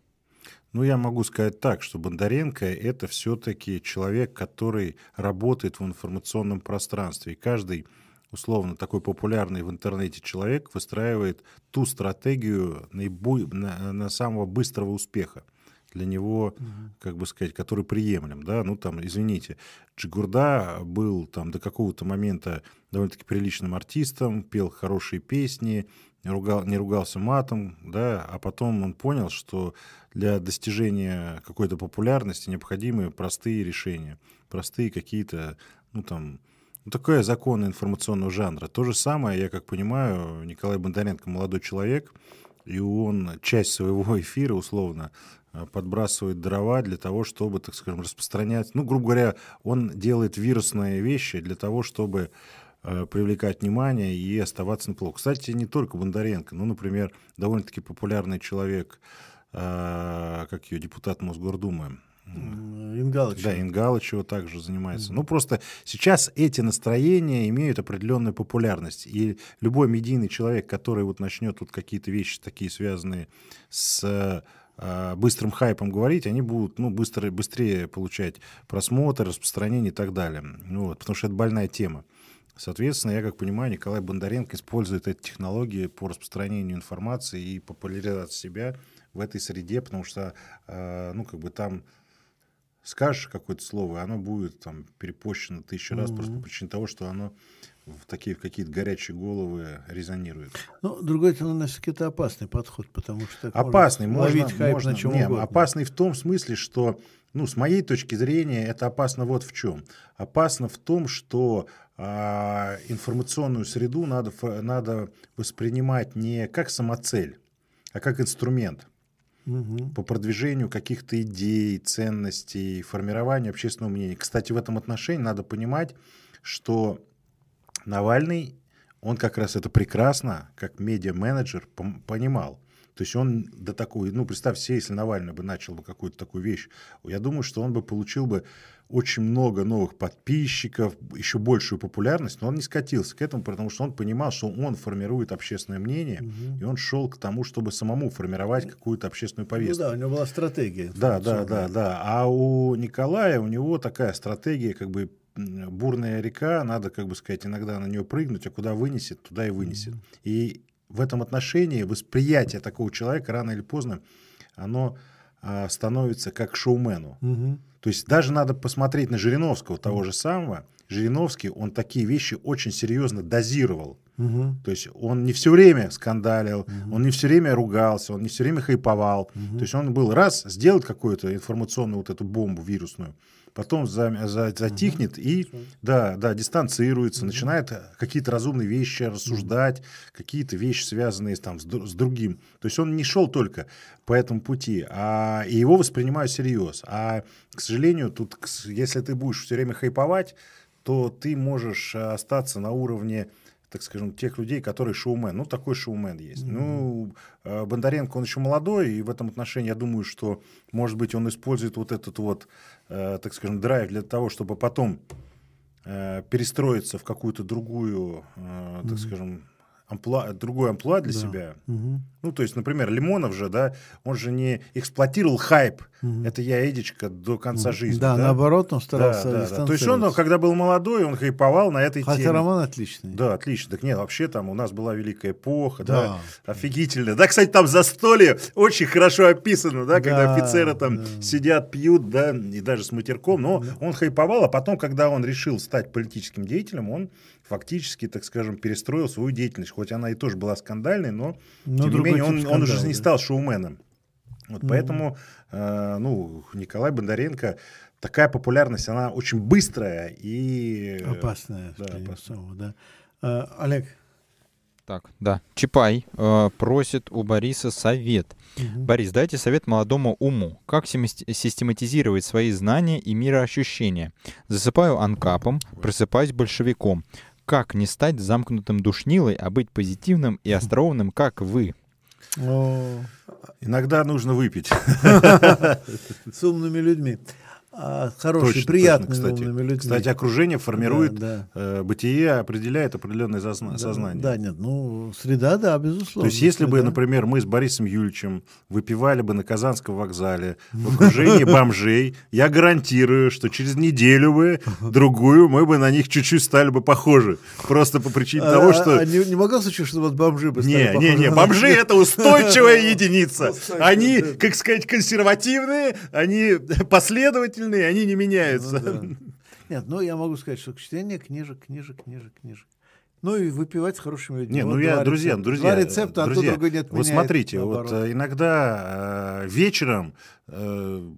Ну, я могу сказать так, что Бондаренко — это все-таки человек, который работает в информационном пространстве. И каждый условно такой популярный в интернете человек выстраивает ту стратегию наибо... на, на самого быстрого успеха для него, угу. как бы сказать, который приемлем, да, ну там, извините, Джигурда был там до какого-то момента довольно-таки приличным артистом, пел хорошие песни, ругал, не ругался матом, да, а потом он понял, что для достижения какой-то популярности необходимы простые решения, простые какие-то, ну там, ну, такое закон информационного жанра. То же самое, я как понимаю, Николай Бондаренко молодой человек, и он часть своего эфира, условно, э, подбрасывает дрова для того, чтобы, так скажем, распространять. Ну, грубо говоря, он делает вирусные вещи для того, чтобы э, привлекать внимание и оставаться на плохо. Кстати, не только Бондаренко. Ну, например, довольно-таки популярный человек, э, как ее депутат Мосгордумы, Ингалыч. Да, Ингалычева также занимается. Mm-hmm. Ну, просто сейчас эти настроения имеют определенную популярность. И любой медийный человек, который вот начнет вот какие-то вещи такие связанные с э, быстрым хайпом говорить, они будут ну, быстро, быстрее получать просмотр, распространение и так далее. Ну, вот, потому что это больная тема. Соответственно, я как понимаю, Николай Бондаренко использует эти технологии по распространению информации и популяризации себя в этой среде, потому что, э, ну, как бы там скажешь какое-то слово, и оно будет там перепощено тысячу раз, mm-hmm. просто по причине того, что оно в такие в какие-то горячие головы резонирует. Ну, другой это, на это опасный подход, потому что опасный, можно, ловить хайп можно, на чем не, угодно. Опасный в том смысле, что, ну, с моей точки зрения, это опасно вот в чем. Опасно в том, что а, информационную среду надо, надо воспринимать не как самоцель, а как инструмент угу. по продвижению каких-то идей, ценностей, формированию общественного мнения. Кстати, в этом отношении надо понимать, что Навальный, он как раз это прекрасно, как медиа-менеджер, понимал. То есть он до такой, ну, представь себе, если Навальный бы начал бы какую-то такую вещь, я думаю, что он бы получил бы очень много новых подписчиков, еще большую популярность, но он не скатился к этому, потому что он понимал, что он формирует общественное мнение, угу. и он шел к тому, чтобы самому формировать какую-то общественную повестку. Ну да, у него была стратегия. Да, да, да, да. А у Николая, у него такая стратегия, как бы бурная река, надо, как бы сказать, иногда на нее прыгнуть, а куда вынесет, туда и вынесет. Угу. И в этом отношении восприятие такого человека рано или поздно, оно а, становится как шоумену. Угу. То есть даже надо посмотреть на Жириновского, того же самого. Жириновский, он такие вещи очень серьезно дозировал. Угу. То есть он не все время скандалил, угу. он не все время ругался, он не все время хайповал. Угу. То есть он был раз сделать какую-то информационную вот эту бомбу вирусную, потом за, за, затихнет угу. и да, да, дистанцируется, угу. начинает какие-то разумные вещи рассуждать, какие-то вещи, связанные там, с, с другим. То есть он не шел только по этому пути, а и его воспринимают всерьез. А, к сожалению, тут, если ты будешь все время хайповать, то ты можешь остаться на уровне так скажем, тех людей, которые шоумен. Ну, такой шоумен есть. Mm-hmm. Ну, э, Бондаренко, он еще молодой, и в этом отношении я думаю, что, может быть, он использует вот этот вот, э, так скажем, драйв для того, чтобы потом э, перестроиться в какую-то другую, так mm-hmm. скажем, амплуа, другой амплуа для да. себя. Угу. Ну, то есть, например, Лимонов же, да, он же не эксплуатировал хайп. Угу. Это я Эдичка до конца угу. жизни. Да, да, наоборот, он старался да, да, да. То есть он, когда был молодой, он хайповал на этой Хотя теме. роман отличный. Да, отлично. Так нет, вообще там у нас была великая эпоха, да, да офигительно. Да, кстати, там застолье очень хорошо описано, да, когда да, офицеры там да. сидят, пьют, да, и даже с матерком. Но да. он хайповал, а потом, когда он решил стать политическим деятелем, он фактически, так скажем, перестроил свою деятельность. Хоть она и тоже была скандальной, но, но тем не менее он, скандал, он уже да. не стал шоуменом. Вот, mm-hmm. Поэтому э, ну, Николай Бондаренко такая популярность, она очень быстрая и... Опасная, да, опасная. да. А, Олег. Так, да. Чапай э, просит у Бориса совет. Угу. Борис, дайте совет молодому уму. Как систематизировать свои знания и мироощущения? Засыпаю анкапом, просыпаюсь большевиком как не стать замкнутым душнилой, а быть позитивным и остроумным, как вы? Иногда нужно выпить. С умными людьми а, хорошие, точно, приятные точно, кстати. людьми. Кстати, окружение формирует да, да. Э, бытие, определяет определенное созна- да, сознание. Да, нет, ну, среда, да, безусловно. То есть, если среда. бы, например, мы с Борисом Юльевичем выпивали бы на Казанском вокзале в окружении бомжей, я гарантирую, что через неделю бы, другую, мы бы на них чуть-чуть стали бы похожи. Просто по причине а, того, что... А не, могу случиться, что вот бомжи бы стали Не, не, не, бомжи — это устойчивая единица. Они, как сказать, консервативные, они последовательные, остальные, они не меняются. Ну, да. Нет, ну я могу сказать, что чтение книжек, книжек, книжек, книжек. Ну и выпивать с хорошими людьми. Не, ну вот я, друзья, рецепта. друзья, два рецепта, друзья, а то другой не Вот смотрите, наоборот. вот э, иногда э, вечером э,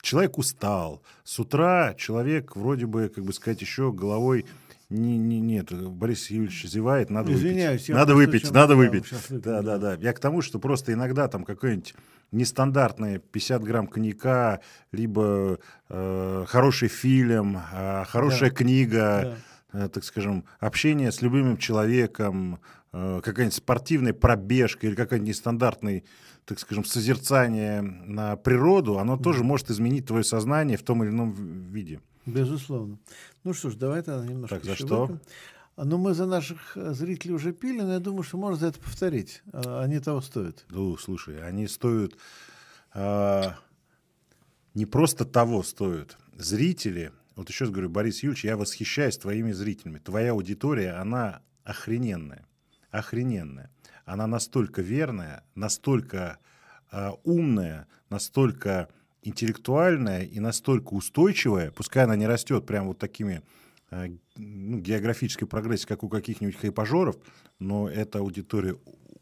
человек устал, с утра человек вроде бы, как бы сказать, еще головой не, не, нет, Борис Юрьевич зевает, надо Извиняюсь, выпить. Надо выпить, надо выпить. Да, да, да. Я к тому, что просто иногда там какой-нибудь нестандартные 50 грамм коньяка, либо э, хороший фильм, э, хорошая да. книга, да. Э, так скажем, общение с любимым человеком, э, какая-нибудь спортивная пробежка или какая-нибудь нестандартный, так скажем, созерцание на природу, оно да. тоже может изменить твое сознание в том или ином виде. Безусловно. Ну что ж, давай тогда немножко Так, за что? Выпьем. Ну, мы за наших э, зрителей уже пили, но я думаю, что можно за это повторить. А, они того стоят. Ну, слушай, они стоят... А, не просто того стоят. Зрители... Вот еще раз говорю, Борис Юрьевич, я восхищаюсь твоими зрителями. Твоя аудитория, она охрененная. Охрененная. Она настолько верная, настолько а, умная, настолько интеллектуальная и настолько устойчивая, пускай она не растет прям вот такими Э, ну, географической прогрессии, как у каких-нибудь хайпажоров, но эта аудитория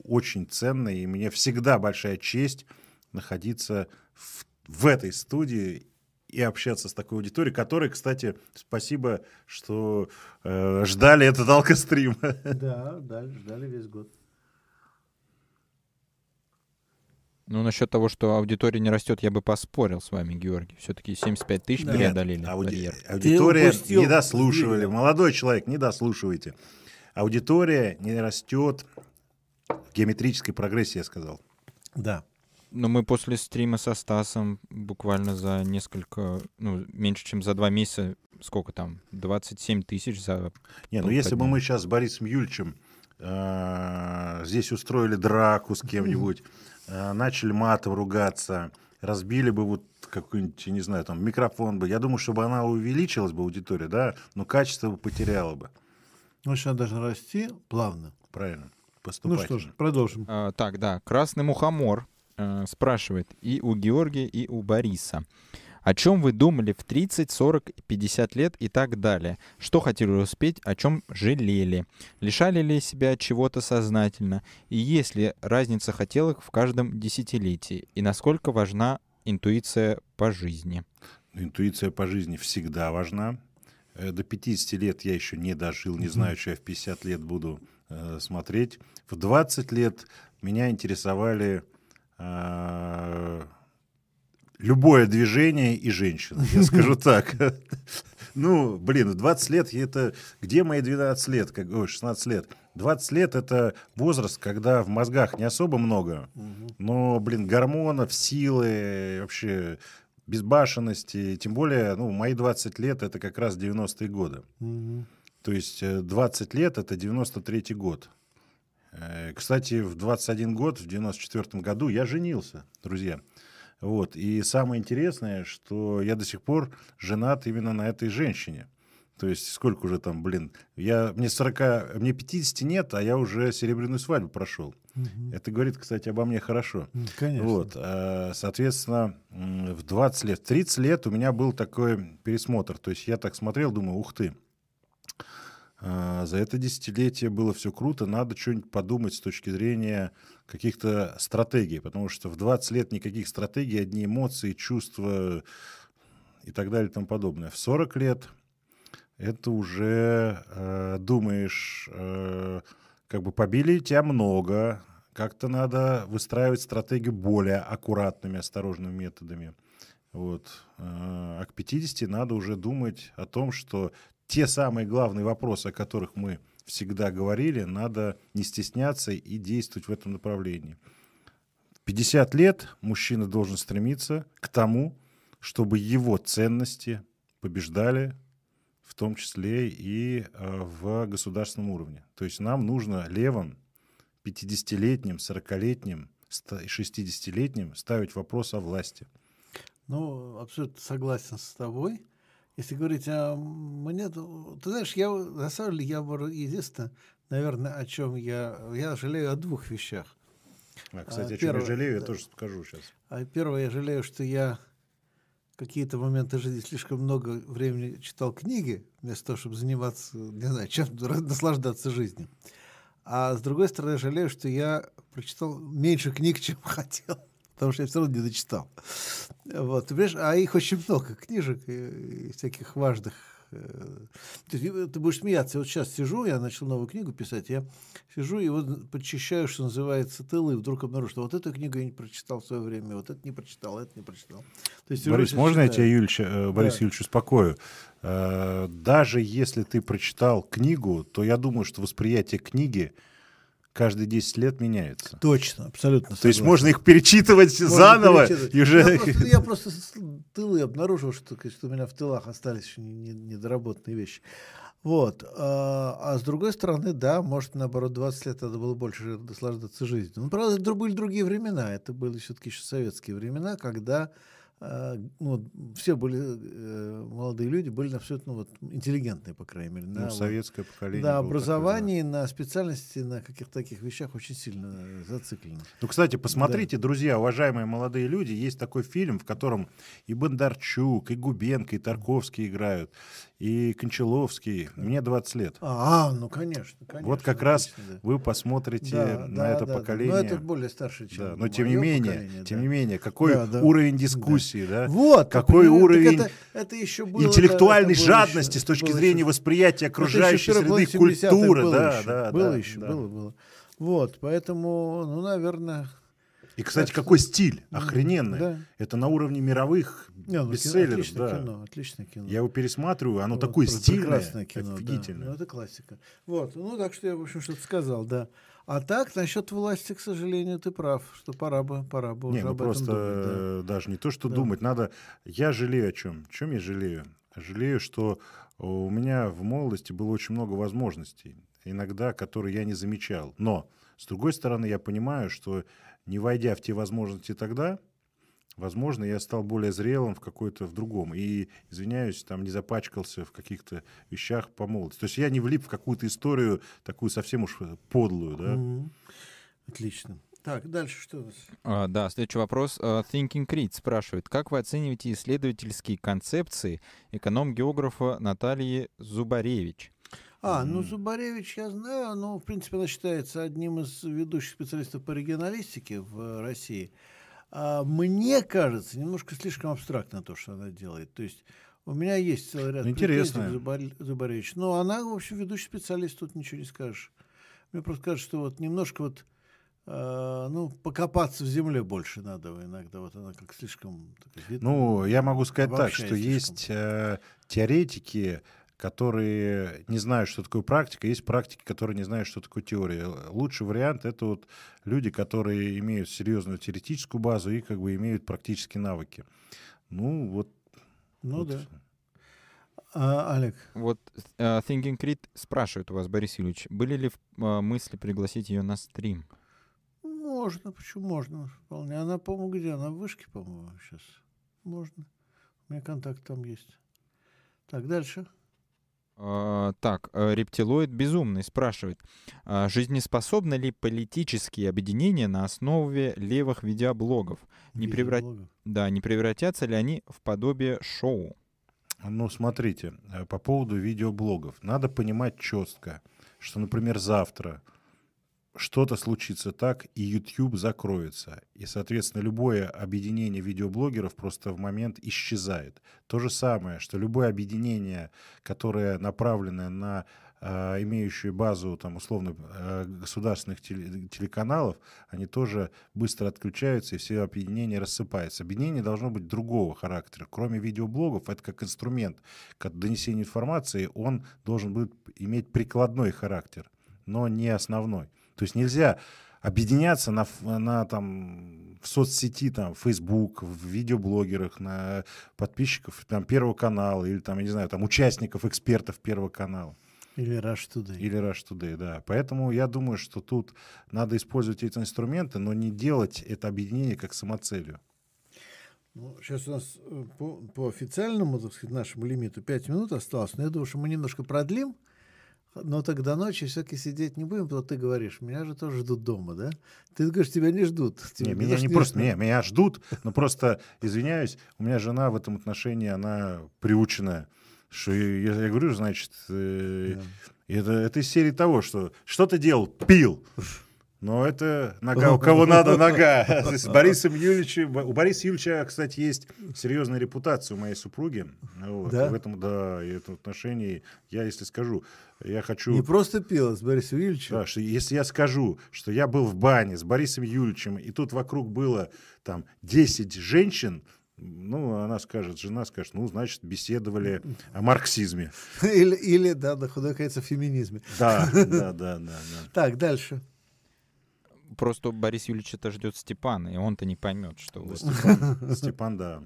очень ценная, и мне всегда большая честь находиться в, в этой студии и общаться с такой аудиторией, которой, кстати, спасибо, что э, ждали этот алкострим. Да, да, ждали весь год. Ну, насчет того, что аудитория не растет, я бы поспорил с вами, Георгий. Все-таки 75 тысяч да. преодолели. Ауди... Аудитория не дослушивали. Молодой человек, не дослушивайте. Аудитория не растет в геометрической прогрессии, я сказал. Да. Но мы после стрима со Стасом буквально за несколько, ну, меньше, чем за два месяца, сколько там, 27 тысяч за... Не, ну если бы мы сейчас с Борисом Юльчем э, здесь устроили драку с кем-нибудь, начали матом ругаться, разбили бы вот какой-нибудь, не знаю, там микрофон бы. Я думаю, чтобы она увеличилась бы, аудитория, да, но качество бы потеряла бы. Ну, сейчас должна расти плавно. Правильно. Ну что ж, продолжим. А, так, да. Красный мухомор э, спрашивает и у Георгия, и у Бориса. О чем вы думали в 30, 40, 50 лет и так далее? Что хотели успеть, о чем жалели? Лишали ли себя чего-то сознательно? И есть ли разница хотелок в каждом десятилетии? И насколько важна интуиция по жизни? Интуиция по жизни всегда важна. Э, до 50 лет я еще не дожил, не знаю, что я в 50 лет буду э, смотреть. В 20 лет меня интересовали э, любое движение и женщина, я скажу так. Ну, блин, в 20 лет это... Где мои 12 лет? Как, ой, 16 лет. 20 лет — это возраст, когда в мозгах не особо много, но, блин, гормонов, силы, вообще безбашенности. Тем более, ну, мои 20 лет — это как раз 90-е годы. То есть 20 э, лет — это 93-й год. Э, кстати, в 21 год, в 94 году я женился, друзья. Вот. И самое интересное, что я до сих пор женат именно на этой женщине. То есть сколько уже там, блин, я, мне 40, мне 50 нет, а я уже серебряную свадьбу прошел. Угу. Это говорит, кстати, обо мне хорошо. Конечно. Вот, а, соответственно, в 20 лет, в 30 лет у меня был такой пересмотр. То есть я так смотрел, думаю, ух ты, за это десятилетие было все круто, надо что-нибудь подумать с точки зрения каких-то стратегий, потому что в 20 лет никаких стратегий, одни эмоции, чувства и так далее и тому подобное. В 40 лет это уже э, думаешь, э, как бы побили тебя много, как-то надо выстраивать стратегию более аккуратными, осторожными методами. Вот. Э, а к 50 надо уже думать о том, что те самые главные вопросы, о которых мы всегда говорили, надо не стесняться и действовать в этом направлении. В 50 лет мужчина должен стремиться к тому, чтобы его ценности побеждали, в том числе и э, в государственном уровне. То есть нам нужно левым, 50-летним, 40-летним, 60-летним ставить вопрос о власти. Ну, абсолютно согласен с тобой. Если говорить о мне, то, ты знаешь, я на самом деле я единственное, наверное, о чем я я жалею о двух вещах. А, кстати, о чем первое, я жалею, я да. тоже скажу сейчас. А первое, я жалею, что я какие-то моменты жизни слишком много времени читал книги, вместо того, чтобы заниматься, не знаю, чем наслаждаться жизнью. А с другой стороны, жалею, что я прочитал меньше книг, чем хотел потому что я все равно не дочитал. Вот, понимаешь, а их очень много, книжек и, и всяких важных. Э, ты, ты будешь смеяться. Вот сейчас сижу, я начал новую книгу писать, я сижу и вот подчищаю, что называется, тылы, и вдруг обнаружу, что вот эту книгу я не прочитал в свое время, вот это не прочитал, это не прочитал. То есть, Борис, можно читаю. я тебя, Юльч, э, Борис да. Юльевич, успокою? Э, даже если ты прочитал книгу, то я думаю, что восприятие книги – каждые 10 лет меняются. Точно, абсолютно. Согласен. То есть можно их перечитывать можно заново. Перечитывать. И уже... я, просто, я просто тылы обнаружил, что, что у меня в тылах остались еще недоработанные вещи. Вот. А, а с другой стороны, да, может, наоборот, 20 лет надо было больше наслаждаться жизнью. Ну, правда, это были другие времена. Это были все-таки еще советские времена, когда ну, все были э, молодые люди были абсолютно вот, интеллигентные, по крайней мере. Ну, на, советское поколение. На образовании, такое, да. на специальности, на каких-то таких вещах очень сильно зациклено. Ну, кстати, посмотрите, да. друзья, уважаемые молодые люди, есть такой фильм, в котором и Бондарчук, и Губенко, и Тарковский играют и Кончаловский. Мне 20 лет. А, ну конечно, конечно. Вот как раз да. вы посмотрите да, на да, это да, поколение. Да. Ну, это более старше, чем да, Но тем не менее, тем да. не менее, какой да, да. уровень дискуссии, да? да? Вот. Какой уровень это, это еще было, интеллектуальной да, жадности еще, с точки зрения еще, восприятия окружающей среды, культуры, да, еще, да, было да, еще, да. было, было. Вот, поэтому, ну, наверное, и, кстати, так какой стиль охрененный. Да. Это на уровне мировых не, ну, бестселлеров. Отличное да. кино, отличное кино. Я его пересматриваю, оно вот, такое стильное, кино, офигительное. Да. Ну, это классика. Вот, ну, так что я, в общем, что-то сказал, да. А так, насчет власти, к сожалению, ты прав, что пора бы, пора бы не, уже ну, об просто этом думать. Да. даже не то, что да. думать, надо... Я жалею о чем? О чем я жалею? Жалею, что у меня в молодости было очень много возможностей, иногда, которые я не замечал. Но, с другой стороны, я понимаю, что не войдя в те возможности тогда, возможно, я стал более зрелым в какой-то в другом. И, извиняюсь, там не запачкался в каких-то вещах по молодости. То есть я не влип в какую-то историю такую совсем уж подлую, да? Mm-hmm. Отлично. Так, дальше что у нас? А, да, следующий вопрос. Uh, Thinking Creed спрашивает, как вы оцениваете исследовательские концепции эконом-географа Натальи Зубаревич? А, ну Зубаревич я знаю, ну, в принципе, она считается одним из ведущих специалистов по регионалистике в России. А мне кажется, немножко слишком абстрактно то, что она делает. То есть у меня есть целый ряд Интересно. Зубаревич. Но она, в общем, ведущий специалист, тут ничего не скажешь. Мне просто кажется, что вот немножко вот Uh, ну, покопаться в земле больше надо иногда. Вот она как слишком... Так, ну, я могу сказать так, что слишком. есть э, теоретики, которые не знают, что такое практика, есть практики, которые не знают, что такое теория. Лучший вариант — это вот люди, которые имеют серьезную теоретическую базу и как бы имеют практические навыки. Ну, вот. Ну, вот. да. А, Олег. Вот uh, Thinking Creed спрашивает у вас, Борис Юрьевич, были ли uh, мысли пригласить ее на стрим? Можно, почему можно? Вполне. Она, по-моему, где? Она в вышке, по-моему, сейчас. Можно. У меня контакт там есть. Так, дальше. Uh, так, uh, рептилоид безумный спрашивает, uh, жизнеспособны ли политические объединения на основе левых видеоблогов? Не, преврат... да, не превратятся ли они в подобие шоу? Ну, смотрите, э, по поводу видеоблогов. Надо понимать четко, что, например, завтра что-то случится так, и YouTube закроется. И, соответственно, любое объединение видеоблогеров просто в момент исчезает. То же самое, что любое объединение, которое направлено на э, имеющую базу, там, условно, э, государственных теле, телеканалов, они тоже быстро отключаются, и все объединения рассыпаются. Объединение должно быть другого характера. Кроме видеоблогов, это как инструмент к донесению информации, он должен будет иметь прикладной характер, но не основной. То есть нельзя объединяться на, на там, в соцсети, там, Facebook, в видеоблогерах, на подписчиков там, Первого канала или, там, я не знаю, там, участников, экспертов Первого канала. Или Rush Today. Или Rush Today, да. Поэтому я думаю, что тут надо использовать эти инструменты, но не делать это объединение как самоцелью. Ну, сейчас у нас э, по, по официальному, так сказать, нашему лимиту 5 минут осталось, но я думаю, что мы немножко продлим, но тогда ночью все-таки сидеть не будем, что ты говоришь, меня же тоже ждут дома, да? Ты говоришь, тебя не ждут. Тебя не, меня не просто, меня, меня ждут, но просто, извиняюсь, у меня жена в этом отношении, она приученная. Что я, я говорю, значит, э, это, это из серии того, что что ты делал? Пил. Но это нога, у кого надо нога. С Борисом Юрьевичем, у Бориса Юрьевича, кстати, есть серьезная репутация у моей супруги. Вот, да? В этом, да, и этом отношении я, если скажу, я хочу... Не просто пил а с Борисом Юрьевичем. Да, что если я скажу, что я был в бане с Борисом Юрьевичем, и тут вокруг было там 10 женщин, ну, она скажет, жена скажет, ну, значит, беседовали о марксизме. Или, или да, на худой конец о феминизме. Да, да, да, да. Так, дальше просто Борис Юрьевич это ждет Степана, и он-то не поймет, что вы... Степан, Степан, да.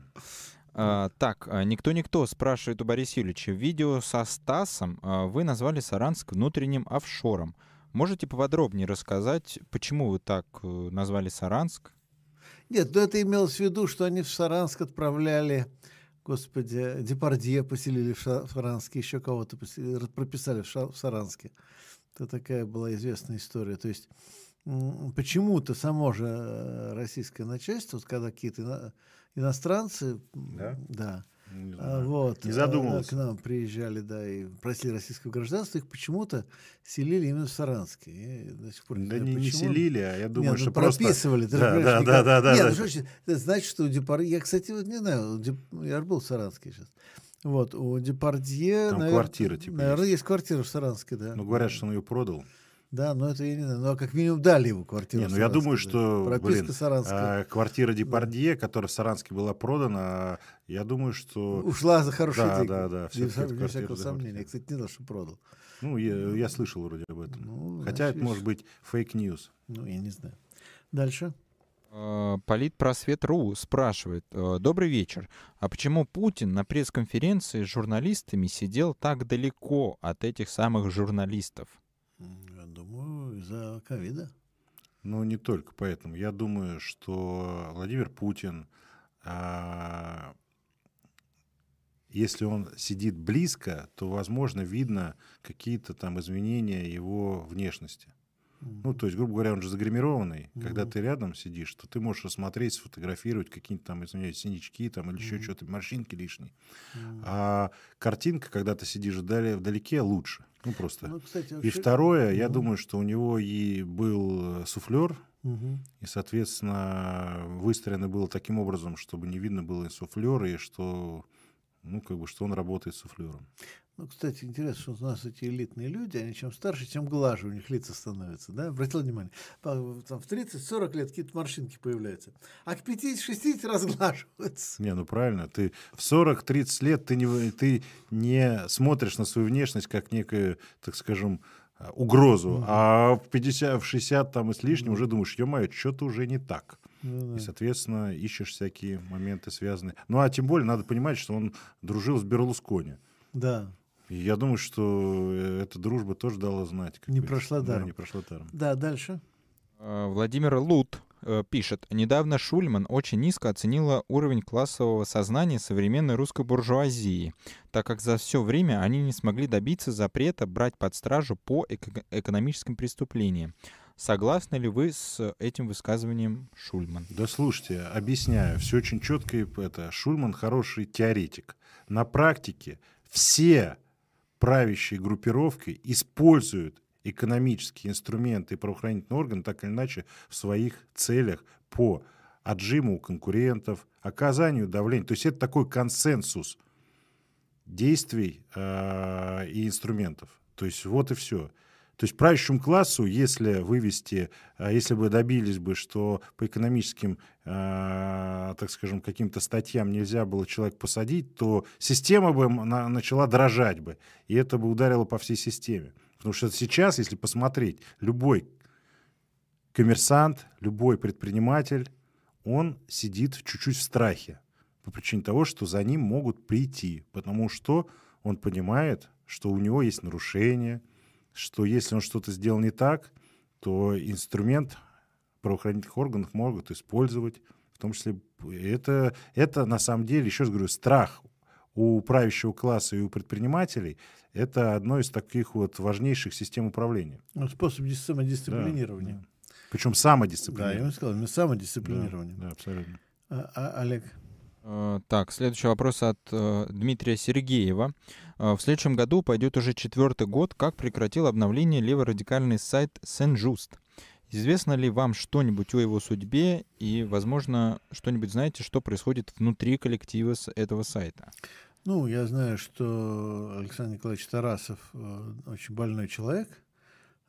А, так, а, никто-никто спрашивает у Бориса Юрьевича. В видео со Стасом а, вы назвали Саранск внутренним офшором. Можете поподробнее рассказать, почему вы так э, назвали Саранск? Нет, ну это имелось в виду, что они в Саранск отправляли, господи, Депардье поселили в Саранске, еще кого-то прописали в Саранске. Это такая была известная история. То есть почему-то само же э, российское начальство, когда какие-то иностранцы, да, да не, а, вот, не задумывался. Э, к нам приезжали, да, и просили российского гражданства, их почему-то селили именно в Саранске. Я до сих пор да не, не селили, а я думаю, Нет, что ну, прописывали. Просто... Да, да, да, да, да, Нет, да. Ну, что, это значит, что у Депар... Я, кстати, вот не знаю, Деп... я же был в Саранске сейчас. Вот, у Депардье... Там наверное, квартира, типа, Наверное, есть. есть квартира в Саранске, да. Ну, говорят, что он ее продал. Да, но это я не знаю. Ну, а как минимум дали ему квартиру. Не, ну я думаю, что Прописка блин, Саранская. А, квартира Депардье, да. которая в Саранске была продана, я думаю, что... Ушла за хорошие да, деньги. Да, да, да. Без всякого сомнения. Я, кстати, не знал, что продал. Ну, я, я слышал вроде об этом. Ну, Хотя значит, это может быть fake news. Ну, я не знаю. Дальше. А, Политпросвет.ру спрашивает. «Э, Добрый вечер. А почему Путин на пресс-конференции с журналистами сидел так далеко от этих самых журналистов? Из-за ковида. Ну, не только поэтому. Я думаю, что Владимир Путин, а, если он сидит близко, то, возможно, видно какие-то там изменения его внешности. Ну, то есть, грубо говоря, он же загримированный. Mm-hmm. Когда ты рядом сидишь, то ты можешь рассмотреть, сфотографировать какие-то там, извиняюсь, синячки там или mm-hmm. еще что-то, морщинки лишние. Mm-hmm. А картинка, когда ты сидишь вдали, вдалеке, лучше. Ну, просто. Ну, кстати, вообще... И второе, mm-hmm. я думаю, что у него и был суфлер, mm-hmm. и, соответственно, выстроено было таким образом, чтобы не видно было и суфлер, и что ну, как бы, что он работает суфлером. Ну, кстати, интересно, что у нас эти элитные люди, они чем старше, тем глаже у них лица становятся, да? Обратил внимание, там, в 30-40 лет какие-то морщинки появляются, а к 50-60 разглаживаются. Не, ну правильно, ты в 40-30 лет ты не, ты не смотришь на свою внешность как некую, так скажем, угрозу, mm-hmm. а в 50, в 60 там и с лишним mm-hmm. уже думаешь, ё-моё, что-то уже не так. Mm-hmm. И, соответственно, ищешь всякие моменты связанные. Ну, а тем более надо понимать, что он дружил с Берлускони. Да. И я думаю, что э, эта дружба тоже дала знать. Не прошла даром. Да, не прошла даром. Да, дальше. А, Владимир Лут э, пишет. Недавно Шульман очень низко оценила уровень классового сознания современной русской буржуазии, так как за все время они не смогли добиться запрета брать под стражу по эко- экономическим преступлениям. Согласны ли вы с этим высказыванием Шульман? Да слушайте, объясняю. Все очень четко. Это Шульман хороший теоретик. На практике все правящие группировки используют экономические инструменты правоохранительные органы так или иначе в своих целях по отжиму у конкурентов, оказанию давления. То есть это такой консенсус действий э, и инструментов. То есть вот и все. То есть правящему классу, если вывести, а, если бы добились бы, что по экономическим, э, так скажем, каким-то статьям нельзя было человека посадить, то система бы на, начала дрожать бы, и это бы ударило по всей системе. Потому что сейчас, если посмотреть, любой коммерсант, любой предприниматель, он сидит чуть-чуть в страхе по причине того, что за ним могут прийти, потому что он понимает, что у него есть нарушения, что если он что-то сделал не так, то инструмент правоохранительных органов могут использовать, в том числе это, это на самом деле, еще раз говорю, страх у правящего класса и у предпринимателей – это одно из таких вот важнейших систем управления. Ну, способ самодисциплинирования. Да, да. Причем самодисциплинирование. Да, я сказал, именно самодисциплинирование. Да, да абсолютно. А, а, Олег? Э, так, следующий вопрос от э, Дмитрия Сергеева. Э, в следующем году пойдет уже четвертый год, как прекратил обновление леворадикальный сайт Сен-Жуст. Известно ли вам что-нибудь о его судьбе и, возможно, что-нибудь знаете, что происходит внутри коллектива с этого сайта? Ну, я знаю, что Александр Николаевич Тарасов очень больной человек.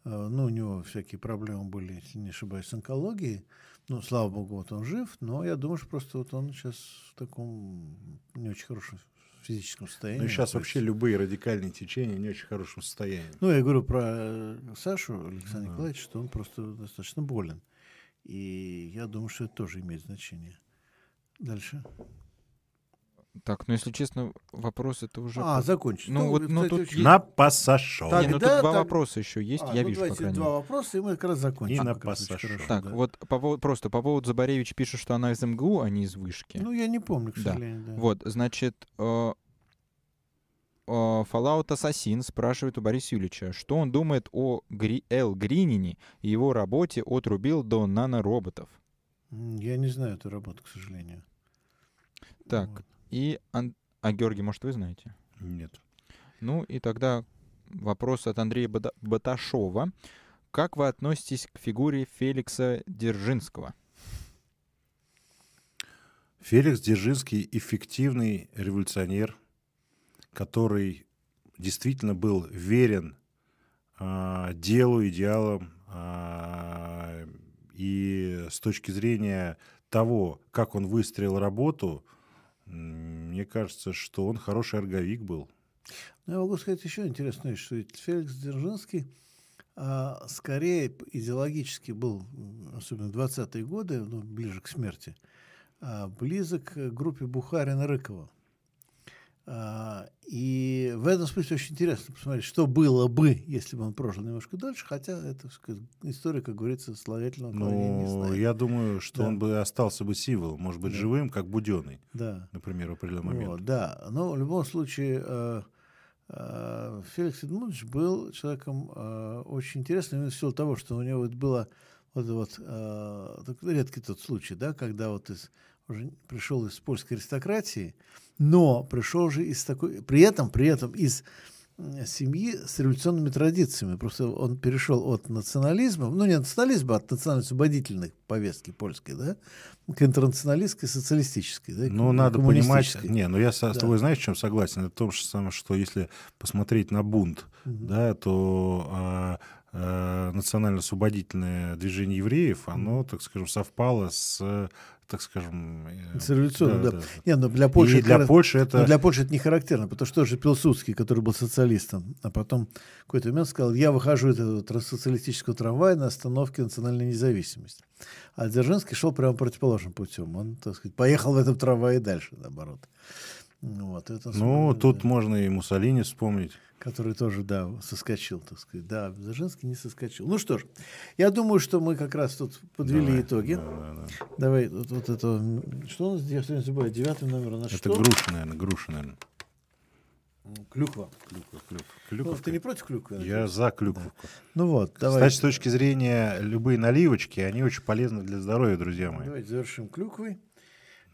Ну, у него всякие проблемы были, если не ошибаюсь, с онкологией. Ну, слава богу, вот он жив, но я думаю, что просто вот он сейчас в таком не очень хорошем физическом состоянии. Ну, сейчас вообще любые радикальные течения не очень хорошем состоянии. Ну, я говорю про э, Сашу Александра да. Николаевича, что он просто достаточно болен. И я думаю, что это тоже имеет значение. Дальше. Так, ну если честно, вопрос это уже... А, закончить. Ну, ну вот, ну, тут очень... На пассажир. Так, Не, ну, тут два так... вопроса еще есть, а, я ну, вижу, по крайней два вопроса, и мы как раз закончим. И на пассажир. Так, да. вот по поводу, просто по поводу Забаревич пишет, что она из МГУ, а не из вышки. Ну, я не помню, к сожалению. Да. Да. Вот, значит, э, э, Fallout Assassin спрашивает у Бориса Юлича, что он думает о Гри... Эл Гринине и его работе от рубил до нанороботов. Я не знаю эту работу, к сожалению. Так, вот. И, а Георгий, может, вы знаете? Нет. Ну и тогда вопрос от Андрея Баташова. Как вы относитесь к фигуре Феликса Держинского? Феликс Дзержинский эффективный революционер, который действительно был верен э, делу, идеалам, э, и с точки зрения того, как он выстроил работу, мне кажется, что он хороший орговик был. Ну, я могу сказать еще интересную вещь, что Феликс Дзержинский а, скорее идеологически был, особенно в 20-е годы, ну, ближе к смерти, а, близок к группе Бухарина-Рыкова. А, и в этом смысле очень интересно посмотреть, что было бы, если бы он прожил немножко дольше, хотя это история, как говорится, славительного Ну, я думаю, что да. он бы остался бы символом, может быть, да. живым, как Буденный, да. например, в определенный момент. Вот, да, но в любом случае, э, э, Феликс Эдмундович был человеком э, очень интересным именно в силу того, что у него вот было вот, вот э, редкий тот случай, да, когда вот из, уже пришел из польской аристократии, но пришел же из такой, при этом, при этом из семьи с революционными традициями. Просто он перешел от национализма, ну не национализма, а от национально-освободительной повестки польской, да, к интернационалистской, социалистической. Да, ну, надо понимать, не, ну я с, да. с тобой знаешь, в чем согласен? Это то же самое, что если посмотреть на бунт, угу. да, то а, национально-освободительное движение евреев, оно, так скажем, совпало с так скажем... Э, с революционным, да. да. да. Не, но для Польши, и для это, Польши это... для Польши это не характерно, потому что тоже Пилсудский, который был социалистом, а потом в какой-то момент сказал, я выхожу из этого социалистического трамвая на остановке национальной независимости. А Дзержинский шел прямо противоположным путем. Он, так сказать, поехал в этом трамвае дальше, наоборот. Вот, это ну, тут можно и Муссолини вспомнить. Который тоже, да, соскочил, так сказать. Да, Зажинский не соскочил. Ну что ж, я думаю, что мы как раз тут подвели Давай, итоги. Да, да, да. Давай, вот, вот это... Что у нас, я все забываю, девятый номер у нас Это что? груша, наверное, груша, наверное. Клюква. Клюква, клюква. клюква. Ну, ты не против клюквы? Я за клюкву. Да. Ну вот, давай. Кстати, с точки зрения любые наливочки, они очень полезны для здоровья, друзья мои. Давайте завершим клюквой.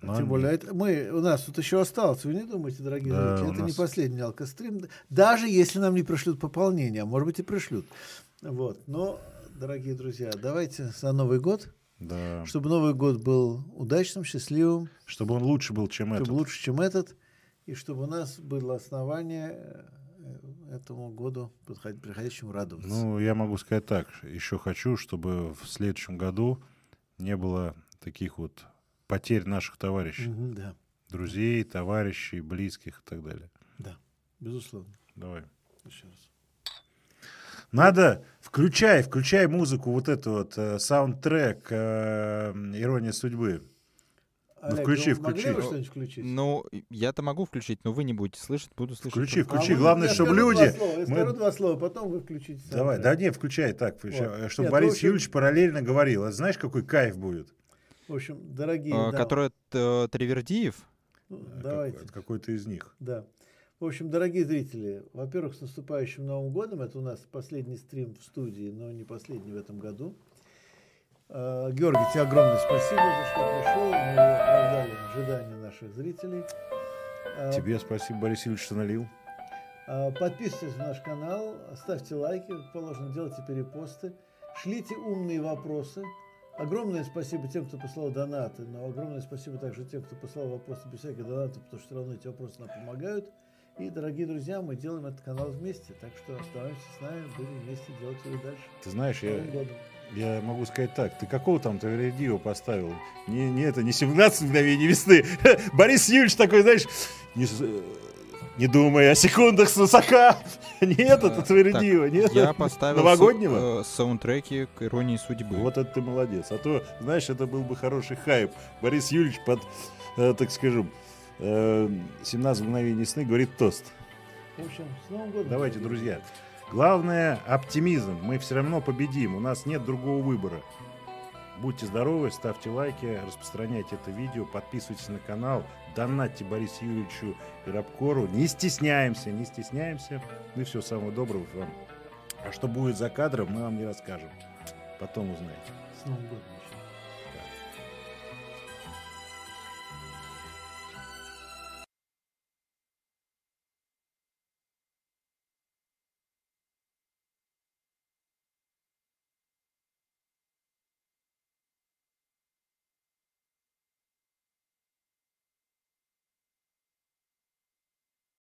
Но Тем более, это мы, у нас тут еще осталось, вы не думаете, дорогие да, зрители, это нас... не последний алкострим, даже если нам не пришлют пополнение, а может быть и пришлют. Вот. Но, дорогие друзья, давайте за Новый год, да. чтобы Новый год был удачным, счастливым. Чтобы он лучше был, чем чтобы этот. Чтобы лучше, чем этот, и чтобы у нас было основание э, этому году приходящему радоваться. Ну, я могу сказать так, еще хочу, чтобы в следующем году не было таких вот потерь наших товарищей. Угу, да. Друзей, товарищей, близких и так далее. Да, безусловно. Давай. Еще раз. Надо, включай, включай музыку, вот эту вот э, саундтрек э, «Ирония судьбы». Ну, Олег, ну, включи, ну, включи. Могли включить? Ну, я-то могу включить, но вы не будете слышать, буду слышать. Включи, включи. А Главное, чтобы люди... Два слова, я мы... скажу два слова, потом вы включите. Давай, да не, включай так, вот. чтобы Нет, Борис общем... Юрьевич параллельно говорил. А знаешь, какой кайф будет? В общем, дорогие... А, который э, Тривердиев? Ну, давайте. Это какой-то из них. Да. В общем, дорогие зрители, во-первых, с наступающим Новым годом. Это у нас последний стрим в студии, но не последний в этом году. А, Георгий, тебе огромное спасибо за что пришел. Мы оправдали ожидания наших зрителей. А, тебе спасибо, Борис Ильич, что налил. Подписывайтесь на наш канал, ставьте лайки, положено, делайте перепосты, шлите умные вопросы – Огромное спасибо тем, кто послал донаты, но огромное спасибо также тем, кто послал вопросы без всяких донатов, потому что все равно эти вопросы нам помогают. И, дорогие друзья, мы делаем этот канал вместе, так что оставайтесь с нами, будем вместе делать его дальше. Ты знаешь, я, я могу сказать так, ты какого там Тавридио поставил? Не, не это, не 17 мгновений весны. Борис Юрьевич такой, знаешь, не, не думая о секундах с высока. Нет, это Твердиева, нет. Я поставил новогоднего э, саундтреки к иронии судьбы. Вот это ты молодец. А то, знаешь, это был бы хороший хайп. Борис Юрьевич под, э, так скажем, 17 э, мгновений сны говорит тост. В общем, с Новым годом. Давайте, друзья. Главное оптимизм. Мы все равно победим. У нас нет другого выбора. Будьте здоровы, ставьте лайки, распространяйте это видео, подписывайтесь на канал, донатьте Борису Юрьевичу и Рабкору. Не стесняемся, не стесняемся. Ну и все, самого доброго вам. А что будет за кадром, мы вам не расскажем. Потом узнаете. С Новым годом.